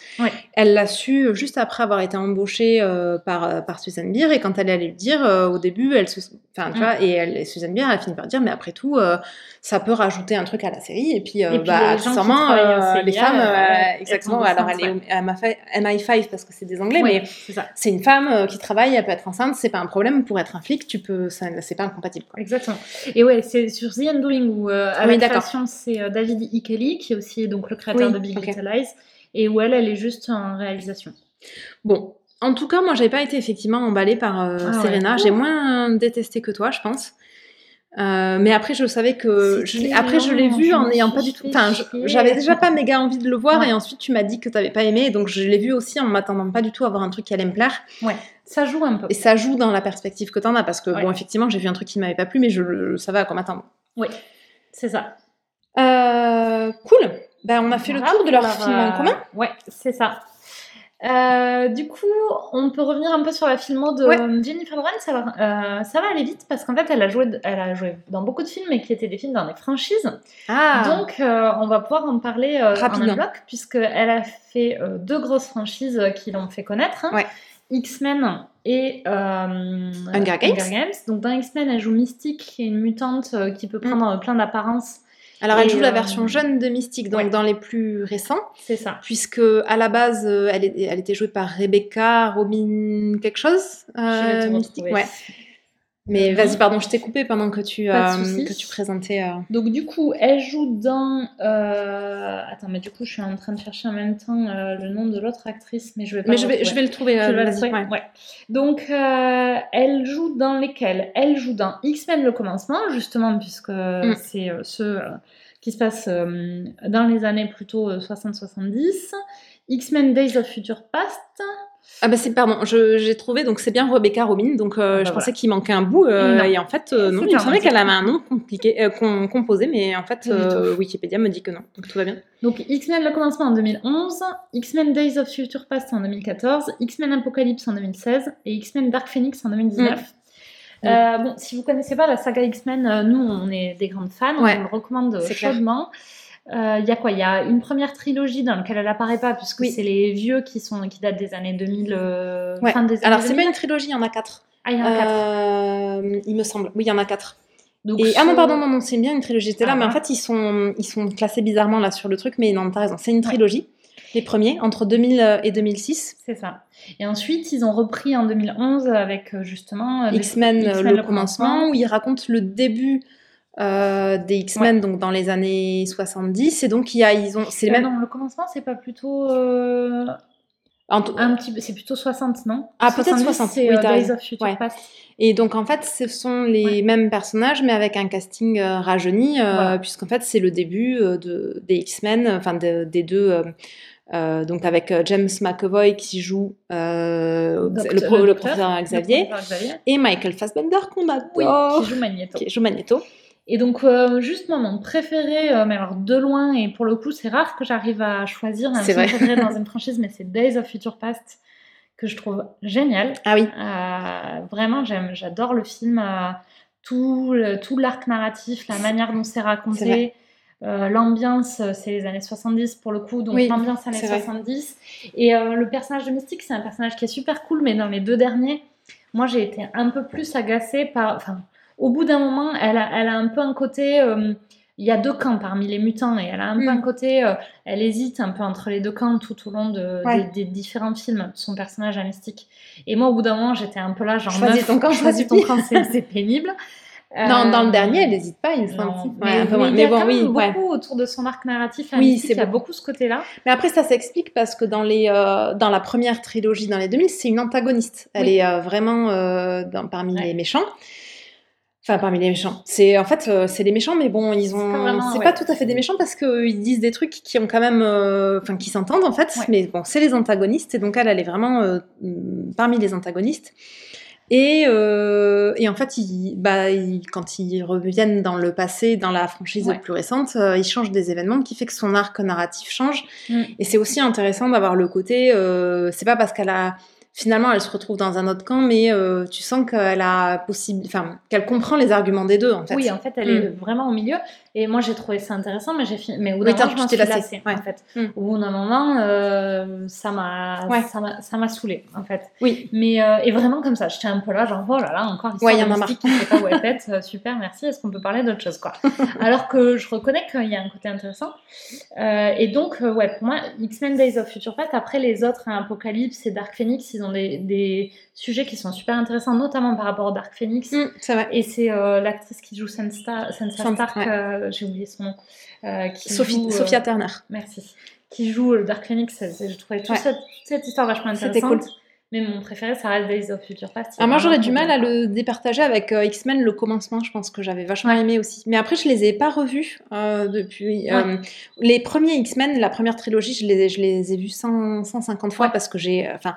Elle l'a su juste après avoir été embauchée euh, par, par Susan Beer, et quand elle allait le dire, euh, au début, elle se, Enfin, tu Mm. vois, et elle, Suzanne Bier, elle finit par dire, mais après tout, euh, ça peut rajouter un truc à la série. Et puis, euh, Et puis, bah, les accessoirement, euh, les femmes, euh, exactement. Alors, elle est enceintes, au MI5 parce que c'est des Anglais, mais c'est une femme qui travaille, elle peut être enceinte, c'est pas un problème. Pour être un flic, tu peux, c'est pas incompatible. Quoi. Exactement. Et ouais, c'est sur The Undoing où à Oui, la c'est David E. Kelly qui est aussi donc le créateur Oui, de Big ok. Little Lies et où elle, elle est juste en réalisation. Bon, en tout cas, moi, j'ai pas été effectivement emballée par euh, Ah ouais. Serena. J'ai moins détesté que toi, je pense. Euh, mais après, je savais que. Je, après, je l'ai vu en n'ayant pas du tout. Enfin, j'avais déjà pas méga envie de le voir, Ouais. et ensuite, tu m'as dit que t'avais pas aimé, donc je l'ai vu aussi en m'attendant pas du tout à voir un truc qui allait me plaire. Ouais, ça joue un peu. Et ça joue dans la perspective que t'en as, parce que, Ouais. bon, effectivement, j'ai vu un truc qui m'avait pas plu, mais je, je savais à quoi m'attendre. Oui, c'est ça. Euh, cool. Ben, on a fait le tour de leur film en commun. Ouais, c'est ça. Euh, du coup, on peut revenir un peu sur la filmo de Ouais. euh, Jennifer Lawrence. Alors, euh, ça va aller vite parce qu'en fait, elle a, joué, elle a joué dans beaucoup de films, mais qui étaient des films dans des franchises. Ah, Donc, euh, on va pouvoir en parler en un bloc, puisqu'elle a fait deux grosses franchises qui l'ont fait connaître. hein. Ouais. X-Men et euh, Hunger Games. Donc, dans X-Men, elle joue Mystique, qui est une mutante qui peut prendre euh, plein d'apparences. Alors elle joue la euh, version jeune de Mystique, donc ouais. dans les plus récents. C'est ça. puisque à la base, elle, est- elle était jouée par Rebecca Robin quelque chose. Je vais te euh, Mystique, ouais. Mais vas-y, pardon, je t'ai coupé pendant que tu, euh, que tu présentais. euh. Donc du coup, elle joue dans... euh, Attends, mais du coup, je suis en train de chercher en même temps euh, le nom de l'autre actrice, mais je vais pas Mais je vais, je vais le trouver. euh, Je vais le trouver, ouais. ouais. Donc, euh, elle joue dans lesquels? Elle joue dans X-Men le commencement, justement, puisque Mm. c'est euh, euh, qui se passent euh, dans les années plutôt euh, 60-70. X-Men Days of Future Past. Ah bah c'est pardon, j'ai trouvé donc c'est bien Rebecca Robin, donc euh, Ah bah je pensais qu'il manquait un bout euh, et en fait euh, non, il me semblait qu'elle avait un nom compliqué, com- composé, mais en fait Wikipédia me dit que non, donc tout va bien. Donc, X-Men le commencement en 2011, X-Men Days of Future Past en 2014, X-Men Apocalypse en 2016 et X-Men Dark Phoenix en 2019. Mm. Euh, bon, si vous connaissez pas la saga X-Men, euh, nous on est des grandes fans, Ouais. on le recommande clair. Chaudement. Euh, Il y a quoi? Il y a une première trilogie dans laquelle elle apparaît pas, puisque Oui. c'est les vieux qui sont qui datent des années 2000, euh, Ouais. fin des années Alors c'est 2000. pas une trilogie, il y en a quatre. Ah, il y en a quatre. Euh, il me semble, oui il y en a quatre. Donc, Et, ah non, pardon, non, non, c'est bien une trilogie. J'étais là, Ah, mais en voilà. fait, ils sont, ils sont classés bizarrement là sur le truc, mais non, t'as raison. C'est une trilogie. Les premiers, entre 2000 et 2006. C'est ça. Et ensuite, ils ont repris en 2011 avec justement X-Men, X-Men, le, commencement, où ils racontent le début euh, des X-Men, donc dans les années 70. Et donc, il y a, ils ont, c'est Euh, mêmes. Non, le commencement, c'est pas plutôt euh, un petit c'est plutôt 60, non? Ah, peut-être 60, C'est oui, euh, Days raison. of Future Ouais. Past. Et donc, en fait, ce sont les Ouais. mêmes personnages, mais avec un casting rajeuni, Voilà. puisqu'en fait, c'est le début de, des X-Men, enfin de- des deux. euh, donc avec James McAvoy qui joue euh, Docteur- le, pro- le professeur Le Xavier professeur Xavier. et Michael Fassbender qu'on Oui, adore, qui joue Magneto. qui joue Magneto. Et donc, euh, juste moi, mon préféré, euh, mais alors de loin, et pour le coup, c'est rare que j'arrive à choisir un film préféré dans (laughs) une franchise, mais c'est Days of Future Past, que je trouve génial. Ah oui, Euh, vraiment, j'aime, j'adore le film, euh, tout, le- tout l'arc narratif, la manière dont c'est raconté, euh, l'ambiance, c'est les années 70 pour le coup, donc Oui, l'ambiance années c'est vrai. 70. Et le personnage de Mystique, c'est un personnage qui est super cool, mais dans les deux derniers, moi j'ai été un peu plus agacée par. Enfin, au bout d'un moment, elle a, elle a un peu un côté. euh, il y a deux camps parmi les mutants et elle a un peu Mm. un côté, euh, elle hésite un peu entre les deux camps tout au long de, Ouais. des, des différents films de son personnage à Mystique. Et moi, au bout d'un moment, j'étais un peu là, genre, Choisis meuf, ton camp, choisis ton camp, c'est pénible. dans Euh, le dernier, elle n'hésite pas, il me semble. Ouais, mais, mais Mais a bon, oui, ouais. beaucoup autour de son arc narratif. Oui, c'est il y a beau. beaucoup ce côté-là. Mais après, ça s'explique parce que dans, les, euh, dans la première trilogie, dans les 2000, c'est une antagoniste. Elle Oui. est euh, vraiment euh, dans- parmi Ouais. les méchants. Enfin, parmi les méchants. C'est en fait, euh, c'est les méchants, mais bon, ils ont. C'est ouais. pas tout à fait des méchants parce qu'ils disent des trucs qui ont quand même, euh, enfin, qui s'entendent en fait. Ouais. Mais bon, c'est les antagonistes et donc elle, elle est vraiment euh, parmi les antagonistes. Et, euh, et en fait, ils, bah, ils- quand ils reviennent dans le passé, dans la franchise Ouais. plus récente, euh, ils changent des événements qui fait que son arc narratif change. Mm. Et c'est aussi intéressant d'avoir le côté, euh, c'est pas parce qu'elle a finalement, elle se retrouve dans un autre camp, mais euh, tu sens qu'elle a possible, enfin, qu'elle comprend les arguments des deux, en fait. Oui, en fait, elle est vraiment au milieu. Et moi, j'ai trouvé ça intéressant, mais j'ai fini. Mais au bout d'un moment, je m'en suis lassée. Ouais. en fait. Mm. Au bout d'un moment, euh, ça m'a, Ouais. ça m'a, ça m'a saoulée, en fait. Oui. Mais euh, et vraiment comme ça, j'étais un peu là, genre oh là là, encore Ouais, histoire y en de a mystique qui pas euh, super, merci. Est-ce qu'on peut parler d'autre chose, quoi? (laughs) Alors que je reconnais qu'il y a un côté intéressant. Euh, et donc, ouais, pour moi, X-Men Days of Future Past. Après les autres, hein, Apocalypse et Dark Phoenix, ils ont des, des sujets qui sont super intéressants, notamment par rapport au Dark Phoenix. Mm, c'est vrai. Et c'est euh, l'actrice qui joue Sansa, Sansa Stark, ouais. euh, j'ai oublié son nom. euh, qui Sophie, joue, Sophia Turner. Merci. Qui joue le Dark Phoenix. Je trouvais toute, Ouais. cette, toute cette histoire vachement C'était intéressante. cool. Mais mon préféré, ça reste Days of Future Past. Ah, moi, j'aurais du mal à le départager avec euh, X-Men, le commencement. Je pense que j'avais vachement aimé aussi. Mais après, je les ai pas revus euh, depuis. euh, les premiers X-Men, la première trilogie, je les, je les ai vus 100, 150 fois Ouais. parce que j'ai. Enfin,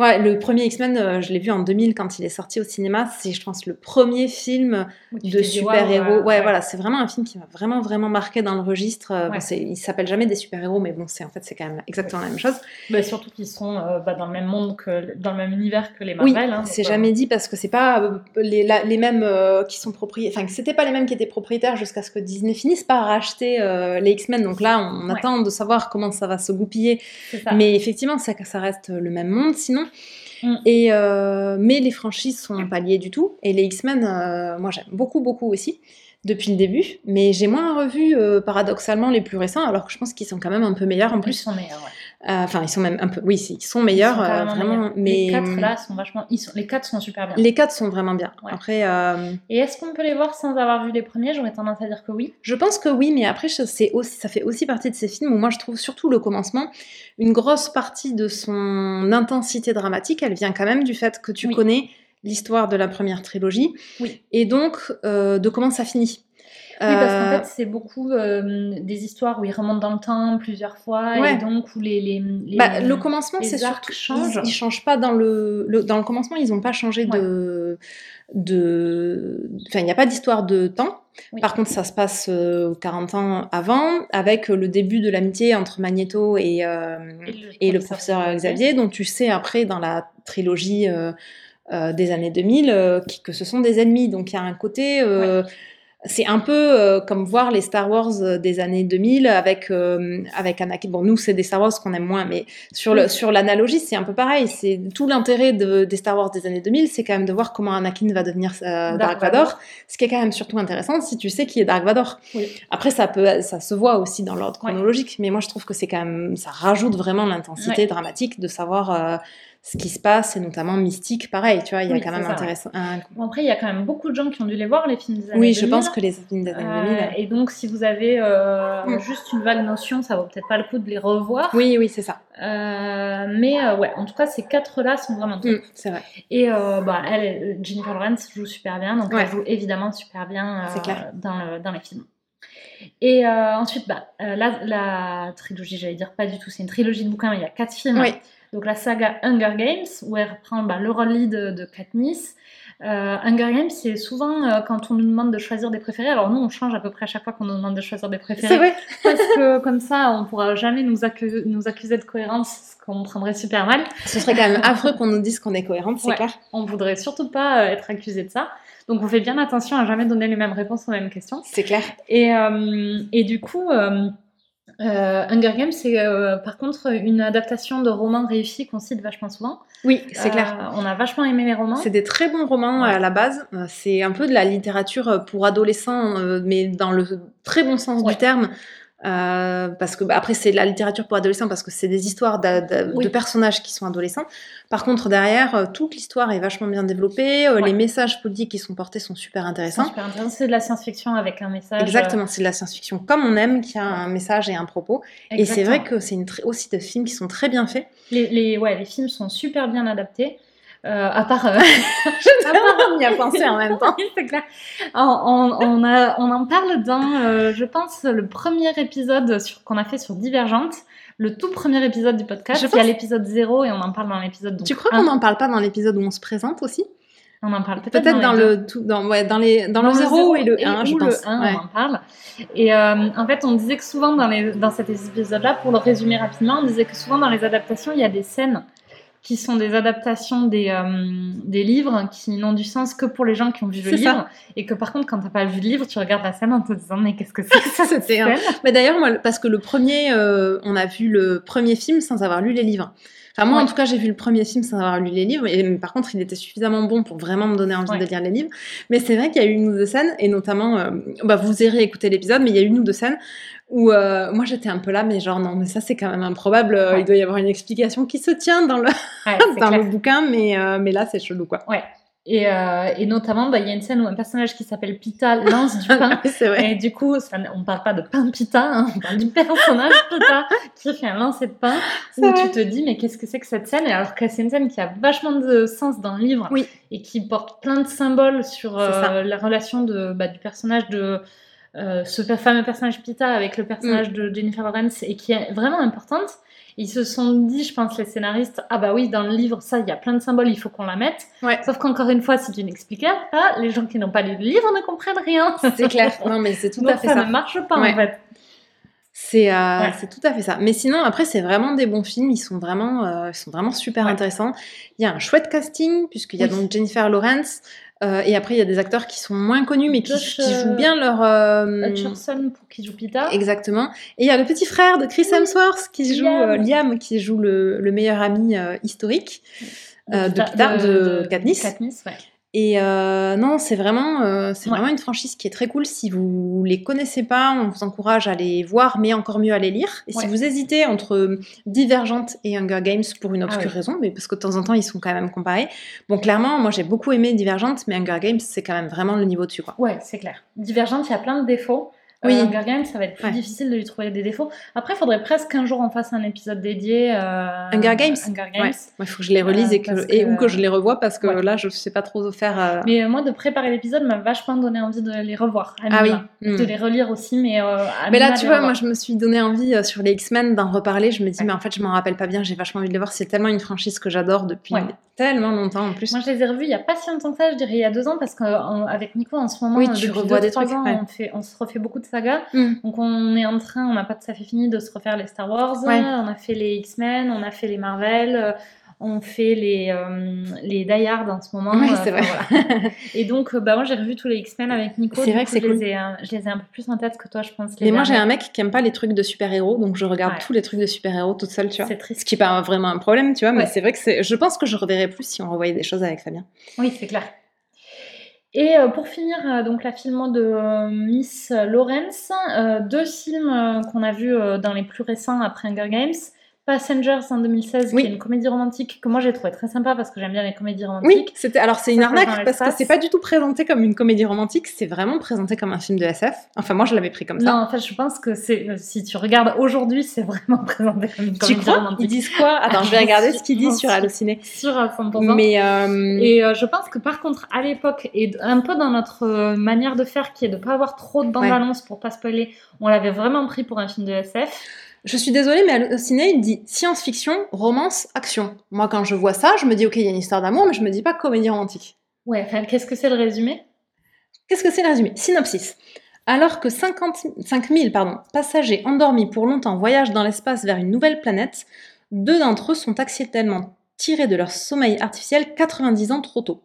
ouais, le premier X-Men, euh, je l'ai vu en 2000 quand il est sorti au cinéma. C'est, je pense, le premier film de super-héros. ouais, euh, voilà, c'est vraiment un film qui m'a vraiment, vraiment marqué dans le registre. Euh, bon, Ouais. c'est, il s'appelle jamais des super-héros, mais bon, c'est en fait, c'est quand même exactement la même chose. Bah, surtout qu'ils sont euh, bah, dans le même monde que dans le même univers que les Oui, Marvel. hein, c'est euh, jamais dit parce que c'est pas euh, les, la- les mêmes euh, qui sont propriétaires. Enfin, c'était pas les mêmes qui étaient propriétaires jusqu'à ce que Disney finisse par racheter les X-Men. Donc là, on Ouais. attend de savoir comment ça va se goupiller. Mais effectivement, ça, ça reste le même monde sinon. Mm. Et euh, mais les franchises sont pas liées du tout. Et les X-Men, euh, moi j'aime beaucoup, beaucoup aussi depuis le début. Mais j'ai moins revu euh, paradoxalement les plus récents, alors que je pense qu'ils sont quand même un peu meilleurs en Ils plus. sont meilleurs, ouais. Euh, Enfin, ils sont même un peu. Oui, ils sont meilleurs, Ils sont euh, vraiment. meilleurs. Mais Les quatre là sont vachement. Ils sont... Les quatre sont super bien. les quatre sont vraiment bien. Ouais. Après. euh, Et est-ce qu'on peut les voir sans avoir vu les premiers? J'aurais tendance à dire que oui. Je pense que oui, mais après, c'est aussi, ça fait aussi partie de ces films où moi je trouve surtout le commencement, une grosse partie de son intensité dramatique, elle vient quand même du fait que tu Oui. connais l'histoire de la première trilogie Oui. et donc euh, de comment ça finit. Oui, parce qu'en Euh, fait, c'est beaucoup euh, des histoires où ils remontent dans le temps plusieurs fois Ouais. et donc où les. les, les- bah, le commencement, c'est surtout. changent. Ils, ils changent pas dans le, le- Dans le commencement, ils n'ont pas changé de. de... Enfin, il n'y a pas d'histoire de temps. Oui. Par contre, ça se passe euh, 40 ans avant, avec euh, le début de l'amitié entre Magneto et, euh, et le professeur Xavier, dont tu sais après dans la trilogie euh, euh, des années 2000 euh, qui- que ce sont des ennemis. Donc il y a un côté. euh, C'est un peu euh, comme voir les Star Wars euh, des années 2000 avec, euh, avec Anakin. Bon, nous, c'est des Star Wars qu'on aime moins, mais sur le- sur l'analogie, c'est un peu pareil. C'est tout l'intérêt de, des Star Wars des années 2000, c'est quand même de voir comment Anakin va devenir euh, Dark, Vador, Vador. ce qui est quand même surtout intéressant si tu sais qui est Dark Vador. Oui. Après, ça peut, ça se voit aussi dans l'ordre Ouais. chronologique, mais moi, je trouve que c'est quand même, ça rajoute vraiment l'intensité Ouais. dramatique de savoir euh, ce qui se passe, et notamment mystique, pareil, tu vois, il y a Oui, quand même ça, ouais. intéressant. un- Bon, après, il y a quand même beaucoup de gens qui ont dû les voir, les films des années Oui, je 2000. pense que les films des années Euh, 2000. et donc, si vous avez euh, Mm. juste une vague notion, ça vaut peut-être pas le coup de les revoir. Oui, oui, c'est ça. Euh, mais euh, ouais, en tout cas, ces quatre-là sont vraiment top. Mm, c'est vrai. Et euh, bah, elle, Jennifer Lawrence joue super bien, donc Ouais. elle joue évidemment super bien euh, clair. Dans, le- dans les films. Et euh, ensuite, bah, euh, la, la trilogie, j'allais dire pas du tout, c'est une trilogie de bouquins, mais il y a quatre films. Oui. Donc la saga Hunger Games, où elle reprend bah, le rôle lead de, de Katniss. Euh, Hunger Games, c'est souvent euh, quand on nous demande de choisir des préférés. Alors nous, on change à peu près à chaque fois qu'on nous demande de choisir des préférés. C'est vrai. (laughs) Parce que comme ça, on pourra jamais nous, accu- nous accuser de cohérence, ce qu'on prendrait super mal. Ce serait quand même affreux qu'on nous dise qu'on est cohérente, c'est Ouais. clair. On voudrait surtout pas euh, être accusé de ça. Donc on fait bien attention à jamais donner les mêmes réponses aux mêmes questions. C'est clair. Et, euh, et du coup, euh, euh, Hunger Games, c'est euh, par contre une adaptation de romans réussis qu'on cite vachement souvent. Oui, c'est Euh, clair. On a vachement aimé les romans. C'est des très bons romans Ouais. à la base. Euh, C'est un peu de la littérature euh, pour adolescents, euh, mais dans le très bon sens Ouais. du terme. Euh, parce que bah, après c'est de la littérature pour adolescents parce que c'est des histoires Oui. de personnages qui sont adolescents. Par contre derrière euh, toute l'histoire est vachement bien développée. euh, Ouais. Les messages politiques qui sont portés sont super intéressants. super intéressant. C'est de la science-fiction avec un message. Exactement, c'est de la science-fiction comme on aime, qui a un message et un propos. Et c'est vrai que c'est aussi des films qui sont très bien faits. les, les, ouais, les films sont super bien adaptés. Euh, à part. euh, (laughs) (laughs) à part- on y a pensé en même temps. (laughs) Oui, c'est clair. On, on- on a- on en parle dans, euh, je pense, le premier épisode qu'on a fait sur Divergente, le tout premier épisode du podcast. Je Il y a l'épisode 0 et on en parle dans l'épisode. donc Tu crois qu'on n'en parle pas dans l'épisode où on se présente aussi? On en parle peut-être dans, le tout, dans, ouais, dans, les, dans, le 0 et le 1, je pense. le 1, Ouais. on en parle. Et euh, en fait, on disait que souvent dans, les, dans cet épisode-là, pour le résumer rapidement, on disait que souvent dans les adaptations, il y a des scènes qui sont des adaptations des, euh, des livres qui n'ont du sens que pour les gens qui ont vu le ça. livre. Et que par contre, quand t'as pas vu le livre, tu regardes la scène en te disant mais qu'est-ce que c'est ça cette un- Mais d'ailleurs, moi, parce que le premier, euh, on a vu le premier film sans avoir lu les livres. Enfin, moi, Ouais. en tout cas, j'ai vu le premier film sans avoir lu les livres. Et par contre, il était suffisamment bon pour vraiment me donner envie Ouais. de lire les livres. Mais c'est vrai qu'il y a eu une ou deux scènes, et notamment, euh, bah, vous irez écouter l'épisode, mais il y a eu une ou deux scènes où euh, moi j'étais un peu là, mais genre non, mais ça c'est quand même improbable. euh, Ouais. Il doit y avoir une explication qui se tient dans le, (laughs) dans clair. le bouquin, mais, euh, mais là c'est chelou quoi. Ouais. Et, euh, et notamment, bah, il y a une scène où un personnage qui s'appelle Pita lance du pain. (laughs) Et du coup, ça, on parle pas de pain Pita, hein, on parle du personnage Pita qui fait un lancer de pain (laughs) où vrai. tu te dis mais qu'est-ce que c'est que cette scène? Et alors que c'est une scène qui a vachement de sens dans le livre Oui. et qui porte plein de symboles sur euh, la relation de, bah, du personnage de euh, ce fameux personnage Pita avec le Mm. personnage de Jennifer Lawrence et qui est vraiment importante. Ils se sont dit, je pense, les scénaristes, ah bah oui, dans le livre, ça, il y a plein de symboles, il faut qu'on la mette. Ouais. Sauf qu'encore une fois, si tu n'expliques pas, les gens qui n'ont pas lu le livre ne comprennent rien. C'est clair. Non, mais c'est tout Donc à fait ça, ça. ne marche pas Ouais. en fait. C'est euh, Ouais. tout à fait ça. Mais sinon, après, c'est vraiment des bons films. Ils sont vraiment, euh, ils sont vraiment super Ouais. intéressants. Il y a un chouette casting, puisqu'il y a Oui. donc Jennifer Lawrence. Euh, et après, il y a des acteurs qui sont moins connus, mais qui, Josh, qui jouent euh, bien leur. euh, Hutcherson pour qui joue Pita. Exactement. Et il y a le petit frère de Chris. Hemsworth qui joue Liam. euh, Liam, qui joue le, le meilleur ami historique. de Pita- Pita- de Katniss. Katniss, ouais. Et euh, non, c'est vraiment, euh, c'est Ouais. vraiment une franchise qui est très cool. Si vous les connaissez pas, on vous encourage à les voir, mais encore mieux à les lire. Et Ouais. si vous hésitez entre Divergente et Hunger Games pour une obscure Ah oui. raison, mais parce que de temps en temps ils sont quand même comparés. Bon, clairement, moi j'ai beaucoup aimé Divergente, mais Hunger Games c'est quand même vraiment le niveau dessus, quoi. Ouais, c'est clair. Divergente, il y a plein de défauts. Oui. Euh, Hunger Games, ça va être plus Ouais. difficile de lui trouver des défauts. Après, il faudrait presque qu'un jour on fasse un épisode dédié. euh, Hunger Games. Hunger il faut que je les relise Euh, et, que, parce et que- ou que je les revoie parce que là, je sais pas trop faire. euh, Mais euh, moi, de préparer l'épisode m'a vachement donné envie de les revoir. à Ah oui. Hmm. De les relire aussi, mais. euh, à Mais là, tu vois, revoir. moi, je me suis donné envie euh, sur les X-Men d'en reparler. Je me dis, mais en fait, je m'en rappelle pas bien. J'ai vachement envie de les voir. C'est tellement une franchise que j'adore depuis tellement longtemps en plus. Moi, je les ai revus il n'y a pas si longtemps que ça, je dirais il y a deux ans, parce qu'avec Nico, en ce moment, Oui, euh, tu revois deux, des trois trucs, ans, on, fait, on se refait beaucoup de Hmm. Donc, on est en train, on n'a pas tout à fait fini de se refaire les Star Wars. Ouais. On a fait les X-Men, on a fait les Marvel, euh, on fait les, euh, les Die Hard en ce moment. Euh, c'est enfin, vrai. voilà. (laughs) Et donc, euh, bah, moi, j'ai revu tous les X-Men avec Nico. C'est vrai coup, que c'est je les cool. ai, je les ai un peu plus en tête que toi, je pense. les Mais moi, j'ai un mec qui aime pas les trucs de super-héros, donc je regarde Ouais. tous les trucs de super-héros toute seule, tu vois. C'est Ce triste. qui est pas vraiment un problème, tu vois, mais c'est vrai que c'est. Je pense que je reverrais plus si on revoyait des choses avec Fabien. Oui, c'est clair. Et euh, pour finir, euh, donc la de euh, Miss Lawrence, deux films qu'on a vus dans les plus récents après Hunger Games. Passengers en 2016, Oui. qui est une comédie romantique que moi j'ai trouvé très sympa parce que j'aime bien les comédies Oui, romantiques. c'était. Alors, c'est une arnaque parce que c'est pas du tout présenté comme une comédie romantique, c'est vraiment présenté comme un film de SF. Enfin, moi, je l'avais pris comme ça. Non, en fait, je pense que c'est euh, si tu regardes aujourd'hui, c'est vraiment (laughs) présenté comme une tu comédie crois? Ils romantique. disent quoi? Attends, je vais regarder ce qu'ils disent sur Allociné. Sur à 100%. Mais. euh, Et euh, je pense que par contre, à l'époque, et un peu dans notre euh, manière de faire, qui est de pas avoir trop de Ouais. annonces pour pas spoiler, on l'avait vraiment pris pour un film de SF. Je suis désolée, mais Allociné, il dit science-fiction, romance, action. Moi, quand je vois ça, je me dis, ok, il y a une histoire d'amour, mais je me dis pas comédie romantique. Ouais, enfin, qu'est-ce que c'est le résumé? Qu'est-ce que c'est le résumé? Synopsis. Alors que 50 5000 pardon, passagers endormis pour longtemps voyagent dans l'espace vers une nouvelle planète, deux d'entre eux sont accidentellement tirés de leur sommeil artificiel 90 ans trop tôt.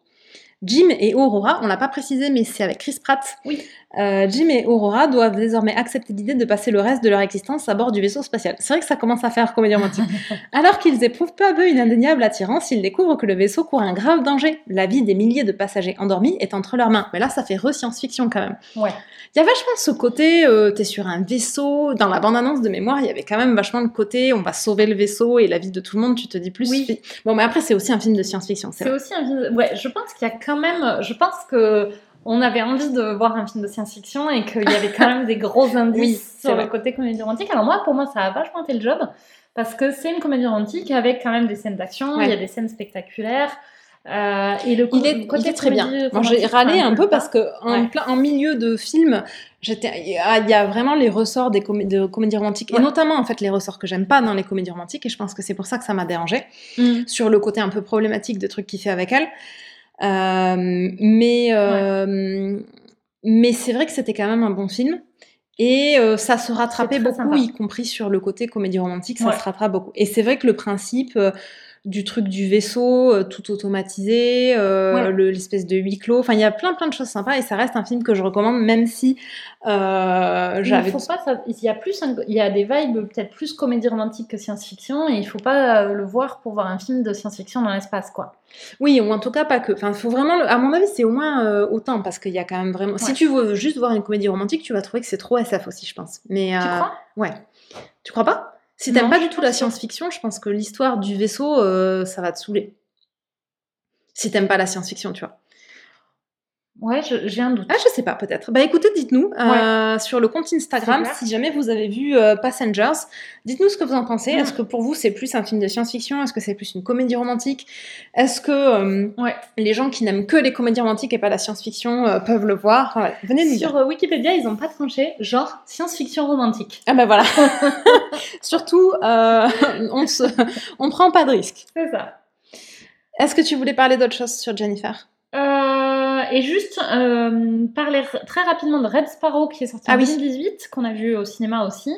Jim et Aurora, on l'a pas précisé, mais c'est avec Chris Pratt. Oui. Euh, Jim et Aurora doivent désormais accepter l'idée de passer le reste de leur existence à bord du vaisseau spatial. C'est vrai que ça commence à faire comédie romantique. (laughs) Alors qu'ils éprouvent peu à peu une indéniable attirance, ils découvrent que le vaisseau court un grave danger. La vie des milliers de passagers endormis est entre leurs mains. Mais là, ça fait re-science-fiction quand même. Ouais. Il y a vachement ce côté, euh, t'es sur un vaisseau. Dans la bande-annonce de mémoire, il y avait quand même vachement le côté, on va sauver le vaisseau et la vie de tout le monde, tu te dis plus. Oui. Bon, mais après, c'est aussi un film de science-fiction, c'est aussi un film. Ouais, je pense qu'il y a quand même. Je pense que on avait envie de voir un film de science-fiction et qu'il y avait quand même des gros (laughs) indices Oui, sur vrai. le côté comédie romantique. Alors moi, pour moi, ça a vachement fait le job parce que c'est une comédie romantique avec quand même des scènes d'action. Ouais. Il y a des scènes spectaculaires. euh, et le Il est, côté il est très bien. Moi, j'ai râlé un peu parce que en, Ouais. plein, en milieu de film, j'étais, il y, a- il y a vraiment les ressorts des comé- de comédies romantiques et notamment en fait les ressorts que j'aime pas dans les comédies romantiques et je pense que c'est pour ça que ça m'a dérangé Mm. sur le côté un peu problématique de trucs qu'il fait avec elle. Euh, mais euh, mais c'est vrai que c'était quand même un bon film. Et euh, ça se rattrapait beaucoup, sympa. y compris sur le côté comédie romantique, ça Ouais. se rattrape beaucoup. Et c'est vrai que le principe, euh, du truc du vaisseau, euh, tout automatisé, euh, le- l'espèce de huis clos. Enfin, il y a plein plein de choses sympas et ça reste un film que je recommande, même si euh, Il faut pas, ça- il y a plus, un- il y a des vibes peut-être plus comédie romantique que science-fiction, et il faut pas le voir pour voir un film de science-fiction dans l'espace, quoi. Oui, ou en tout cas pas que. Enfin, faut vraiment. le- À mon avis, c'est au moins euh, autant parce qu'il y a quand même vraiment. Si tu veux juste voir une comédie romantique, tu vas trouver que c'est trop SF aussi, je pense. Mais Tu crois? Ouais. Tu crois pas? Si t'aimes pas du tout la science-fiction, je pense que l'histoire du vaisseau, euh, ça va te saouler. Si t'aimes pas la science-fiction, tu vois. Ouais, j'ai un doute. Ah, je sais pas, peut-être. Bah écoutez, dites-nous euh, sur le compte Instagram si jamais vous avez vu euh, Passengers. Dites-nous ce que vous en pensez. Mm. Est-ce que pour vous c'est plus un film de science-fiction? Est-ce que c'est plus une comédie romantique? Est-ce que euh, Ouais. les gens qui n'aiment que les comédies romantiques et pas la science-fiction peuvent le voir? Venez nous dire. Sur Wikipédia, ils ont pas tranché, genre science-fiction romantique. Ah bah voilà. (laughs) (laughs) Surtout, (laughs) on, se... on prend pas de risque. C'est ça. Est-ce que tu voulais parler d'autre chose sur Jennifer? Euh, et juste euh, parler très rapidement de Red Sparrow qui est sorti Ah en oui. 2018, qu'on a vu au cinéma aussi,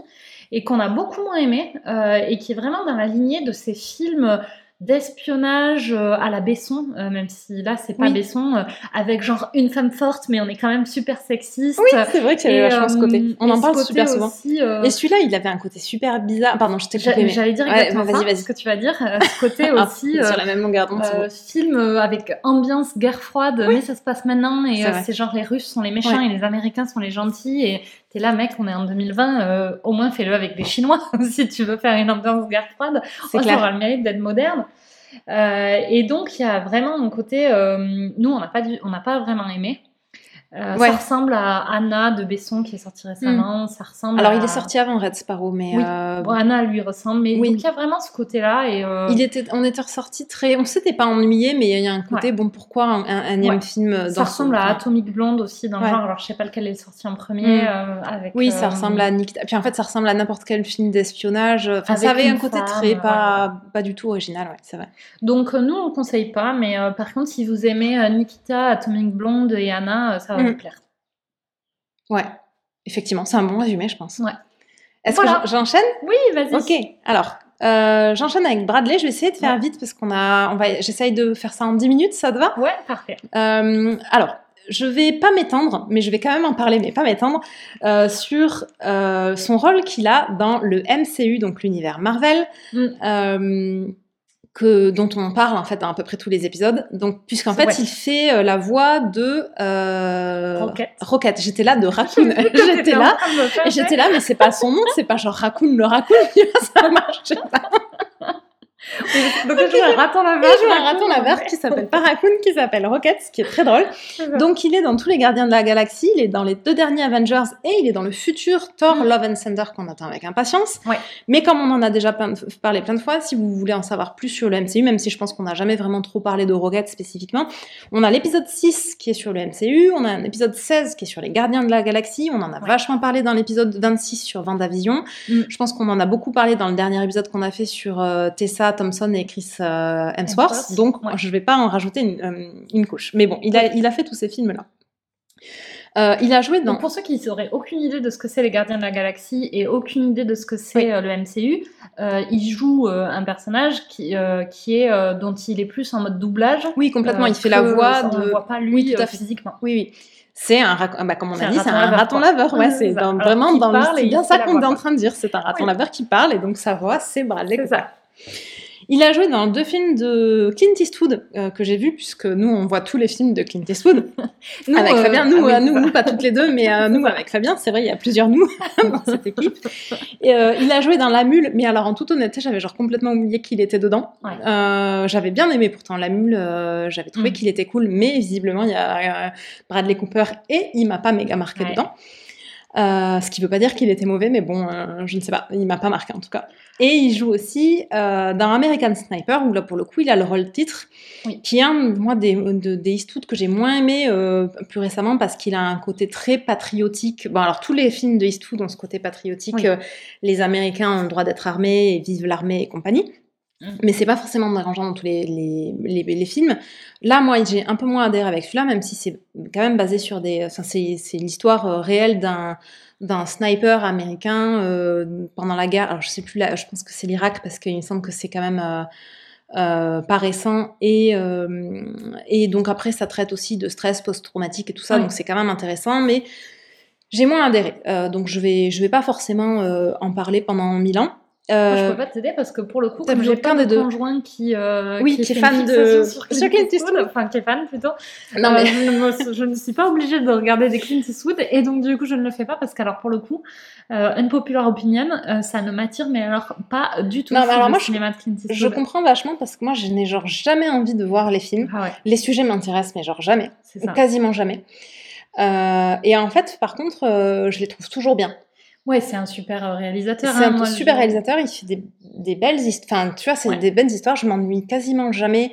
et qu'on a beaucoup moins aimé, euh, et qui est vraiment dans la lignée de ces films d'espionnage euh, à la Besson, euh, même si là c'est pas Oui. Besson, euh, avec genre une femme forte, mais on est quand même super sexiste. Oui, c'est vrai qu'il y avait Et, vachement ce côté. On en parle super souvent. aussi, Et celui-là, il avait un côté super bizarre. Pardon, je t'ai coupé. J'allais dire Ouais, exactement vas-y, ça, vas-y. ce que tu vas dire, ce côté (laughs) Ah, aussi... euh, sur la même longueur d'onde. bon. film avec ambiance guerre froide, mais ça se passe maintenant et C'est genre les Russes sont les méchants Ouais. et les Américains sont les gentils et t'es là mec, on est en 2020, euh, au moins fais-le avec des Chinois (laughs) si tu veux faire une ambiance guerre froide, oh, ça aura le mérite d'être moderne. Euh, et donc il y a vraiment un côté, euh, nous on n'a pas, du- on n'a pas vraiment aimé. Euh, Ouais. Ça ressemble à Anna de Besson qui est sortie récemment. Ça ressemble. Alors, à... il est sorti avant Red Sparrow, mais Oui. euh, Bon, Anna lui ressemble, mais Oui. donc il y a vraiment ce côté-là et. euh, il était, on était ressorti très. On s'était pas ennuyé, mais il y a un côté, Ouais. bon, pourquoi un, un Ouais. film dans Ça ressemble à Atomic Blonde aussi dans le genre. Alors je sais pas lequel est sorti en premier. Mm. euh, avec, Oui, ça ressemble à Nikita. Puis en fait, ça ressemble à n'importe quel film d'espionnage. Enfin, Avec ça avait un côté femme, très pas, pas du tout original, ouais, c'est vrai. Donc nous on le conseille pas, mais par contre si vous aimez Nikita, Atomic Blonde et Anna, ça va Mm. vous plaire. Ouais, effectivement, c'est un bon résumé, je pense. Ouais. Est-ce Voilà. que j'en- j'enchaîne? Oui, vas-y. Ok, alors, euh, j'enchaîne avec Bradley. Je vais essayer de faire vite parce qu'on a, on va, j'essaye de faire ça en 10 minutes, ça te va? Ouais, parfait. Euh, alors, je vais pas m'étendre, mais je vais quand même en parler, mais pas m'étendre, euh, sur euh, son rôle qu'il a dans le MCU, donc l'univers Marvel, Mm. Que, dont on parle en fait dans à peu près tous les épisodes. Donc, puisqu'en fait, Ouais. il fait euh, la voix de euh, Rocket. Rocket. J'étais là de Raccoon. (laughs) (laughs) J'étais là. j'étais là, mais c'est pas son nom, c'est pas genre Raccoon le Raccoon, (laughs) ça marche pas. Donc je joue un raton laveur. Joue un raton laveur qui s'appelle pas Raccoon, qui s'appelle Rocket, ce qui est très drôle. (laughs) Donc il est dans tous les Gardiens de la Galaxie, il est dans les deux derniers Avengers et il est dans le futur Thor Mm. Love and Thunder qu'on attend avec impatience. Ouais. Mais comme on en a déjà plein de- parlé plein de fois, si vous voulez en savoir plus sur le MCU, même si je pense qu'on n'a jamais vraiment trop parlé de Rocket spécifiquement, on a l'épisode 6 qui est sur le MCU, on a un épisode 16 qui est sur les Gardiens de la Galaxie, on en a Ouais. vachement parlé dans l'épisode 26 sur Vendavision. Mm. Je pense qu'on en a beaucoup parlé dans le dernier épisode qu'on a fait sur euh, Tessa Thompson et Chris euh, Hemsworth, Hemsworth, donc ouais. je vais pas en rajouter une, euh, une couche. Mais bon, il a, Oui. il a fait tous ces films-là. Euh, il a joué dans... Donc pour ceux qui n'auraient aucune idée de ce que c'est les Gardiens de la Galaxie et aucune idée de ce que c'est Oui. euh, le MCU, euh, il joue euh, un personnage qui, qui est dont il est plus en mode doublage. Oui, complètement, il fait la voix on de... ne voit pas lui Oui, tout à fait. physiquement. Oui, oui. C'est un, rac- bah, comme on a dit, c'est raton un laveur, raton laveur. Ouais, c'est dans- vraiment dans le- c'est bien ça qu'on est en train de dire. C'est un raton Oui. laveur qui parle et donc sa voix, c'est Bradley. C'est ça. Il a joué dans deux films de Clint Eastwood euh, que j'ai vus, puisque nous, on voit tous les films de Clint Eastwood. (laughs) Nous, avec euh, Fabien, nous, ah oui, euh, nous, nous, pas toutes les deux, mais nous avec Fabien, c'est vrai, il y a plusieurs nous (laughs) dans cette équipe. Et, il a joué dans La Mule, mais alors en toute honnêteté, j'avais genre complètement oublié qu'il était dedans. Ouais. J'avais bien aimé pourtant La Mule, j'avais trouvé Mm. qu'il était cool, mais visiblement il y a Bradley Cooper et il m'a pas méga marqué Ouais. dedans. Euh, ce qui veut pas dire qu'il était mauvais, mais bon, euh, je ne sais pas, il m'a pas marqué en tout cas. Et il joue aussi euh, dans American Sniper, où là pour le coup il a le rôle titre, Oui. qui est un moi des, de- des Eastwood que j'ai moins aimé plus récemment parce qu'il a un côté très patriotique. Bon alors tous les films de Eastwood ont ce côté patriotique, Oui. les Américains ont le droit d'être armés et vive l'armée et compagnie. Mm. Mais c'est pas forcément dérangeant dans tous les, les, les, les films. Là, moi, j'ai un peu moins adhéré avec celui-là, même si c'est quand même basé sur des. Enfin, c'est l'histoire euh, réelle d'un d'un sniper américain euh, pendant la guerre. Alors, je sais plus, là, je pense que c'est l'Irak parce qu'il me semble que c'est quand même. euh, euh, pas récent et et donc après ça traite aussi de stress post-traumatique et tout ça, donc c'est quand même intéressant, mais j'ai moins adhéré, donc je vais je vais pas forcément en parler pendant mille ans. Moi, je Euh, peux pas t'aider parce que pour le coup, comme j'ai des de deux conjoint qui, euh, Oui, qui est fait fan une de- sur Clint, Clint Eastwood, enfin qui est fan plutôt. non Euh, mais je, ne me- je ne suis pas obligée de regarder des Clint Eastwood et donc du coup je ne le fais pas parce qu'alors pour le coup, euh, unpopular opinion, euh, ça ne m'attire mais alors pas du tout. Non, mais alors le moi, je- cinéma de Clint Eastwood. je comprends vachement parce que moi je n'ai genre jamais envie de voir les films. Ah ouais, Les sujets m'intéressent mais genre jamais. quasiment jamais. Euh, et en fait, par contre, euh, je les trouve toujours bien. Ouais, c'est un super euh, réalisateur. C'est hein, un moi, super je- réalisateur, il fait des, des belles histoires. Enfin, tu vois, c'est Ouais. des belles histoires. Je m'ennuie quasiment jamais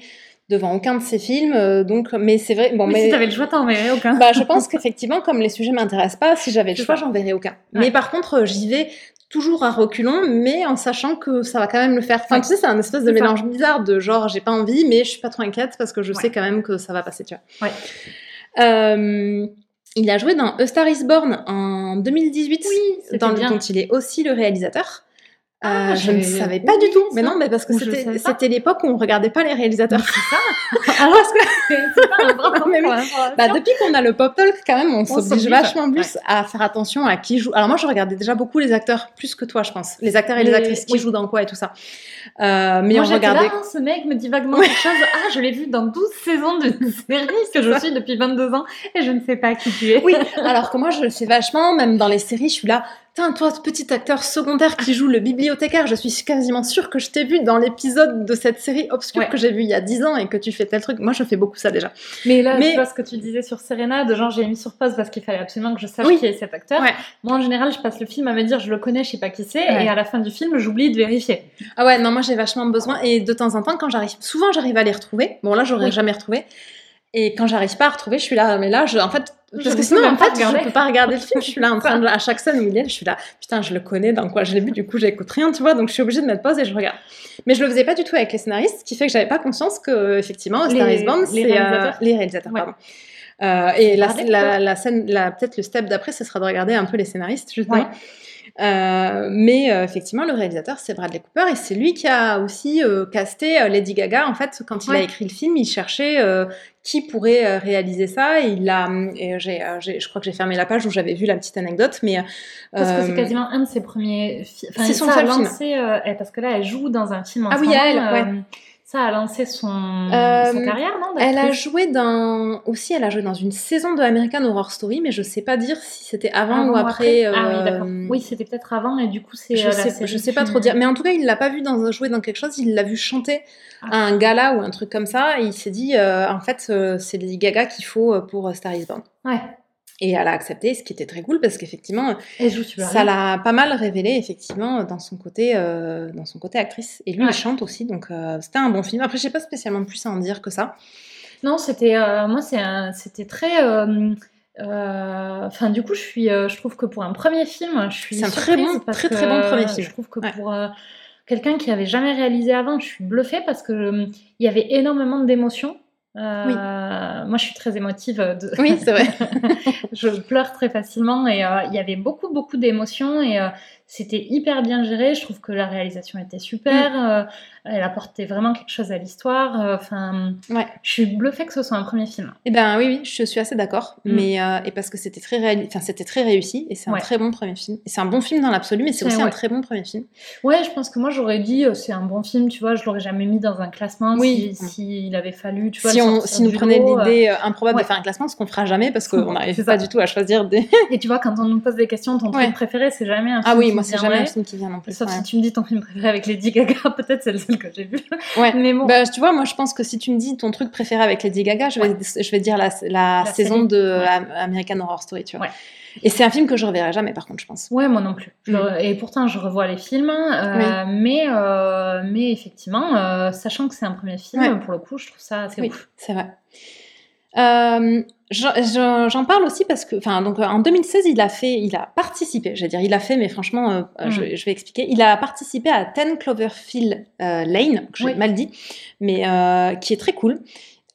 devant aucun de ses films. euh, donc, mais c'est vrai. Bon, Mais, mais si t'avais le choix, t'en verrais aucun. bah, je pense qu'effectivement, comme les sujets m'intéressent pas, si j'avais le choix, j'en verrais aucun. Ouais. Mais par contre, euh, j'y vais toujours à reculons, mais en sachant que ça va quand même le faire. Enfin, Ouais. tu sais, c'est un espèce de ça. mélange bizarre de genre, j'ai pas envie, mais je suis pas trop inquiète parce que je Ouais. sais quand même que ça va passer, tu vois. Ouais. Euh, il a joué dans A Star Is Born en 2018, Oui, dans bien. dont il est aussi le réalisateur. Ah, Euh, je ne savais pas du tout. Mais non, mais parce que c'était l'époque où on regardait pas les réalisateurs. C'est ça. (laughs) Alors, que (laughs) c'est pas un (laughs) Mais l'information Bah, depuis qu'on a le pop talk, quand même, on, s'oblige s'oblige, vachement ouais. plus à faire attention à qui joue. Alors moi, je regardais déjà beaucoup les acteurs, plus que toi, je pense. Les acteurs et les, Les- actrices qui oui. jouent dans quoi et tout ça. Euh, mais Moi, on regardait. là, hein, ce mec me dit vaguement quelque chose. Ah, je l'ai vu dans 12 saisons de série que je suis depuis 22 ans et je ne sais pas qui tu es. Oui, alors que moi, je le fais vachement, même dans les séries, je suis là. Tiens, toi, ce petit acteur secondaire qui joue le bibliothécaire, je suis quasiment sûre que je t'ai vu dans l'épisode de cette série obscure Ouais. que j'ai vu il y a 10 ans et que tu fais tel truc. Moi, je fais beaucoup ça déjà. Mais là, Mais- tu vois ce que tu disais sur Serena, de genre j'ai mis sur pause parce qu'il fallait absolument que je sache Oui. qui est cet acteur. Ouais. Moi, en général, je passe le film à me dire je le connais, je sais pas qui c'est, Ouais. et à la fin du film, j'oublie de vérifier. Ah ouais, non, moi j'ai vachement besoin. Et de temps en temps, quand j'arrive, souvent j'arrive à les retrouver. Bon, là, j'aurais Oui. jamais retrouvé. Et quand j'arrive pas à retrouver, je suis là, mais là, je, en fait, parce que sinon, en fait, regarder. je peux pas regarder le (laughs) film. Je suis là en train de, à chaque scène où il est, je suis là, putain, je le connais, dans quoi je l'ai vu, du coup, j'écoute rien, tu vois, donc je suis obligée de mettre pause et je regarde. Mais je le faisais pas du tout avec les scénaristes, ce qui fait que j'avais pas conscience que, effectivement, Les- Star is Born, les c'est, euh, réalisateurs. les réalisateurs, Ouais. pardon. Euh, et la, scène, peut-être le step d'après, ce sera de regarder un peu les scénaristes, justement. Ouais. Euh, mais euh, effectivement, le réalisateur, c'est Bradley Cooper et c'est lui qui a aussi euh, casté Lady Gaga. En fait, quand il a écrit le film, il cherchait qui pourrait réaliser ça. Et il a, et je crois que j'ai fermé la page où j'avais vu la petite anecdote, mais Parce que c'est quasiment un de ses premiers films. Enfin, c'est son seul film. lancé, eh, parce que là, elle joue dans un film en Ah oui, elle, ouais. Ça a lancé son Euh, sa carrière, non Elle a joué dans aussi, elle a joué dans une saison de American Horror Story, mais je sais pas dire si c'était avant, ou après. Ah oui, euh, d'accord. Oui, c'était peut-être avant et du coup, c'est. Je euh, sais, je sais pas trop dire, mais en tout cas, il l'a pas vu dans, jouer dans quelque chose, il l'a vu chanter Ah. à un gala ou un truc comme ça, et il s'est dit, euh, en fait, euh, c'est Lady Gaga qu'il faut euh, pour euh, Star is Born. Ouais. Et elle a accepté, ce qui était très cool, parce qu'effectivement, ça l'a pas mal révélé, effectivement, dans son côté, euh, dans son côté actrice. Et lui, Ouais. il chante aussi, donc euh, c'était un bon film. Après, j'ai pas spécialement plus à en dire que ça. Non, c'était euh, moi, c'était très. Enfin, du coup, je suis, je trouve que pour un premier film, je suis C'est un très bon- très, très bon premier film. Je trouve que Ouais. pour quelqu'un qui avait jamais réalisé avant, je suis bluffée parce que il y avait énormément d'émotions. Euh, Moi, je suis très émotive. De... Oui, c'est vrai. (laughs) je pleure très facilement et euh, il y avait beaucoup, beaucoup d'émotions et euh, c'était hyper bien géré. Je trouve que la réalisation était super. Mm. euh, elle apportait vraiment quelque chose à l'histoire. euh, Enfin, Ouais. je suis bluffée que ce soit un premier film. Eh ben oui, oui, je suis assez d'accord. Mm. Mais euh, et parce que c'était très réali- enfin c'était très réussi et c'est un Ouais. très bon premier film. C'est un bon film dans l'absolu, mais c'est aussi un très bon premier film. Ouais, je pense que moi j'aurais dit c'est un bon film, tu vois, je l'aurais jamais mis dans un classement Oui. si, si avait fallu, tu vois. si on si nous prenait l'idée improbable de faire un classement, ce qu'on fera jamais parce qu'on (laughs) n'arrive ça. pas du tout à choisir des. Et tu vois, quand on nous pose des questions, ton truc préféré, c'est jamais un film. Ah oui, moi vient jamais ouais. film qui vient non plus. Sauf ouais. si tu me dis ton film préféré avec Lady Gaga, (laughs) peut-être c'est le seul que j'ai vu. Ouais. Mais bon. Bah, tu vois, moi je pense que si tu me dis ton truc préféré avec Lady Gaga, je vais, je vais dire la, la, La saison série. de American Horror Story, tu vois. Ouais. Et c'est un film que je reverrai jamais, par contre, je pense. Ouais, moi non plus. Mm. le- Et pourtant, je revois les films, euh, mais, euh, mais effectivement, euh, sachant que c'est un premier film, pour le coup, je trouve ça assez Oui, c'est vrai. Euh, j'en- parle aussi parce que, enfin, donc en 2016, il a fait, il a participé, j'allais dire, il a fait, mais franchement, euh, Mm. je, je vais expliquer. Il a participé à 10 Cloverfield euh, Lane, que j'ai Oui. mal dit, mais euh, qui est très cool.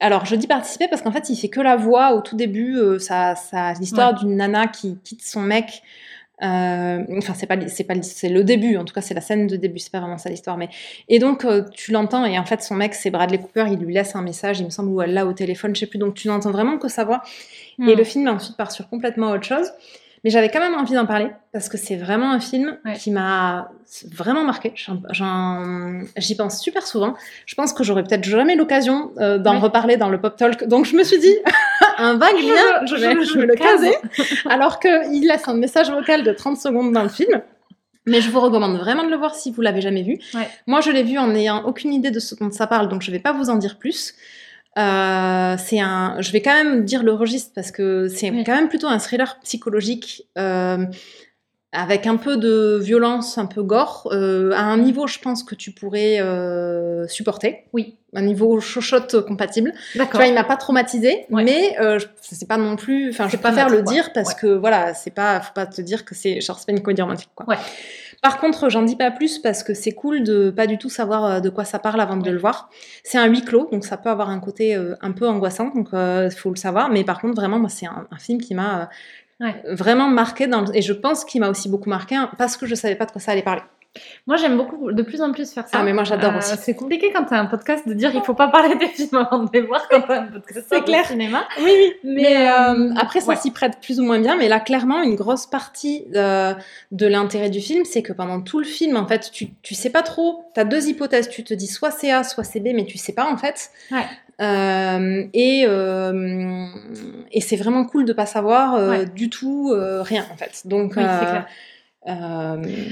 Alors, je dis participer parce qu'en fait, il fait que la voix au tout début. ça, ça, l'histoire Ouais. d'une nana qui quitte son mec Euh, enfin, c'est pas, c'est pas, c'est le début. En tout cas, c'est la scène de début. C'est pas vraiment ça l'histoire, mais et donc euh, tu l'entends et en fait son mec c'est Bradley Cooper. Il lui laisse un message, il me semble, ou elle l'a au téléphone, je sais plus. Donc tu n'entends vraiment que sa voix. Et Hmm. le film ensuite part sur complètement autre chose. Mais j'avais quand même envie d'en parler parce que c'est vraiment un film Ouais. qui m'a vraiment marqué. J'y pense super souvent. Je pense que j'aurais peut-être jamais l'occasion euh, d'en Ouais. reparler dans le pop talk. Donc je me suis dit, (laughs) un vague lien, je, vais, je le caser. (laughs) Alors qu'il laisse un message vocal de 30 secondes dans le film. Mais je vous recommande vraiment de le voir si vous l'avez jamais vu. Ouais. Moi, je l'ai vu en n'ayant aucune idée de ce dont ça parle, donc je vais pas vous en dire plus. Euh, c'est un, je vais quand même dire le registre parce que c'est Oui. quand même plutôt un thriller psychologique euh, avec un peu de violence, un peu gore, euh, à un niveau, je pense que tu pourrais euh, supporter. Oui. Un niveau chochotte compatible. Tu D'accord. vois, il m'a pas traumatisé, Ouais. mais euh, c'est pas non plus. Enfin, je préfère le quoi. dire parce Ouais. que voilà, c'est pas, faut pas te dire que c'est genre c'est pas une comédie romantique quoi. Ouais. Par contre, j'en dis pas plus parce que c'est cool de pas du tout savoir euh, de quoi ça parle avant de le voir. C'est un huis clos, donc ça peut avoir un côté un peu angoissant, donc il faut le savoir. Mais par contre, vraiment, moi, c'est un, un film qui m'a Ouais. vraiment marqué dans le- et je pense qu'il m'a aussi beaucoup marqué hein, parce que je savais pas de quoi ça allait parler. Moi, j'aime beaucoup de plus en plus faire ça. Ah, mais moi, j'adore Euh, aussi. C'est compliqué quand t'as un podcast de dire il faut pas parler des films avant de les voir quand t'as un podcast C'est clair. cinéma. Oui, oui. Mais, Mais, euh, euh, après, ça ouais. s'y prête plus ou moins bien. Mais là, clairement, une grosse partie euh, de l'intérêt du film, c'est que pendant tout le film, en fait, tu, tu sais pas trop. Tu as deux hypothèses. Tu te dis soit c'est A, soit c'est B, mais tu sais pas, en fait. Ouais. Euh, et euh, et c'est vraiment cool de pas savoir euh, Ouais. du tout rien, en fait. Donc, Oui, clair.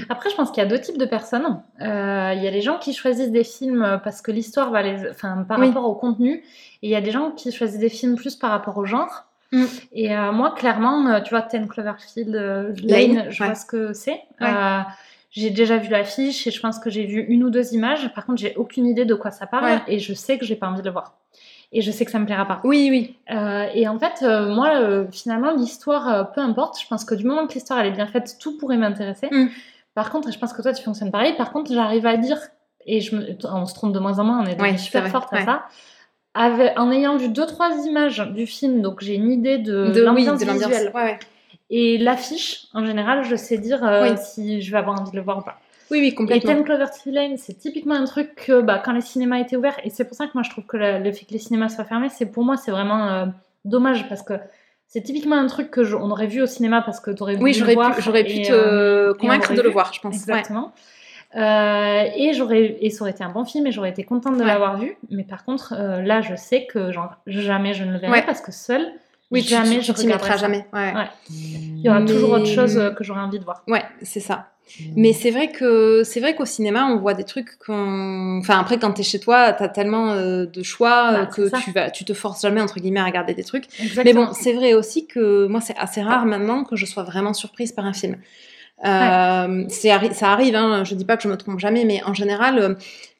Après, je pense qu'il y a deux types de personnes. Il y a les gens qui choisissent des films parce que l'histoire va les, enfin, par Oui. rapport au contenu, et il y a des gens qui choisissent des films plus par rapport au genre. Mm. Et euh, moi, clairement, tu vois, Ten Cloverfield euh, Lane, Lane, je ouais. vois ce que c'est. Ouais. Euh, j'ai déjà vu l'affiche et je pense que j'ai vu une ou deux images. Par contre, j'ai aucune idée de quoi ça parle Ouais. et je sais que j'ai pas envie de le voir. Et je sais que ça me plaira pas. oui, oui. Euh, et en fait, euh, moi, euh, finalement, l'histoire, peu importe. Je pense que du moment que l'histoire elle est bien faite, tout pourrait m'intéresser. Mm. Par contre, et je pense que toi, tu fonctionnes pareil. Par contre, j'arrive à dire, et je me- on se trompe de moins en moins, on est Ouais, super vrai, forte à ouais. ça. Avec- en ayant vu deux trois images du film, donc j'ai une idée de, De, oui, l'ambiance l'ambiance. visuelle Ouais, et l'affiche. En général, je sais dire Oui. si je vais avoir envie de le voir ou pas. Oui, oui, Et complètement. Ten Cloverfield Lane, c'est typiquement un truc que bah, quand les cinémas étaient ouverts, et c'est pour ça que moi je trouve que le, le fait que les cinémas soient fermés, c'est pour moi c'est vraiment euh, dommage parce que c'est typiquement un truc que je- on aurait vu au cinéma parce que tu aurais Oui, j'aurais pu, j'aurais pu et, te euh, et on convaincre de le voir, je pense. Ouais. Exactement. Euh, et j'aurais et ça aurait été un bon film et j'aurais été contente de Ouais. l'avoir vu. Mais par contre, euh, là, je sais que genre, jamais je ne le verrai Ouais. parce que seule, Oui, tu- jamais tu je t'y regarderai mettras ça. jamais. Il y aura toujours autre chose que j'aurais envie de voir. Ouais, c'est ça. Mais c'est vrai que c'est vrai qu'au cinéma, on voit des trucs qu'on. Enfin, après, quand t'es chez toi, t'as tellement euh, de choix Bah, euh, c'est que tu vas, tu te forces jamais entre guillemets à regarder des trucs. Mais bon, c'est vrai aussi que moi, c'est assez rare maintenant que je sois vraiment surprise par un film. Euh, arri- ça arrive, hein, je dis pas que je me trompe jamais, mais en général,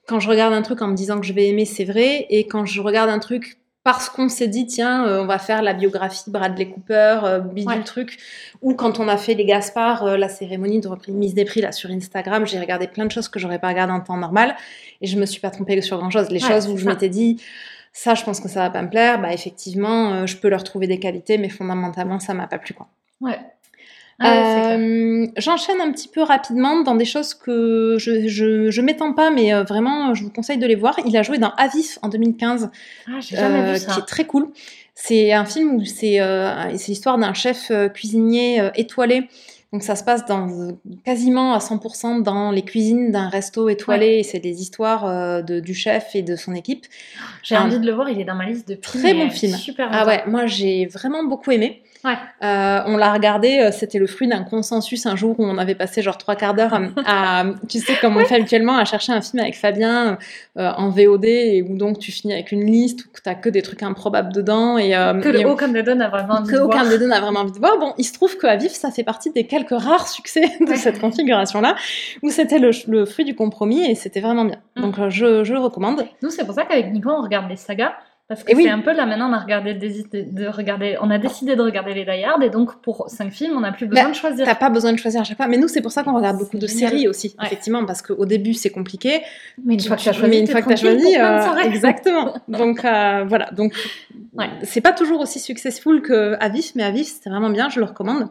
quand je regarde un truc en me disant que je vais aimer, c'est vrai, et quand je regarde un truc parce qu'on s'est dit, tiens, euh, on va faire la biographie Bradley Cooper, euh, bidule Ouais. truc, ou quand on a fait les Gaspard, euh, la cérémonie de remise des prix là sur Instagram, j'ai regardé plein de choses que j'aurais pas regardé en temps normal, et je me suis pas trompée sur grand chose. Les Ouais, choses où je m'étais dit, ça, je pense que ça va pas me plaire, bah effectivement, euh, je peux leur trouver des qualités, mais fondamentalement, ça m'a pas plu quoi. Ouais. Ah ouais. Euh, J'enchaîne un petit peu rapidement dans des choses que je, je, je m'étends pas, mais euh, vraiment, je vous conseille de les voir. Il a joué dans Avif en 2015, Ah, euh, vu ça. qui est très cool. C'est un film où c'est euh, l'histoire d'un chef cuisinier étoilé. Donc ça se passe dans, quasiment à 100% dans les cuisines d'un resto étoilé. Et c'est des histoires de, du chef et de son équipe. J'ai un envie de le voir, il est dans ma liste depuis très bon film. Super Ah ouais, moi j'ai vraiment beaucoup aimé. Ouais. Euh, on l'a regardé, euh, c'était le fruit d'un consensus un jour où on avait passé genre trois quarts d'heure à, tu sais, comme on fait habituellement, à chercher un film avec Fabien euh, en VOD et où donc tu finis avec une liste où t'as que des trucs improbables dedans et, euh, Que et le on- aucun des deux n'a vraiment envie que de aucun voir. des deux n'a vraiment envie de voir. Bon, il se trouve qu'à Vif, ça fait partie des quelques rares succès de Ouais. cette configuration-là, où c'était le, le fruit du compromis et c'était vraiment bien. Mm. Donc euh, je, je le recommande. Nous, c'est pour ça qu'avec Nico, on regarde les sagas. Parce que oui. c'est un peu là maintenant, on a regardé de, de regarder, on a décidé de regarder les Die Hard et donc pour cinq films, on n'a plus besoin Bah, de choisir. T'as pas besoin de choisir à chaque fois, mais nous c'est pour ça qu'on regarde beaucoup C'est de génial. séries aussi, Ouais. effectivement, parce qu'au début c'est compliqué, Mais une fois que tu as choisi, mais une fois que t'as choisi, euh, exactement. Donc euh, voilà, donc Ouais. c'est pas toujours aussi successful que Avif, mais Avif c'était vraiment bien, je le recommande.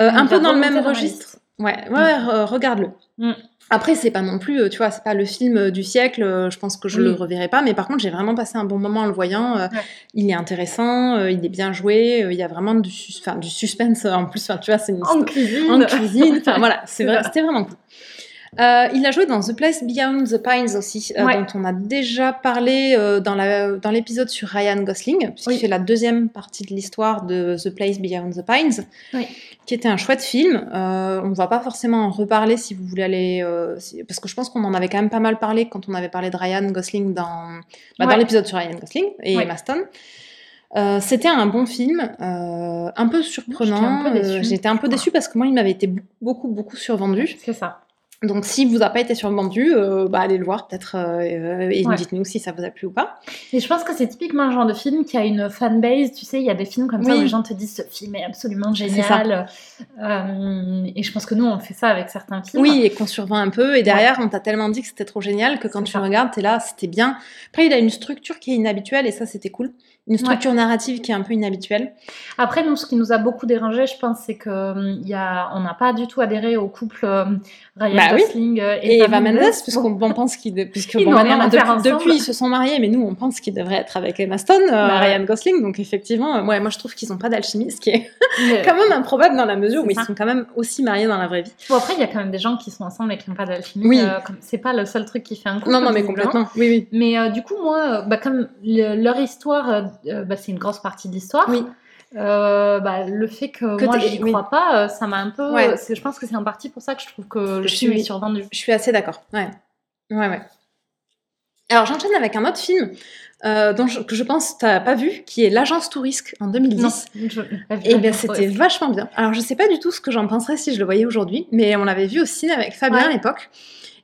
Euh, un peu dans le même dans registre. Ouais, ouais, ouais, re- regarde-le. Mm. Après, c'est pas non plus, euh, tu vois, c'est pas le film euh, du siècle. euh, Je pense que je Oui. le reverrai pas, mais par contre, j'ai vraiment passé un bon moment en le voyant. Ouais. Il est intéressant, il est bien joué, il y a vraiment du, sus- enfin, du suspense en plus. Enfin, tu vois, c'est une En cuisine. en cuisine. Enfin voilà, (laughs) c'était vraiment cool. Euh, il a joué dans The Place Beyond the Pines aussi, euh, dont on a déjà parlé euh, dans la- dans l'épisode sur Ryan Gosling, puisqu'il Oui. fait la deuxième partie de l'histoire de The Place Beyond the Pines, Oui. qui était un chouette film. On ne va pas forcément en reparler si vous voulez aller, si- parce que je pense qu'on en avait quand même pas mal parlé quand on avait parlé de Ryan Gosling dans, bah, dans l'épisode sur Ryan Gosling et Ouais. Emma Stone. Euh, c'était un bon film, euh, un peu surprenant. J'étais un peu déçue. Euh, un peu déçue parce que moi, il m'avait été beaucoup, beaucoup survendu. C'est ça. Donc, s'il vous a pas été survendu, euh, bah, allez le voir peut-être euh, euh, et Ouais. dites-nous si ça vous a plu ou pas. Et je pense que c'est typiquement le genre de film qui a une fanbase. Tu sais, il y a des films comme ça où les gens te disent ce film est absolument génial. Euh, et je pense que nous, on fait ça avec certains films. Oui, et qu'on survend un peu. Et derrière, on t'a tellement dit que c'était trop génial que quand tu ça. regardes, t'es là, c'était bien. Après, il a une structure qui est inhabituelle et ça, c'était cool. Une structure narrative qui est un peu inhabituelle. Après, nous, ce qui nous a beaucoup dérangé, je pense, c'est que il y a, on n'a pas du tout adhéré au couple euh, Ryan Bah oui. Gosling euh, Et Eva Mendes, puisqu'on on pense qu'ils, de- puisque (laughs) bon, maintenant, depuis, ils se sont mariés, mais nous, on pense qu'ils devraient être avec Emma Stone, euh, Bah. Ryan Gosling. Donc, effectivement, euh, ouais, moi, je trouve qu'ils n'ont pas d'alchimie, ce qui est (laughs) quand même improbable dans la mesure où ils sont quand même aussi mariés dans la vraie vie. Bon, après, il y a quand même des gens qui sont ensemble et qui n'ont pas d'alchimie. Oui. euh, c'est pas le seul truc qui fait un couple. Non, non, mais complètement. Oui, oui. Mais euh, du coup, moi, euh, bah, comme le- leur histoire, euh, euh, bah, c'est une grosse partie de l'histoire. Oui. euh, bah, le fait que, Que moi j'y oui. crois pas, euh, ça m'a un peu. Ouais. Je pense que c'est en partie pour ça que je trouve que Je film suis- est survendu. Je suis assez d'accord. Ouais. Ouais, ouais. Alors, j'enchaîne avec un autre film euh, dont je, que je pense que tu n'as pas vu, qui est L'Agence Tourisque en 2010. Non, je- Et bien, la c'était vachement bien. Alors, je sais pas du tout ce que j'en penserais si je le voyais aujourd'hui, mais on l'avait vu au ciné avec Fabien Ouais. à l'époque,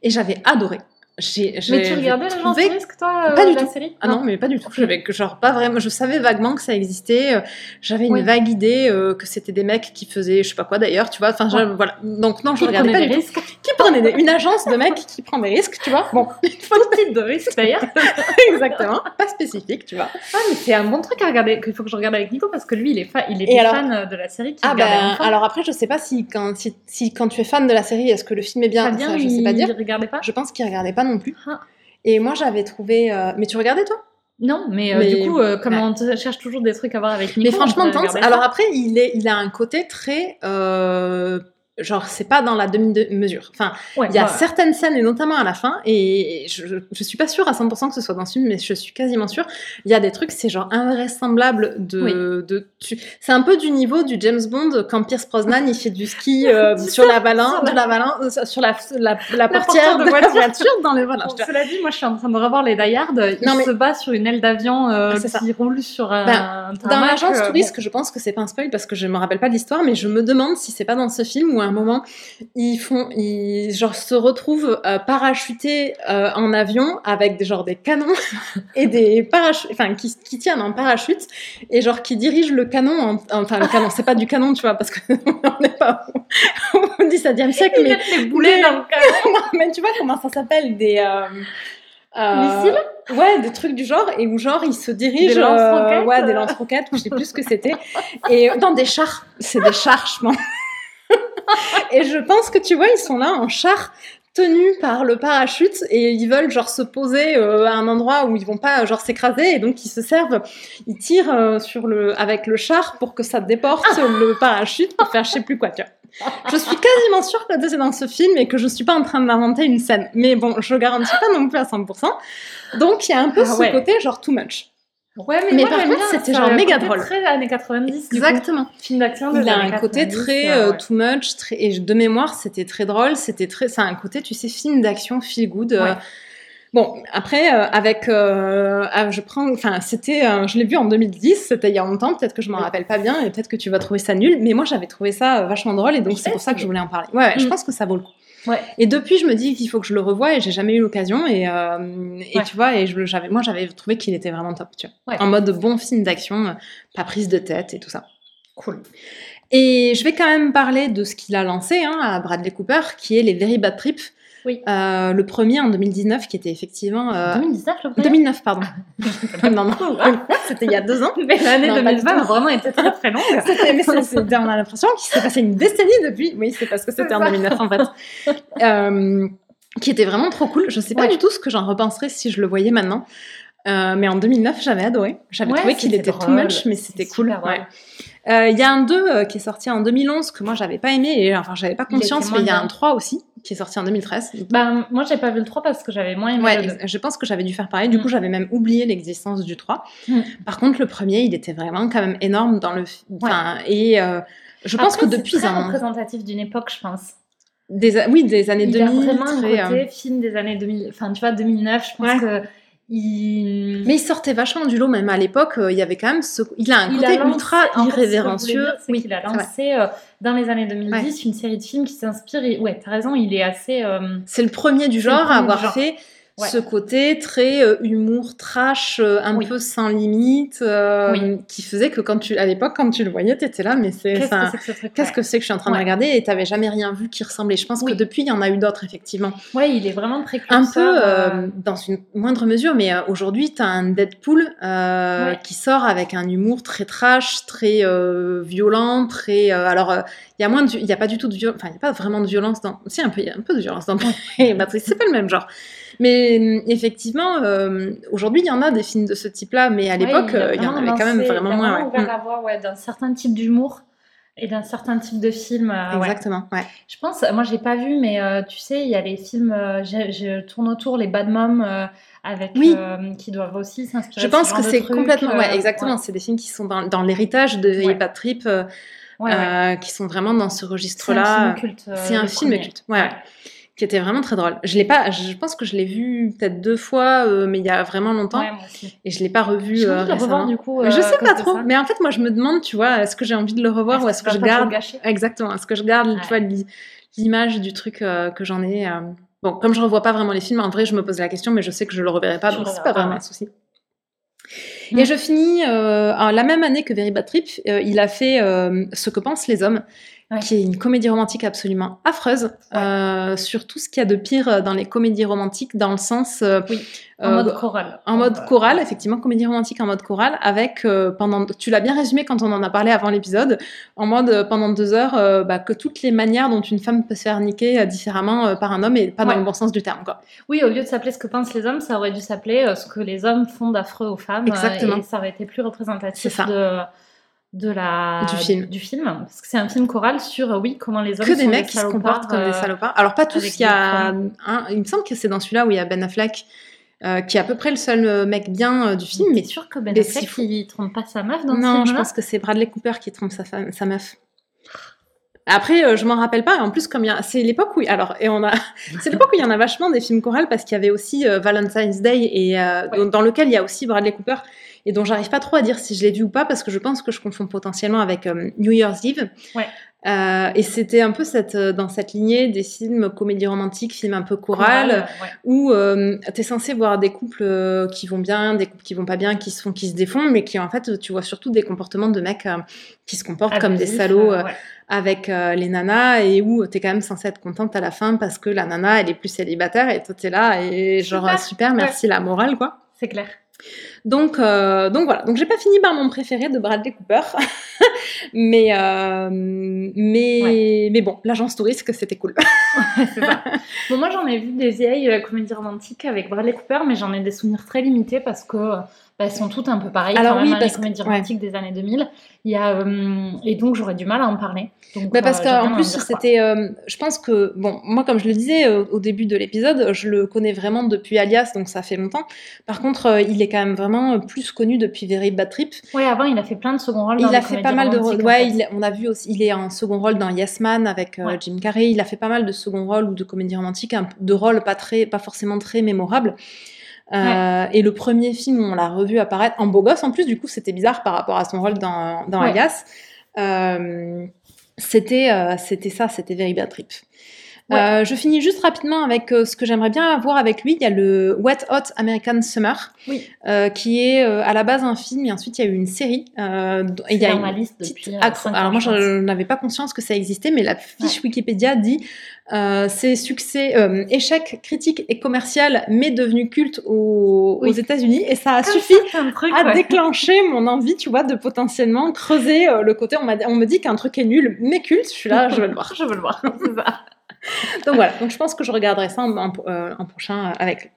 et j'avais adoré. J'ai, Mais tu regardais l'agence trouvé- touriste, toi, euh, Pas du la tout. série Ah non, mais pas du tout. J'avais genre pas vraiment. Je savais vaguement que ça existait. euh, J'avais une Oui. vague idée euh, que c'était des mecs qui faisaient je sais pas quoi d'ailleurs, tu vois. Enfin, Ouais. voilà. Donc non, je Qui regardais pas du tout. risques Qui prenait des... une agence de mecs qui prend des risques, tu vois. Bon, (laughs) Tout type de risque d'ailleurs. (laughs) exactement. Pas spécifique, tu vois. Ah, mais c'est un bon truc à regarder, qu'il faut que je regarde avec Nico parce que lui, il est, fa- il alors- fan de la série. Qui Ah ben, alors après, je sais pas si quand, si, si quand tu es fan de la série, est-ce que le film est bien, ça, je sais il pas dire. regardait pas? Je pense qu'il regardait pas non plus. Ah. Et moi, j'avais trouvé. euh, Mais tu regardais toi? Non, mais, euh, Mais- du coup, euh, comme ouais. on cherche toujours des trucs à voir avec Nico. Mais franchement, regarder Alors après, il, est, il a un côté très. euh, genre, c'est pas dans la demi-mesure. Enfin, Ouais, il y a certaines scènes, et notamment à la fin, et je, je, je suis pas sûre à 100% que ce soit dans ce film, mais je suis quasiment sûre. Il y a des trucs, c'est genre invraisemblable de. de tu- C'est un peu du niveau du James Bond quand Pierce Brosnan il fait du ski (laughs) euh, sur la balance, de la balance, sur la, la, la, portière portière de, voiture. voiture dans les voilà. Bon, te- cela dit, moi je suis en train de revoir les Die Hard. Il Non, mais- se bat sur une aile d'avion euh, Ah, c'est ça. qui roule sur un. Ben, Dans l'agence euh, touriste, je pense que c'est pas un spoil parce que je me rappelle pas de l'histoire, mais je me demande si c'est pas dans ce film où à un moment ils font, ils genre se retrouvent euh, parachutés euh, en avion avec des genre des canons (laughs) et des parachutes, enfin qui, qui tiennent en parachute et genre qui dirigent le canon, en- enfin le canon, c'est pas du canon, tu vois, parce que (laughs) on n'est pas au, au 17e siècle, mais les boulets des- dans le canon. (laughs) non, mais tu vois comment ça s'appelle des euh, euh, Missiles? Ouais, des trucs du genre et où genre ils se dirigent Des lance-roquettes, euh, ouais, des lance-roquettes, je sais plus ce que c'était et dans des chars, c'est des chars, je pense. (laughs) et je pense que tu vois, ils sont là en char tenus par le parachute et ils veulent genre se poser euh, à un endroit où ils vont pas genre s'écraser et donc ils se servent, ils tirent euh, sur le avec le char pour que ça déporte (laughs) le parachute pour faire je sais plus quoi, tu vois. Je suis quasiment sûre que c'est dans ce film et que je suis pas en train d'inventer une scène. Mais bon, je garantis pas non plus à 100%. Donc il y a un peu Ah ce ouais. côté genre too much. Ouais, mais, Mais moi, par contre, c'était ça genre a méga côté drôle. Très années 90. du coup. Exactement. Film d'action. Il a un côté 90, très euh, ouais. too much, très... et de mémoire, c'était très drôle, c'était très, c'est un côté, tu sais, film d'action, feel good. euh. Bon, après, euh, avec, euh, ah, je prends, enfin, c'était, euh, je l'ai vu en 2010, c'était il y a longtemps, peut-être que je m'en rappelle pas bien, et peut-être que tu vas trouver ça nul, mais moi j'avais trouvé ça euh, vachement drôle, et donc c'est pour ça que je voulais en parler. Ouais, ouais, je Mm. pense que ça vaut le coup. Ouais. Et depuis, je me dis qu'il faut que je le revoie, et j'ai jamais eu l'occasion, et, euh, et Ouais. tu vois, et je, moi j'avais trouvé qu'il était vraiment top, tu vois. Ouais. En mode bon film d'action, euh, pas prise de tête et tout ça. Cool. Et je vais quand même parler de ce qu'il a lancé hein, à Bradley Cooper, qui est les Very Bad Trips, Oui. Euh, le premier en 2019, qui était effectivement. euh, 2019, le premier? 2009, pardon. (laughs) non, non, c'était il y a deux ans. (laughs) Mais l'année Non, pas du 2020 a vraiment été très très longue. (laughs) Mais on a l'impression qu'il s'est passé une décennie depuis. Oui, c'est parce que c'était en ça. 2009 en fait. Euh, qui était vraiment trop cool. Je sais pas Ouais. du tout ce que j'en repenserais si je le voyais maintenant. Euh, mais en 2009, j'avais adoré. J'avais Ouais, trouvé qu'il était too drôle. much, mais c'était cool. ouais. Euh, Il y a un 2 euh, qui est sorti en 2011 que moi j'avais pas aimé, et enfin j'avais pas conscience, mais il y a un 3 aussi qui est sorti en 2013. Bah, moi, j'ai pas vu le 3 parce que j'avais moins aimé Ouais, le 2. ex- je pense que j'avais dû faire pareil. Du Mm. coup, j'avais même oublié l'existence du 3. Mm. Par contre, le premier, il était vraiment quand même énorme dans le. fi- Enfin, et euh, je pense que c'est depuis très un. représentatif d'une époque, je pense. Des, a- oui, des années il 2000. a vraiment un très, euh, côté film des années 2000. Enfin, tu vois, 2009, je pense Ouais. que il. Mais il sortait vachement du lot, même à l'époque, euh, il y avait quand même ce. Il a un il côté a lancé- ultra irrévérencieux. dire, oui, qu'il a lancé euh, dans les années 2010 une série de films qui s'inspirent. et- Ouais, t'as raison, il est assez. euh, C'est le premier du genre à avoir genre. fait Ouais. ce côté très euh, humour trash, euh, un Oui. peu sans limite, euh, Oui. qui faisait que quand tu, à l'époque, quand tu le voyais, t'étais là, mais c'est Qu'est-ce que c'est que ce truc Qu'est-ce que c'est que je suis en train de Ouais. regarder et t'avais jamais rien vu qui ressemblait. Je pense Oui. que depuis, il y en a eu d'autres, effectivement. Ouais, il est vraiment précurseur. Un peu euh, dans une moindre mesure, mais aujourd'hui, t'as un Deadpool Ouais. qui sort avec un humour très trash, très violent, très. alors, il y a moins de, il y a pas du tout de violence, enfin, il y a pas vraiment de violence dans. Si un peu, il y a un peu de violence dans (laughs) Matrix. C'est pas le même genre. Mais hum, effectivement, euh, aujourd'hui, il y en a des films de ce type-là, mais à l'époque, il a euh, il y en avait quand même vraiment moins. la voie ouais, d'un certain type d'humour et d'un certain type de film. euh, ouais. Exactement. Ouais. Je pense, moi j'ai pas vu, mais euh, tu sais, il y a les films, euh, je, je tourne autour, les Bad Moms, avec, Oui. euh, qui doivent aussi s'inspirer. Je ce pense genre que c'est complètement, euh, ouais, exactement. C'est des films qui sont dans, dans l'héritage de Ouais. Trip, euh, qui sont vraiment dans ce C'est un registre-là. film culte. C'est un film culte, ouais, qui était vraiment très drôle. Je l'ai pas, je pense que je l'ai vu peut-être deux fois, euh, mais il y a vraiment longtemps, Ouais, moi aussi. et je l'ai pas revu euh, de le récemment. revoir du coup. je euh, sais pas trop, mais en fait, moi, je me demande, tu vois, est-ce que j'ai envie de le revoir ou est-ce que je garde exactement, est-ce que je garde, Ouais. tu vois, l'i- l'image du truc euh, que j'en ai. euh, Bon, comme je revois pas vraiment les films, en vrai, je me pose la question, mais je sais que je le reverrai pas, donc c'est pas vraiment ouais. un souci. Mm. Et je finis euh, en la même année que Very Bad Trip, euh, il a fait euh, Ce que pensent les hommes, Ouais. qui est une comédie romantique absolument affreuse, Ouais. euh, sur tout ce qu'il y a de pire dans les comédies romantiques, dans le sens euh, Oui, en euh, mode choral. en mode choral, effectivement, comédie romantique en mode choral, avec pendant, tu l'as bien résumé quand on en a parlé avant l'épisode, en mode pendant deux heures, bah, que toutes les manières dont une femme peut se faire niquer différemment par un homme et pas dans Ouais. le bon sens du terme, quoi. Oui, au lieu de s'appeler ce que pensent les hommes, ça aurait dû s'appeler ce que les hommes font d'affreux aux femmes. Exactement. et ça aurait été plus représentatif de, de la, Du film. Du film. Parce que c'est un film choral sur, euh, oui, comment les hommes Que des sont mecs qui se comportent comme des euh, salopards. Alors pas tous, il y a un, il me semble que c'est dans celui-là où il y a Ben Affleck, euh, qui est à peu près le seul mec bien euh, du film, mais sûr que Ben Affleck, il trompe pas sa meuf dans ce Non, je film-là pense que c'est Bradley Cooper qui trompe sa, femme, sa meuf. Après, euh, je m'en rappelle pas. Et en plus, comme il y a... c'est l'époque où, alors, et on a, (laughs) c'est l'époque où il y en a vachement des films chorales parce qu'il y avait aussi euh, Valentine's Day et euh, Ouais. dans, dans lequel il y a aussi Bradley Cooper et dont j'arrive pas trop à dire si je l'ai vu ou pas parce que je pense que je confonds potentiellement avec euh, New Year's Eve. Ouais. Euh, et c'était un peu cette, euh, dans cette lignée des films comédie romantique, films un peu choral, Choral, ouais. où tu es censé voir des couples qui vont bien, des couples qui vont pas bien, qui se font, qui se défont, mais qui en fait, tu vois surtout des comportements de mecs qui se comportent comme des Abusif, salauds avec euh, les nanas et où tu es quand même censé être contente à la fin parce que la nana, elle est plus célibataire et toi, tu es là et genre Super. super, merci la morale, quoi. C'est clair. Donc, euh, donc voilà. Donc j'ai pas fini par mon préféré de Bradley Cooper, (laughs) mais euh, mais mais bon, l'agence touriste c'était cool. ça. (laughs) Bon, moi, j'en ai vu des vieilles euh, comédies romantiques avec Bradley Cooper, mais j'en ai des souvenirs très limités parce que bah, elles sont toutes un peu pareilles. Alors quand oui, même, hein, parce les comédies ouais. romantiques des années 2000. Il y a, euh, et donc, j'aurais du mal à en parler. Donc, Bah parce euh, qu'en en plus, c'était. euh, je pense que. Bon, moi, comme je le disais au début de l'épisode, je le connais vraiment depuis Alias, donc ça fait longtemps. Par contre, il est quand même vraiment plus connu depuis Very Bad Trip. Ouais, avant, il a fait plein de second rôles. Il a fait pas mal de rôles. en Ouais, fait. il- on a vu aussi. Il est en second rôle dans Yes Man avec Ouais. Jim Carrey. Il a fait pas mal de second rôles ou de comédies romantiques, un- de rôles pas, très, pas forcément très mémorables. Euh, Et le premier film où on l'a revu apparaître en beau gosse, en plus, du coup, c'était bizarre par rapport à son rôle dans, dans Ouais. Alias. Euh, c'était euh, c'était ça, c'était Very Bad Trip. Euh, je finis juste rapidement avec euh, ce que j'aimerais bien voir avec lui. Il y a le Wet Hot American Summer, Oui. euh, qui est euh, à la base un film et ensuite il y a eu une série. Euh, il y a dans une ma liste depuis, accro- Alors moi, je n'avais pas conscience que ça existait, mais la fiche Wikipédia dit euh, c'est succès, euh, échec critique et commercial, mais devenu culte aux, Oui. aux États-Unis, et ça a Comme suffi à ouais. déclencher mon envie, tu vois, de potentiellement creuser euh, le côté. On, on me dit qu'un truc est nul, mais culte. Je suis là, je vais le voir. (laughs) Je veux le voir, c'est ça. (laughs) Donc voilà. Donc je pense que je regarderai ça en, en- euh, en prochain euh, avec.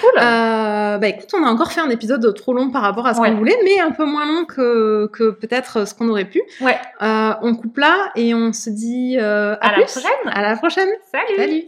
Cool. Euh, bah écoute, on a encore fait un épisode trop long par rapport à ce Ouais. qu'on voulait, mais un peu moins long que, que peut-être ce qu'on aurait pu. Ouais. Euh, on coupe là et on se dit euh, à, À la prochaine. À la prochaine. Salut. Salut.